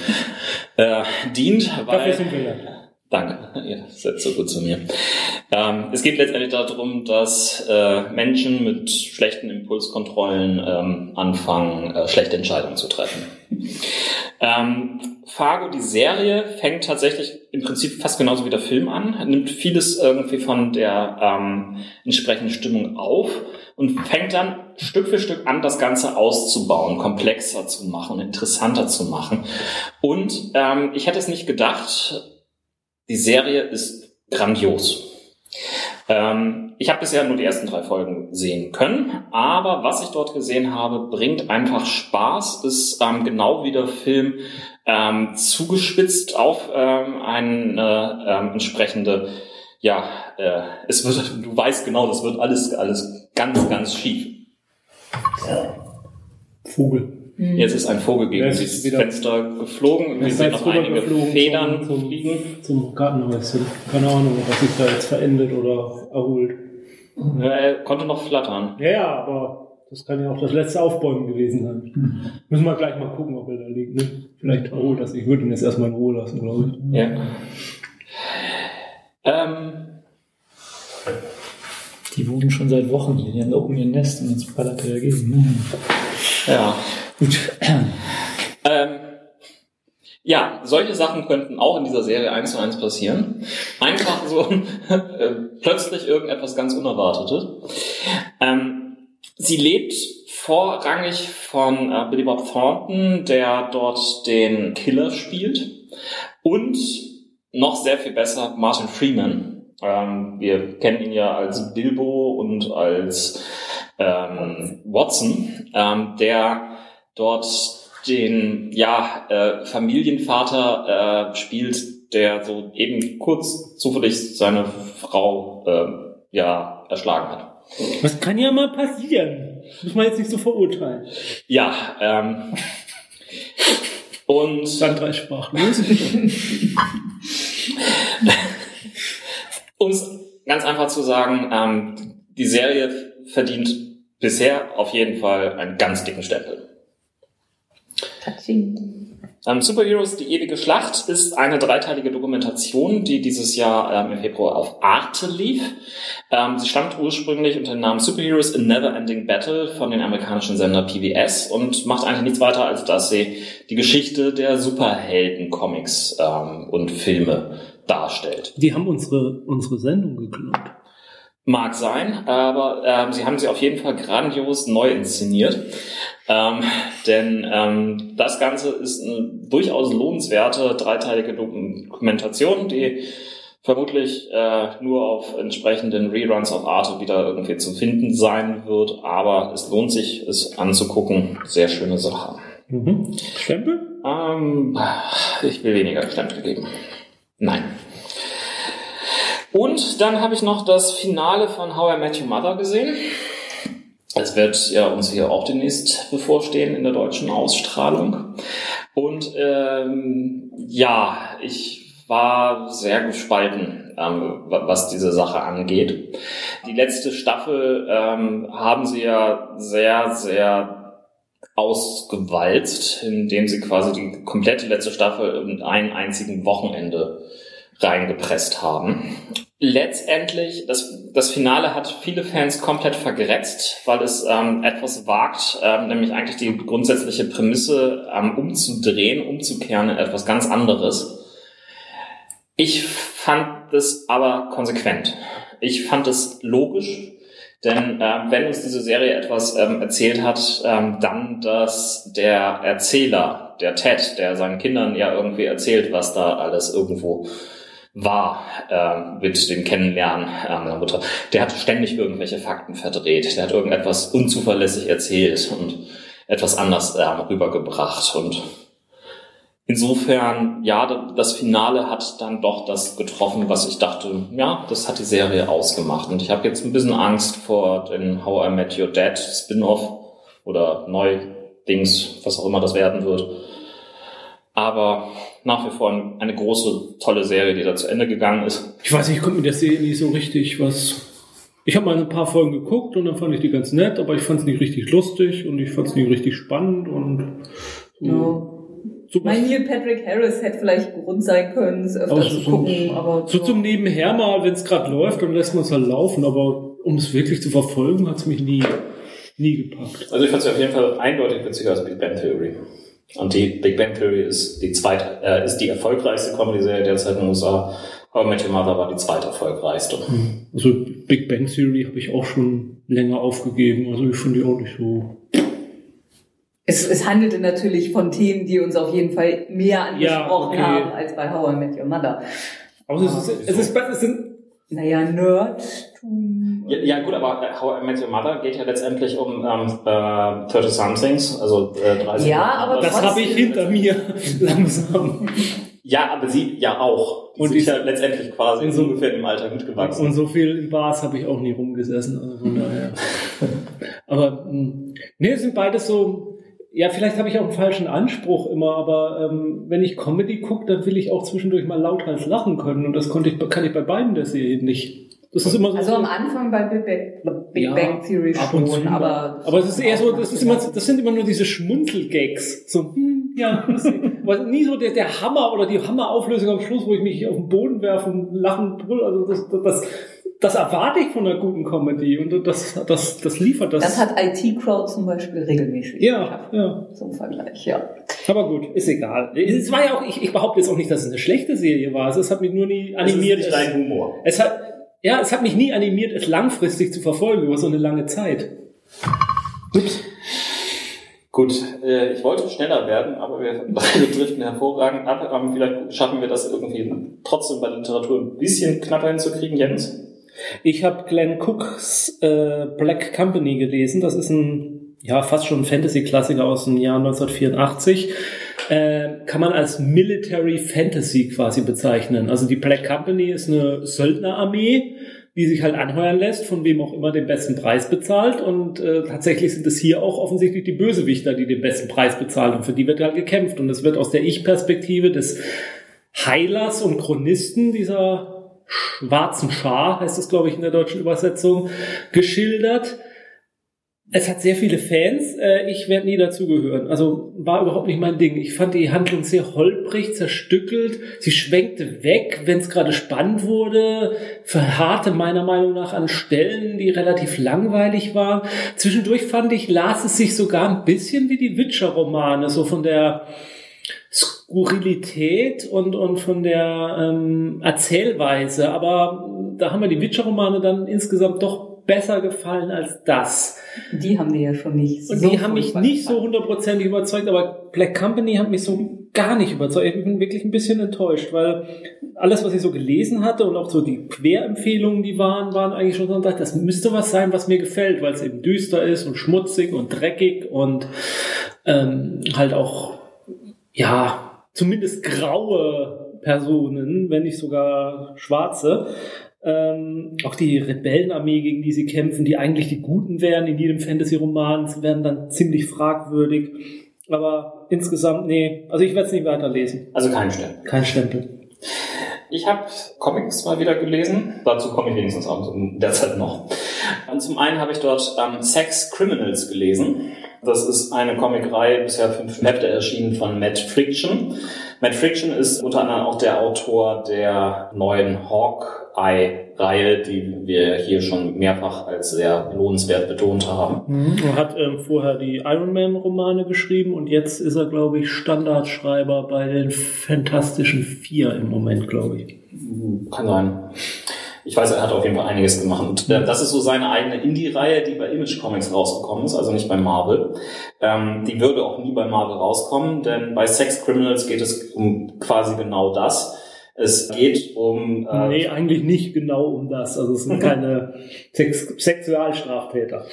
Äh, dient, Dafür weil sind wir ja. Danke, ihr seid so gut zu mir. Ähm, es geht letztendlich darum, dass äh, Menschen mit schlechten Impulskontrollen ähm, anfangen, äh, schlechte Entscheidungen zu treffen. Ähm, Fargo, die Serie, fängt tatsächlich im Prinzip fast genauso wie der Film an, nimmt vieles irgendwie von der ähm, entsprechenden Stimmung auf und fängt dann Stück für Stück an, das Ganze auszubauen, komplexer zu machen, interessanter zu machen. Und ähm, ich hätte es nicht gedacht, die Serie ist grandios. Ähm, ich habe bisher nur die ersten drei Folgen sehen können, aber was ich dort gesehen habe, bringt einfach Spaß, ist ähm, genau wie der Film ähm, zugespitzt auf ähm, eine ähm, entsprechende, ja, äh, es wird, du weißt genau, das wird alles, alles ganz, ganz schief. Vogel. Jetzt ist ein Vogel gegen ist dieses wieder- Fenster geflogen, wir ist sehen jetzt noch einige Federn zum, fliegen. zum Gartenhäuschen. Keine Ahnung, was sich da jetzt verändert oder erholt. Ja, er konnte noch flattern. Ja, ja, aber das kann ja auch das letzte Aufbäumen gewesen sein. Müssen wir gleich mal gucken, ob er da liegt. Ne? Vielleicht erholt das. Ich würde ihn jetzt erstmal in Ruhe lassen, glaube ich. Ja. Ähm, Die wohnen schon seit Wochen hier. Die haben da oben ihr Nest und jetzt ballert er dagegen. ja. Gut. Ähm, ja, solche Sachen könnten auch in dieser Serie eins zu eins passieren. Einfach so äh, plötzlich irgendetwas ganz Unerwartetes. Ähm, sie lebt vorrangig von äh, Billy Bob Thornton, der dort den Killer spielt. Und noch sehr viel besser Martin Freeman. Ähm, wir kennen ihn ja als Bilbo und als ähm, Watson, ähm, der dort den ja äh, Familienvater äh, spielt, der so eben kurz zufällig seine Frau äh, ja erschlagen hat. Das kann ja mal passieren. Muss man jetzt nicht so verurteilen. Ja, ähm, und Dann drei Sprachen. um es ganz einfach zu sagen, ähm, die Serie verdient bisher auf jeden Fall einen ganz dicken Stempel. Ähm, Superheroes, die ewige Schlacht ist eine dreiteilige Dokumentation, die dieses Jahr ähm, im Februar auf Arte lief. Ähm, sie stammt ursprünglich unter dem Namen Superheroes A Never Ending Battle von den amerikanischen Sender PBS und macht eigentlich nichts weiter, als dass sie die Geschichte der Superhelden-Comics ähm, und Filme darstellt. Die haben unsere, unsere Sendung geklaut. Mag sein, aber ähm, sie haben sie auf jeden Fall grandios neu inszeniert. Ähm, denn ähm, das Ganze ist eine durchaus lohnenswerte dreiteilige Dokumentation, die vermutlich äh, nur auf entsprechenden Reruns auf Arte wieder irgendwie zu finden sein wird. Aber es lohnt sich, es anzugucken. Sehr schöne Sache. Mhm. Stempel? Ähm, ich will weniger Stempel geben. Nein. Und dann habe ich noch das Finale von How I Met Your Mother gesehen. Es wird ja uns hier auch demnächst bevorstehen in der deutschen Ausstrahlung. Und ähm, ja, ich war sehr gespalten, ähm, was diese Sache angeht. Die letzte Staffel ähm, haben sie ja sehr, sehr ausgewalzt, indem sie quasi die komplette letzte Staffel in einem einzigen Wochenende reingepresst haben. Letztendlich, das, das Finale hat viele Fans komplett vergrätzt, weil es ähm, etwas wagt, ähm, nämlich eigentlich die grundsätzliche Prämisse ähm, umzudrehen, umzukehren in etwas ganz anderes. Ich fand es aber konsequent. Ich fand es logisch, denn äh, wenn uns diese Serie etwas ähm, erzählt hat, ähm, dann, dass der Erzähler, der Ted, der seinen Kindern ja irgendwie erzählt, was da alles irgendwo war äh, mit dem Kennenlernen äh, meiner Mutter. Der hat ständig irgendwelche Fakten verdreht. Der hat irgendetwas unzuverlässig erzählt und etwas anders äh, rübergebracht. Und insofern, ja, das Finale hat dann doch das getroffen, was ich dachte, ja, das hat die Serie ausgemacht. Und ich habe jetzt ein bisschen Angst vor den How I Met Your Dad Spin-off oder Neu-Dings, was auch immer das werden wird. Aber nach wie vor eine große, tolle Serie, die da zu Ende gegangen ist. Ich weiß nicht, ich konnte mit der Serie nicht so richtig was. Ich habe mal ein paar Folgen geguckt und dann fand ich die ganz nett, aber ich fand es nicht richtig lustig und ich fand es nicht richtig spannend und so. Ja. So Mein Neil Patrick Harris hätte vielleicht Grund sein können, es öfter Aber zu so- gucken, aber So zum Nebenher mal, wenn es gerade läuft, dann lässt man es halt laufen, aber um es wirklich zu verfolgen, hat es mich nie, nie gepackt. Also ich fand sie auf jeden Fall eindeutig witziger als Big Bang Theory. Und die Big Bang Theory ist die zweite, äh, ist die erfolgreichste Comedy-Serie derzeit in den USA. How I Met Your Mother war die zweite erfolgreichste. Also Big Bang Theory habe ich auch schon länger aufgegeben, also ich finde die auch nicht so. Es, es handelte natürlich von Themen, die uns auf jeden Fall mehr Ja, angesprochen okay. haben als bei How I Met Your Mother. Aber es ist, es ist, es sind, Naja, Nerdtum. Ja, ja gut, aber How I Met Your Mother geht ja letztendlich um ähm, äh, 30 Somethings, also äh, 30. Ja, aber das habe ich hinter mir langsam. Ja, aber sie ja auch. Und Und ist die- ja letztendlich quasi in so- ungefähr im Alter mitgewachsen. Und so viel in Bars habe ich auch nie rumgesessen, also von daher. aber mh, nee, es sind beides so. Ja, vielleicht habe ich auch einen falschen Anspruch immer, aber ähm, wenn ich Comedy gucke, dann will ich auch zwischendurch mal lauthals lachen können und das konnte ich, kann ich bei beiden der Serien nicht. Das ist immer so. Also am Anfang bei Big Bang, Big Ja, Bang Theory schon, zu. aber. Aber es ist eher so, das ist immer, das sind immer nur diese Schmunzelgags. So, hm, ja, aber nie so der, der Hammer oder die Hammerauflösung am Schluss, wo ich mich auf den Boden werfe und lachen brüll. Also das, das, das, das erwarte ich von einer guten Comedy und das, das, das liefert das. Das hat IT-Crowd zum Beispiel regelmäßig. ja, ja. Zum Vergleich, ja. Aber gut, ist egal. Es war ja auch, ich, ich behaupte jetzt auch nicht, dass es eine schlechte Serie war. Es hat mich nur nie animiert. Das ist nicht dein Humor. Es hat, ja, es hat mich nie animiert, es langfristig zu verfolgen über so eine lange Zeit. Ups. Gut, äh, ich wollte schneller werden, aber wir beide driften hervorragend ab. Vielleicht schaffen wir das irgendwie trotzdem bei der Literatur ein bisschen knapper hinzukriegen, Jens. Ich habe Glenn Cooks äh, Black Company gelesen. Das ist ein ja fast schon Fantasy-Klassiker aus dem Jahr 1984. Äh, kann man als Military Fantasy quasi bezeichnen. Also die Black Company ist eine Söldnerarmee, die sich halt anheuern lässt, von wem auch immer den besten Preis bezahlt. Und äh, tatsächlich sind es hier auch offensichtlich die Bösewichter, die den besten Preis bezahlen. Und für die wird halt gekämpft. Und es wird aus der Ich-Perspektive des Heilers und Chronisten dieser schwarzen Schar, heißt es, glaube ich, in der deutschen Übersetzung, geschildert es hat sehr viele Fans. Äh, ich werde nie dazugehören. Also war überhaupt nicht mein Ding. Ich fand die Handlung sehr holprig, zerstückelt. Sie schwenkte weg, wenn es gerade spannend wurde. Verharrte meiner Meinung nach an Stellen, die relativ langweilig waren. Zwischendurch fand ich, las es sich sogar ein bisschen wie die Witcher-Romane, so von der Skurrilität und, und von der ähm, Erzählweise. Aber da haben wir die Witcher-Romane dann insgesamt doch besser gefallen als das. Die haben mir ja schon nicht Und so die haben mich nicht so hundertprozentig überzeugt, aber Black Company hat mich so gar nicht überzeugt. Ich bin wirklich ein bisschen enttäuscht, weil alles, was ich so gelesen hatte und auch so die Querempfehlungen, die waren, waren eigentlich schon so, das müsste was sein, was mir gefällt, weil es eben düster ist und schmutzig und dreckig und ähm, halt auch, ja, zumindest graue Personen, wenn nicht sogar schwarze. Ähm, auch die Rebellenarmee, gegen die sie kämpfen, die eigentlich die Guten wären in jedem Fantasy-Roman, werden dann ziemlich fragwürdig. Aber insgesamt, nee, also ich werde es nicht weiterlesen. Also kein Stempel. Kein Stempel. Ich habe Comics mal wieder gelesen. Dazu komme ich wenigstens auch derzeit noch. Und zum einen habe ich dort ähm, Sex Criminals gelesen. Das ist eine Comicreihe, bisher fünf Hefte erschienen von Matt Friction. Matt Friction ist unter anderem auch der Autor der neuen Hawkeye-Reihe, die wir hier schon mehrfach als sehr lohnenswert betont haben. Mhm. Er hat ähm, vorher die Iron Man-Romane geschrieben und jetzt ist er, glaube ich, Standardschreiber bei den Fantastischen Vier im Moment, glaube ich. Kann sein ich weiß, er hat auf jeden Fall einiges gemacht. Und äh, das ist so seine eigene Indie-Reihe, die bei Image Comics rausgekommen ist, also nicht bei Marvel. Ähm, die würde auch nie bei Marvel rauskommen, denn bei Sex Criminals geht es um quasi genau das. Es geht um. Äh, nee, eigentlich nicht genau um das. Also es sind keine Sex Sexualstraftäter,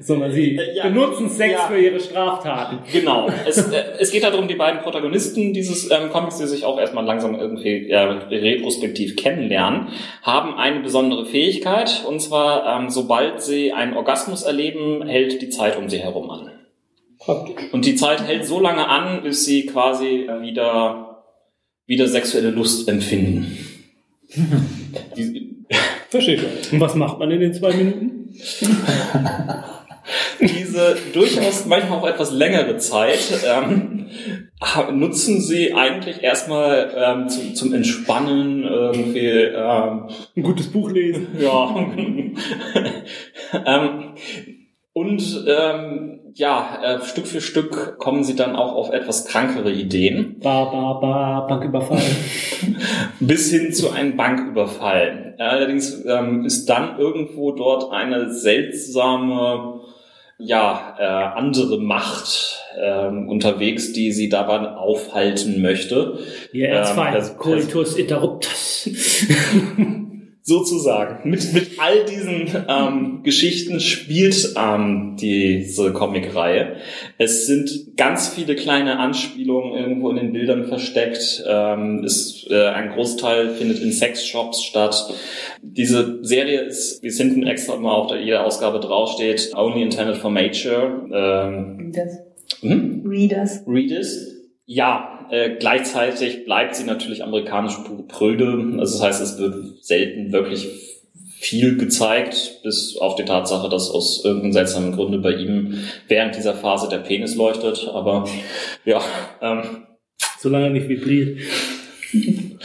sondern sie äh, ja, benutzen Sex ja. für ihre Straftaten. Genau. Es, äh, es geht darum, die beiden Protagonisten dieses ähm, Comics, die sich auch erstmal langsam irgendwie äh, retrospektiv kennenlernen, haben eine besondere Fähigkeit. Und zwar, ähm, sobald sie einen Orgasmus erleben, hält die Zeit um sie herum an. Und die Zeit hält so lange an, bis sie quasi wieder wieder sexuelle Lust empfinden. Verstehe ich. Und was macht man in den zwei Minuten? Diese durchaus manchmal auch etwas längere Zeit ähm, nutzen sie eigentlich erstmal ähm, zum, zum Entspannen, irgendwie ähm, ein gutes Buch lesen. Ja. ähm, und ähm, ja, äh, Stück für Stück kommen sie dann auch auf etwas krankere Ideen. Ba, ba, ba, Banküberfall. Bis hin zu einem Banküberfall. Allerdings ähm, ist dann irgendwo dort eine seltsame, ja, äh, andere Macht ähm, unterwegs, die sie dabei aufhalten möchte. Ja, Erzfeind, ähm, Coitus interruptus. sozusagen. Mit, mit all diesen ähm, Geschichten spielt ähm, diese Comicreihe. Es sind ganz viele kleine Anspielungen irgendwo in den Bildern versteckt. Ähm, ist, äh, ein Großteil findet in Sexshops statt. Diese Serie ist, wie es hinten extra mal auf der, jeder Ausgabe draufsteht, only intended for mature. Ähm, Readers. Hm? Readers. Readers. Ja, äh, gleichzeitig bleibt sie natürlich amerikanisch pröde. Also das heißt, es wird selten wirklich viel gezeigt, bis auf die Tatsache, dass aus irgendeinem seltsamen Grunde bei ihm während dieser Phase der Penis leuchtet. Aber ja. Ähm, Solange er nicht vibriert.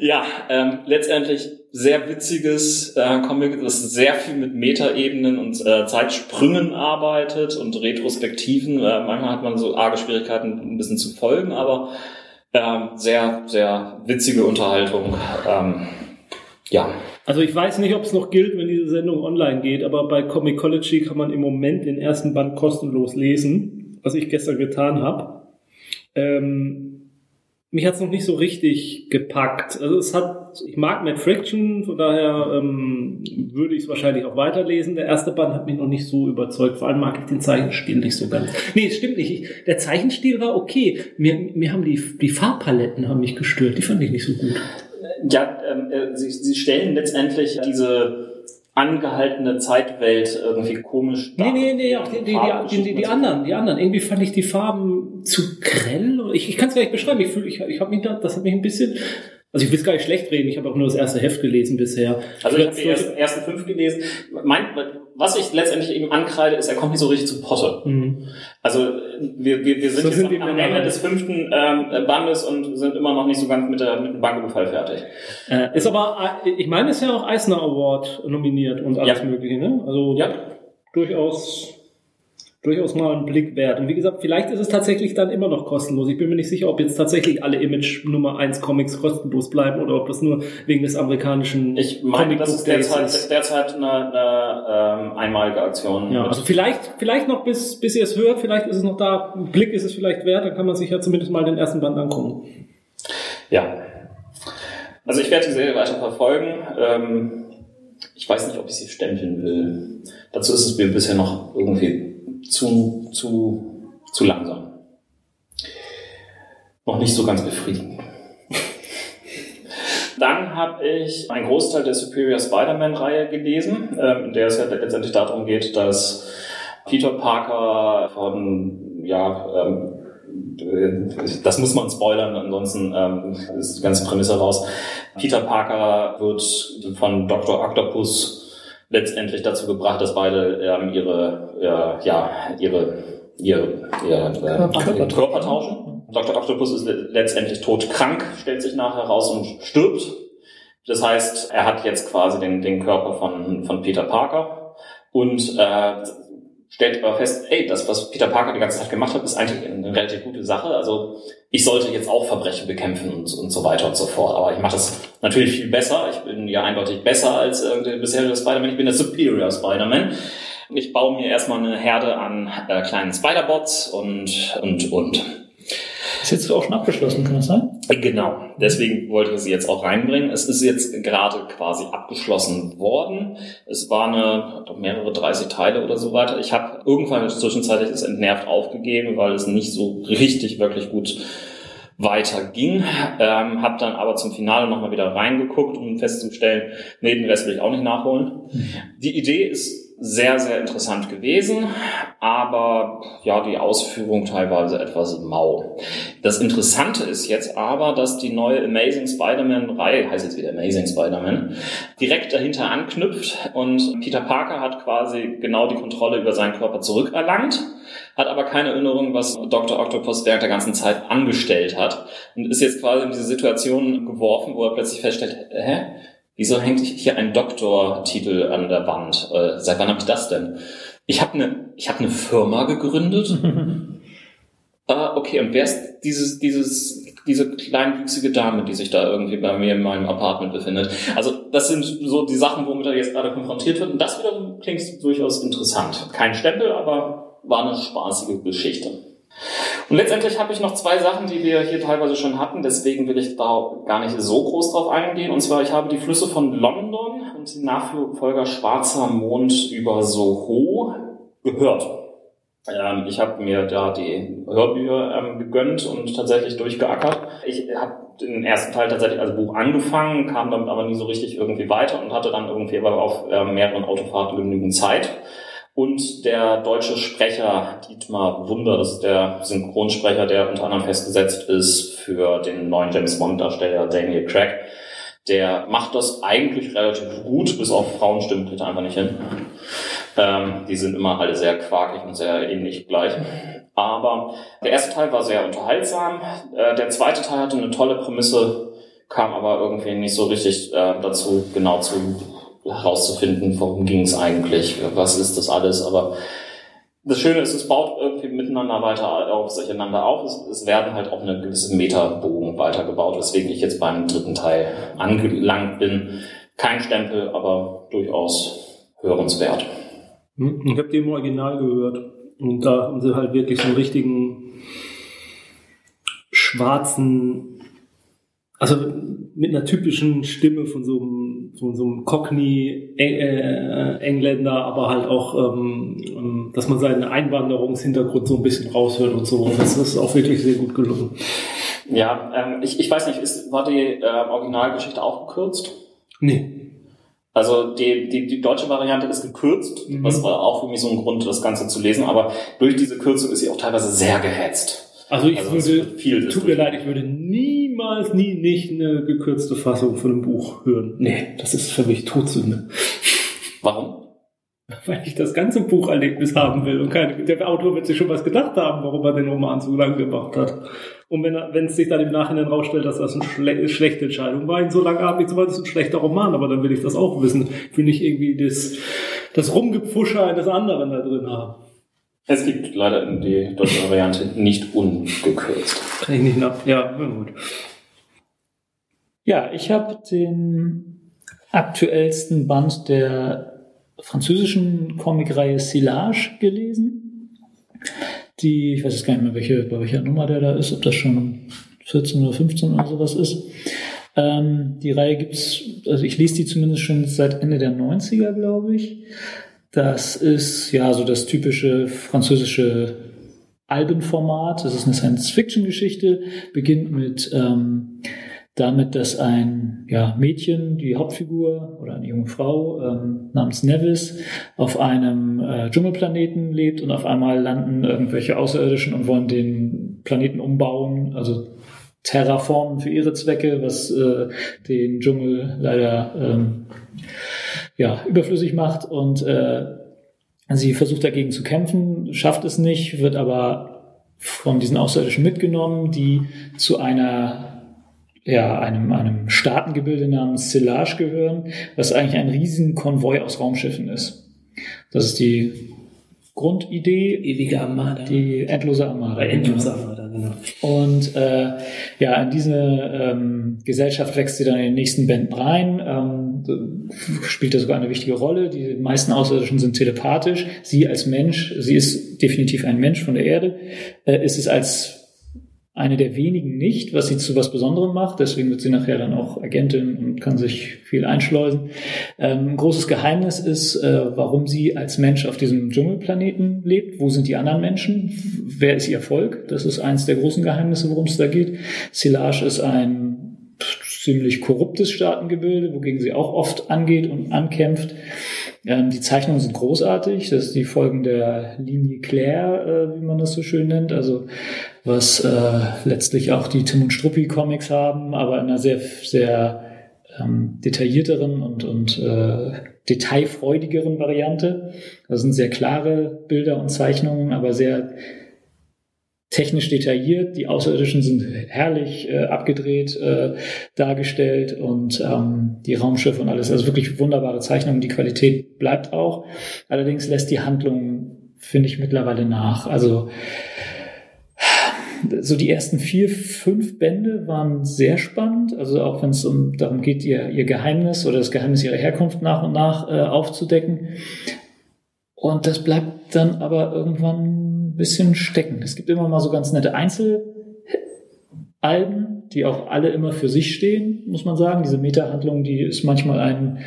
ja, ähm, letztendlich sehr witziges äh, Comic, das sehr viel mit Metaebenen und äh, Zeitsprüngen arbeitet und Retrospektiven. Äh, manchmal hat man so arge Schwierigkeiten, ein bisschen zu folgen, aber ähm, sehr, sehr witzige Unterhaltung. Ähm, ja. Also ich weiß nicht, ob es noch gilt, wenn diese Sendung online geht, aber bei Comicology kann man im Moment den ersten Band kostenlos lesen was ich gestern getan habe. Ähm, mich hat es noch nicht so richtig gepackt. Also es hat, ich mag Mad Friction, von daher ähm, würde ich es wahrscheinlich auch weiterlesen. Der erste Band hat mich noch nicht so überzeugt. Vor allem mag ich den Zeichenstil nicht so ganz. Nee, stimmt nicht. Ich, der Zeichenstil war okay. Mir, mir haben die, die Farbpaletten haben mich gestört. Die fand ich nicht so gut. Ja, ähm, äh, sie, sie stellen letztendlich diese angehaltene Zeitwelt irgendwie komisch. Nee, nee, nee, auch die, die, die, die, die anderen, die anderen. Irgendwie fand ich die Farben zu grell. Ich, ich kann es gar nicht beschreiben. Ich fühle, ich, ich habe mich da, das hat mich ein bisschen also ich will es gar nicht schlecht reden, ich habe auch nur das erste Heft gelesen bisher. Also ich habe die ersten, ersten fünf gelesen. Mein, was ich letztendlich eben ankreide, ist, er kommt nicht so richtig zu Potte. Mhm. Also wir, wir, wir sind, so sind am, am Ende des fünften ähm, Bandes und sind immer noch nicht so ganz mit, der, mit dem Banküberfall fertig. Äh, ist aber, äh, ich meine, ist ja auch Eisner Award nominiert und alles ja. mögliche, ne? Also ja. durchaus durchaus mal einen Blick wert. Und wie gesagt, vielleicht ist es tatsächlich dann immer noch kostenlos. Ich bin mir nicht sicher, ob jetzt tatsächlich alle Image Nummer 1 Comics kostenlos bleiben oder ob das nur wegen des amerikanischen Ich meine, das ist derzeit, ist. derzeit eine, eine ähm, einmalige Aktion. Ja, also vielleicht, vielleicht noch bis, bis ihr es hört, vielleicht ist es noch da, ein Blick ist es vielleicht wert, dann kann man sich ja zumindest mal den ersten Band angucken. Ja. Also ich werde die Serie weiter verfolgen. Ähm, ich weiß nicht, ob ich sie stempeln will. Dazu ist es mir bisher noch irgendwie zu, zu, zu langsam. Noch nicht so ganz befriedigend. Dann habe ich einen Großteil der Superior Spider-Man-Reihe gelesen, ähm, in der es ja letztendlich darum geht, dass Peter Parker von, ja, ähm, das muss man spoilern, ansonsten ähm, ist die ganze Prämisse raus. Peter Parker wird von Dr. Octopus letztendlich dazu gebracht, dass beide ähm, ihre, äh, ja, ihre, ihre, ihre äh, Körper. Körper tauschen. Dr. Octopus ist letztendlich todkrank, stellt sich nachher raus und stirbt. Das heißt, er hat jetzt quasi den, den Körper von, von Peter Parker und äh, stellt aber fest, ey, das, was Peter Parker die ganze Zeit gemacht hat, ist eigentlich eine relativ gute Sache. Also ich sollte jetzt auch Verbrechen bekämpfen und, und so weiter und so fort. Aber ich mache das natürlich viel besser. Ich bin ja eindeutig besser als äh, der bisherige Spider-Man. Ich bin der Superior Spider-Man. Ich baue mir erstmal eine Herde an äh, kleinen Spider-Bots und, und, und. Ist jetzt auch schon abgeschlossen, kann das sein? Genau, deswegen wollte ich sie jetzt auch reinbringen. Es ist jetzt gerade quasi abgeschlossen worden. Es war eine, mehrere 30 Teile oder so weiter. Ich habe irgendwann zwischenzeitlich es entnervt aufgegeben, weil es nicht so richtig wirklich gut weiter ging. Ähm, habe dann aber zum Finale nochmal wieder reingeguckt, um festzustellen, nee, den Rest will ich auch nicht nachholen. Mhm. Die Idee ist sehr, sehr interessant gewesen, aber ja, die Ausführung teilweise etwas mau. Das Interessante ist jetzt aber, dass die neue Amazing Spider-Man-Reihe, heißt jetzt wieder Amazing Spider-Man, direkt dahinter anknüpft und Peter Parker hat quasi genau die Kontrolle über seinen Körper zurückerlangt, hat aber keine Erinnerung, was Dr. Octopus während der ganzen Zeit angestellt hat und ist jetzt quasi in diese Situation geworfen, wo er plötzlich feststellt, hä? Wieso hängt hier ein Doktortitel an der Wand? Äh, seit wann habe ich das denn? Ich habe eine, ich habe eine Firma gegründet. ah, okay. Und wer ist dieses, dieses, diese kleinwüchsige Dame, die sich da irgendwie bei mir in meinem Apartment befindet? Also das sind so die Sachen, womit er jetzt gerade konfrontiert wird. Und das wiederum klingt durchaus interessant. Kein Stempel, aber war eine spaßige Geschichte. Und letztendlich habe ich noch zwei Sachen, die wir hier teilweise schon hatten, deswegen will ich da gar nicht so groß drauf eingehen. Und zwar, ich habe die Flüsse von London und die Nachfolger Schwarzer Mond über Soho gehört. Ähm, ich habe mir da die Hörbücher ähm, gegönnt und tatsächlich durchgeackert. Ich habe den ersten Teil tatsächlich als Buch angefangen, kam damit aber nie so richtig irgendwie weiter und hatte dann irgendwie aber auf äh, mehreren Autofahrten genügend Zeit und der deutsche Sprecher Dietmar Wunder, das ist der Synchronsprecher, der unter anderem festgesetzt ist für den neuen James Bond-Darsteller Daniel Craig. Der macht das eigentlich relativ gut, bis auf Frauenstimmen kriegt er einfach nicht hin. Ähm, die sind immer alle sehr quakig und sehr ähnlich gleich. Aber der erste Teil war sehr unterhaltsam. Äh, der zweite Teil hatte eine tolle Prämisse, kam aber irgendwie nicht so richtig äh, dazu, genau zu herauszufinden, worum ging es eigentlich, was ist das alles. Aber das Schöne ist, es baut irgendwie miteinander weiter auf sich einander auf. Es, es werden halt auch eine gewisse Metabogen weitergebaut, weswegen ich jetzt beim dritten Teil angelangt bin. Kein Stempel, aber durchaus hörenswert. Hm, ich habe den im Original gehört. Und da haben sie halt wirklich so einen richtigen schwarzen, also mit einer typischen Stimme von so einem, von so einem Cockney-Engländer, äh, aber halt auch, ähm, ähm, dass man seinen Einwanderungshintergrund so ein bisschen raushört und so. Das ist auch wirklich sehr gut gelungen. Ja, ähm, ich, ich weiß nicht, ist, war die äh, Originalgeschichte auch gekürzt? Nee. Also die, die, die deutsche Variante ist gekürzt, mhm. das war auch für mich so ein Grund, das Ganze zu lesen, aber durch diese Kürzung ist sie auch teilweise sehr gehetzt. Also ich also würde, viel tut mir leid, ich würde niemals, nie nicht eine gekürzte Fassung von einem Buch hören. Nee, das ist für mich Todsünde. Warum? Weil ich das ganze Bucherlebnis haben will und keine, der Autor wird sich schon was gedacht haben, warum er den Roman so lang gemacht hat. Und wenn, wenn es sich dann im Nachhinein rausstellt, dass das eine schle schlechte Entscheidung war, ihn so lange haben, so das ist ein schlechter Roman, aber dann will ich das auch wissen. Ich will nicht irgendwie das, das Rumgepfusche eines anderen da drin haben. Es gibt leider die deutsche Variante nicht ungekürzt. Kann ich nicht nach. Ja, gut. Ja, ich habe den aktuellsten Band der französischen Comicreihe Silage gelesen. Die, ich weiß jetzt gar nicht mehr, welche, bei welcher Nummer der da ist, ob das schon 14 oder 15 oder sowas ist. Ähm, die Reihe gibt's, also ich lese die zumindest schon seit Ende der 90er, glaube ich. Das ist ja so das typische französische Albenformat. Das ist eine Science-Fiction-Geschichte, beginnt mit ähm, damit, dass ein ja, Mädchen, die Hauptfigur oder eine junge Frau ähm, namens Nevis auf einem äh, Dschungelplaneten lebt und auf einmal landen irgendwelche Außerirdischen und wollen den Planeten umbauen, also terraformen für ihre Zwecke, was äh, den Dschungel leider ähm, ja, überflüssig macht und äh, sie versucht dagegen zu kämpfen, schafft es nicht, wird aber von diesen Außerirdischen mitgenommen, die zu einer ja, einem, einem Staatengebilde namens Silage gehören, was eigentlich ein riesen Konvoi aus Raumschiffen ist. Das ist die Grundidee. Ewige Armada. Die endlose Armada. Endlose Armada, genau. Und äh, ja, in diese ähm, Gesellschaft wächst sie dann in den nächsten Bänden rein, ähm, spielt da sogar eine wichtige Rolle. Die meisten Außerirdischen sind telepathisch. Sie als Mensch, sie ist definitiv ein Mensch von der Erde, äh, ist es als eine der wenigen nicht, was sie zu was Besonderem macht. Deswegen wird sie nachher dann auch Agentin und kann sich viel einschleusen. Ähm, großes Geheimnis ist, äh, warum sie als Mensch auf diesem Dschungelplaneten lebt. Wo sind die anderen Menschen? Wer ist ihr Volk? Das ist eins der großen Geheimnisse, worum es da geht. Silage ist ein ziemlich korruptes Staatengebilde, wogegen sie auch oft angeht und ankämpft. Ähm, die Zeichnungen sind großartig. Das ist die Folgen der Linie Claire, äh, wie man das so schön nennt. Also was äh, letztlich auch die Tim und Struppi Comics haben, aber in einer sehr, sehr ähm, detaillierteren und, und äh, detailfreudigeren Variante. Das sind sehr klare Bilder und Zeichnungen, aber sehr technisch detailliert. Die Außerirdischen sind herrlich äh, abgedreht äh, dargestellt und ähm, die Raumschiffe und alles. Also wirklich wunderbare Zeichnungen. Die Qualität bleibt auch. Allerdings lässt die Handlung, finde ich, mittlerweile nach. Also so die ersten vier, fünf Bände waren sehr spannend. Also auch wenn es um, darum geht, ihr, ihr Geheimnis oder das Geheimnis ihrer Herkunft nach und nach äh, aufzudecken. Und das bleibt dann aber irgendwann bisschen stecken. Es gibt immer mal so ganz nette Einzelalben, die auch alle immer für sich stehen, muss man sagen. Diese Meta-Handlung, die ist manchmal ein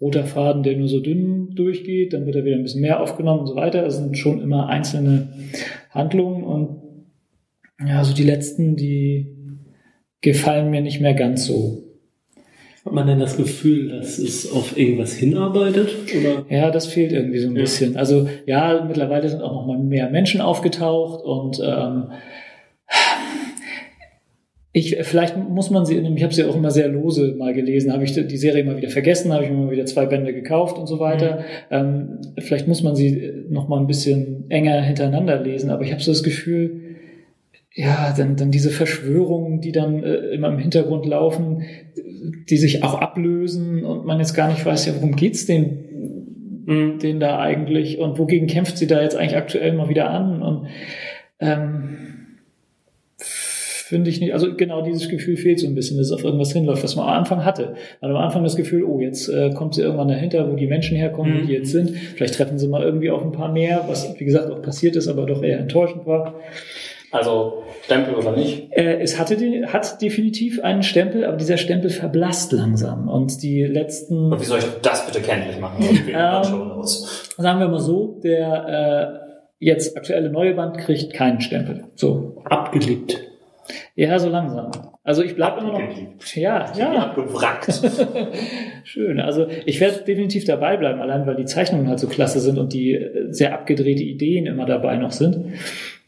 roter Faden, der nur so dünn durchgeht, dann wird er wieder ein bisschen mehr aufgenommen und so weiter. Es sind schon immer einzelne Handlungen und ja, so die letzten, die gefallen mir nicht mehr ganz so. Hat man denn das Gefühl, dass es auf irgendwas hinarbeitet? Oder? Ja, das fehlt irgendwie so ein ja. bisschen. Also ja, mittlerweile sind auch noch mal mehr Menschen aufgetaucht und ähm, ich, vielleicht muss man sie, ich habe sie auch immer sehr lose mal gelesen, habe ich die Serie immer wieder vergessen, habe ich immer wieder zwei Bände gekauft und so weiter. Mhm. Ähm, vielleicht muss man sie noch mal ein bisschen enger hintereinander lesen, aber ich habe so das Gefühl, ja, dann, dann diese Verschwörungen, die dann äh, immer im Hintergrund laufen, die sich auch ablösen und man jetzt gar nicht weiß, ja, worum geht's denn, mhm. denen da eigentlich und wogegen kämpft sie da jetzt eigentlich aktuell mal wieder an und ähm, finde ich nicht, also genau dieses Gefühl fehlt so ein bisschen, dass es auf irgendwas hinläuft, was man am Anfang hatte. Man hat am Anfang das Gefühl, oh, jetzt äh, kommt sie irgendwann dahinter, wo die Menschen herkommen, Mhm. die jetzt sind. Vielleicht treffen sie mal irgendwie auf ein paar mehr, was wie gesagt auch passiert ist, aber doch eher enttäuschend war. Also Stempel oder nicht? Äh, es hatte die, hat definitiv einen Stempel, aber dieser Stempel verblasst langsam. Und die letzten, Und wie soll ich das bitte kenntlich machen? Ähm, sagen wir mal so, der äh, jetzt aktuelle neue Band kriegt keinen Stempel. So. Abgeliebt. Ja, so langsam. Also ich bleibe immer noch. Ja. ja. Abgewrackt. Schön. Also ich werde definitiv dabei bleiben, allein weil die Zeichnungen halt so klasse sind und die äh, sehr abgedrehte Ideen immer dabei noch sind.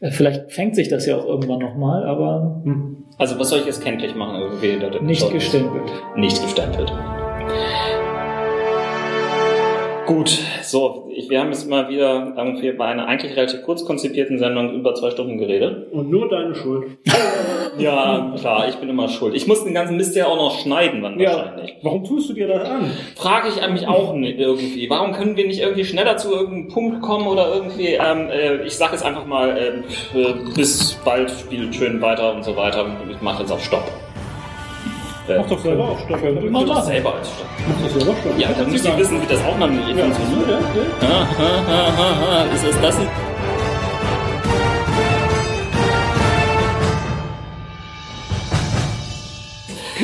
Äh, Vielleicht fängt sich das ja auch irgendwann nochmal, aber Also was soll ich jetzt kenntlich machen? Irgendwie nicht gestempelt. Nicht gestempelt. Gut, so, ich, wir haben jetzt mal wieder irgendwie bei einer eigentlich relativ kurz konzipierten Sendung über zwei Stunden geredet. Und nur deine Schuld. Ja, klar, ich bin immer schuld. Ich muss den ganzen Mist ja auch noch schneiden, wann wahrscheinlich. Warum tust du dir das an? Frage ich mich auch nicht irgendwie. Warum können wir nicht irgendwie schneller zu irgendeinem Punkt kommen oder irgendwie, ähm, äh, ich sag jetzt einfach mal, äh, äh, bis bald, spielt schön weiter und so weiter. Ich mache jetzt auf Stopp. Äh, Mach doch selber auch wir mach machen. selber als Stopp. Mach doch selber Stopp. Ja, dann müsst ihr wissen, wie das nicht funktioniert. Ja, ja. Ha. Ist das ein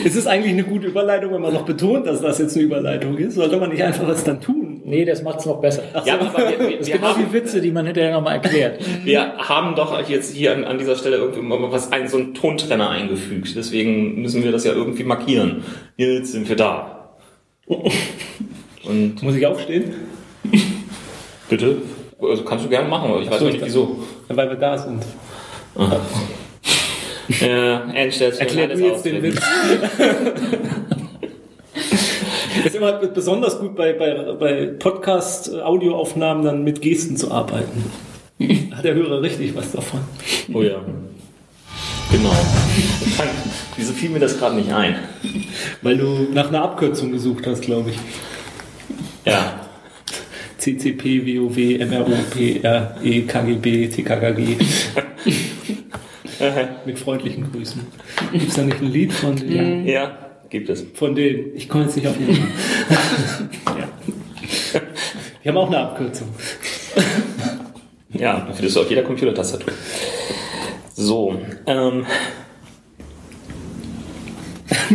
Es ist eigentlich eine gute Überleitung, wenn man noch betont, dass das jetzt eine Überleitung ist. Sollte man nicht einfach das dann tun? Nee, das macht's noch besser. Ja, aber wir, wir, Das wir, haben, Witze, die man hinterher nochmal erklärt. wir haben doch jetzt hier an, an dieser Stelle irgendwie mal was ein, so einen Tontrenner eingefügt. Deswegen müssen wir das ja irgendwie markieren. Jetzt sind wir da. Und Muss ich aufstehen? bitte, also kannst du gerne machen, aber ich weiß so, nicht ich- wieso. Weil wir da sind. Äh, Endstellt Erklär du jetzt den Witz. ist immer besonders gut bei, bei, bei Podcast-Audioaufnahmen dann mit Gesten zu arbeiten. Hat der Hörer richtig was davon. Oh ja. Genau. Wieso fiel mir das gerade nicht ein? Weil du nach einer Abkürzung gesucht hast, glaube ich. Ja. CCP, WoW, MRO, PR, E, KGB, TKKG. Mit freundlichen Grüßen. Gibt es da nicht ein Lied von denen? Ja, gibt es. Von denen. Ich komme jetzt nicht auf den Namen. ja. Die haben auch eine Abkürzung. Ja, findest du auf jeder Computertastatur. So, ähm,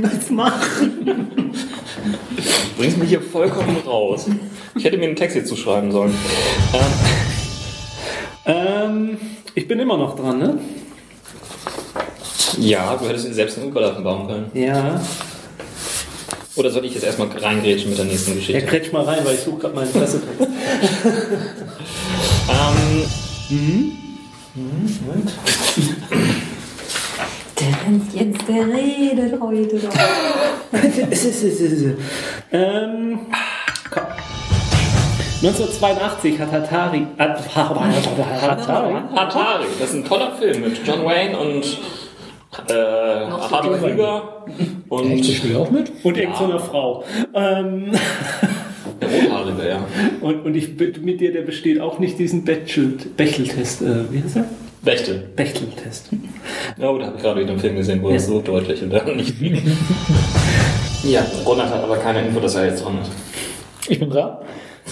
Was machen? du bringst mich hier vollkommen raus. Ich hätte mir einen Text hier zuschreiben sollen. Ähm, Ähm, ich bin immer noch dran, ne? Ja, du hättest dir selbst einen Überleitung bauen können. Ja. Oder soll ich jetzt erstmal reingrätschen mit der nächsten Ja, Geschichte? kretsch mal rein, weil ich suche gerade meinen Pressetext. Ähm, Der Hans Jens, der redet heute doch. ähm, komm. 1982 hat Atari, Atari, Atari, das ist ein toller Film mit John Wayne und äh, Noch Hardy Krüger und Echt, ich spiele auch mit? und irgend so eine Frau. Ähm, der Rothaarige, ja. und, und ich bitte mit dir, der besteht auch nicht diesen Bechtel- Bechteltest. Äh, wie heißt er? Bechtel. Bechteltest. Ja, da habe ich gerade wieder einen Film gesehen, wo das so deutlich und dann nicht. ja, Ronald hat aber keine Info, dass er jetzt dran ist. Ich bin dran.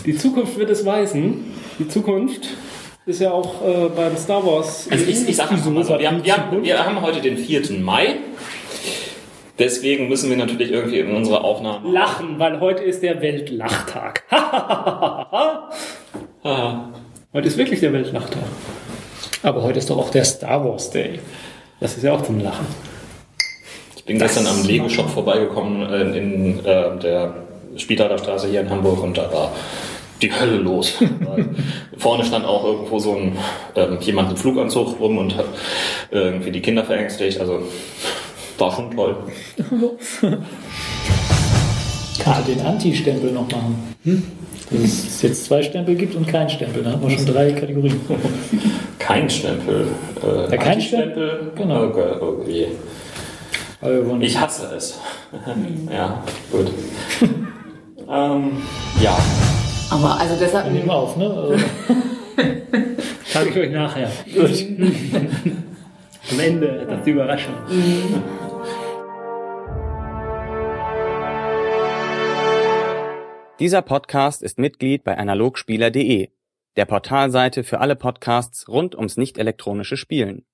Die Zukunft wird es weisen. Die Zukunft ist ja auch äh, beim Star Wars. Also ich, ich sag mal so, wir haben, wir, haben, wir haben heute den 4. Mai. Deswegen müssen wir natürlich irgendwie in unsere Aufnahme. Lachen, weil heute ist der Weltlachtag. Heute ist wirklich der Weltlachtag. Aber heute ist doch auch der Star Wars Day. Das ist ja auch zum Lachen. Ich bin gestern am Lego-Shop vorbeigekommen äh, in äh, der Spitaler Straße hier in Hamburg und da war die Hölle los. Vorne stand auch irgendwo so ein ähm, jemand im Fluganzug rum und hat irgendwie die Kinder verängstigt. Also war schon toll. Kann den Anti-Stempel noch machen. Hm? Dass es jetzt zwei Stempel gibt und keinen Stempel. Da haben wir schon drei Kategorien. Kein Stempel. Äh, Ja, kein Anti-Stempel. Genau. Okay, oh wir wollen Ich hasse es. ja, gut. ähm, ja. Aber also deshalb, nehmen wir auf, ne? Also, Sage ich euch nachher. Am Ende, das ist die Überraschung. Mhm. Dieser Podcast ist Mitglied bei analogspieler.de, der Portalseite für alle Podcasts rund ums nicht elektronische Spielen.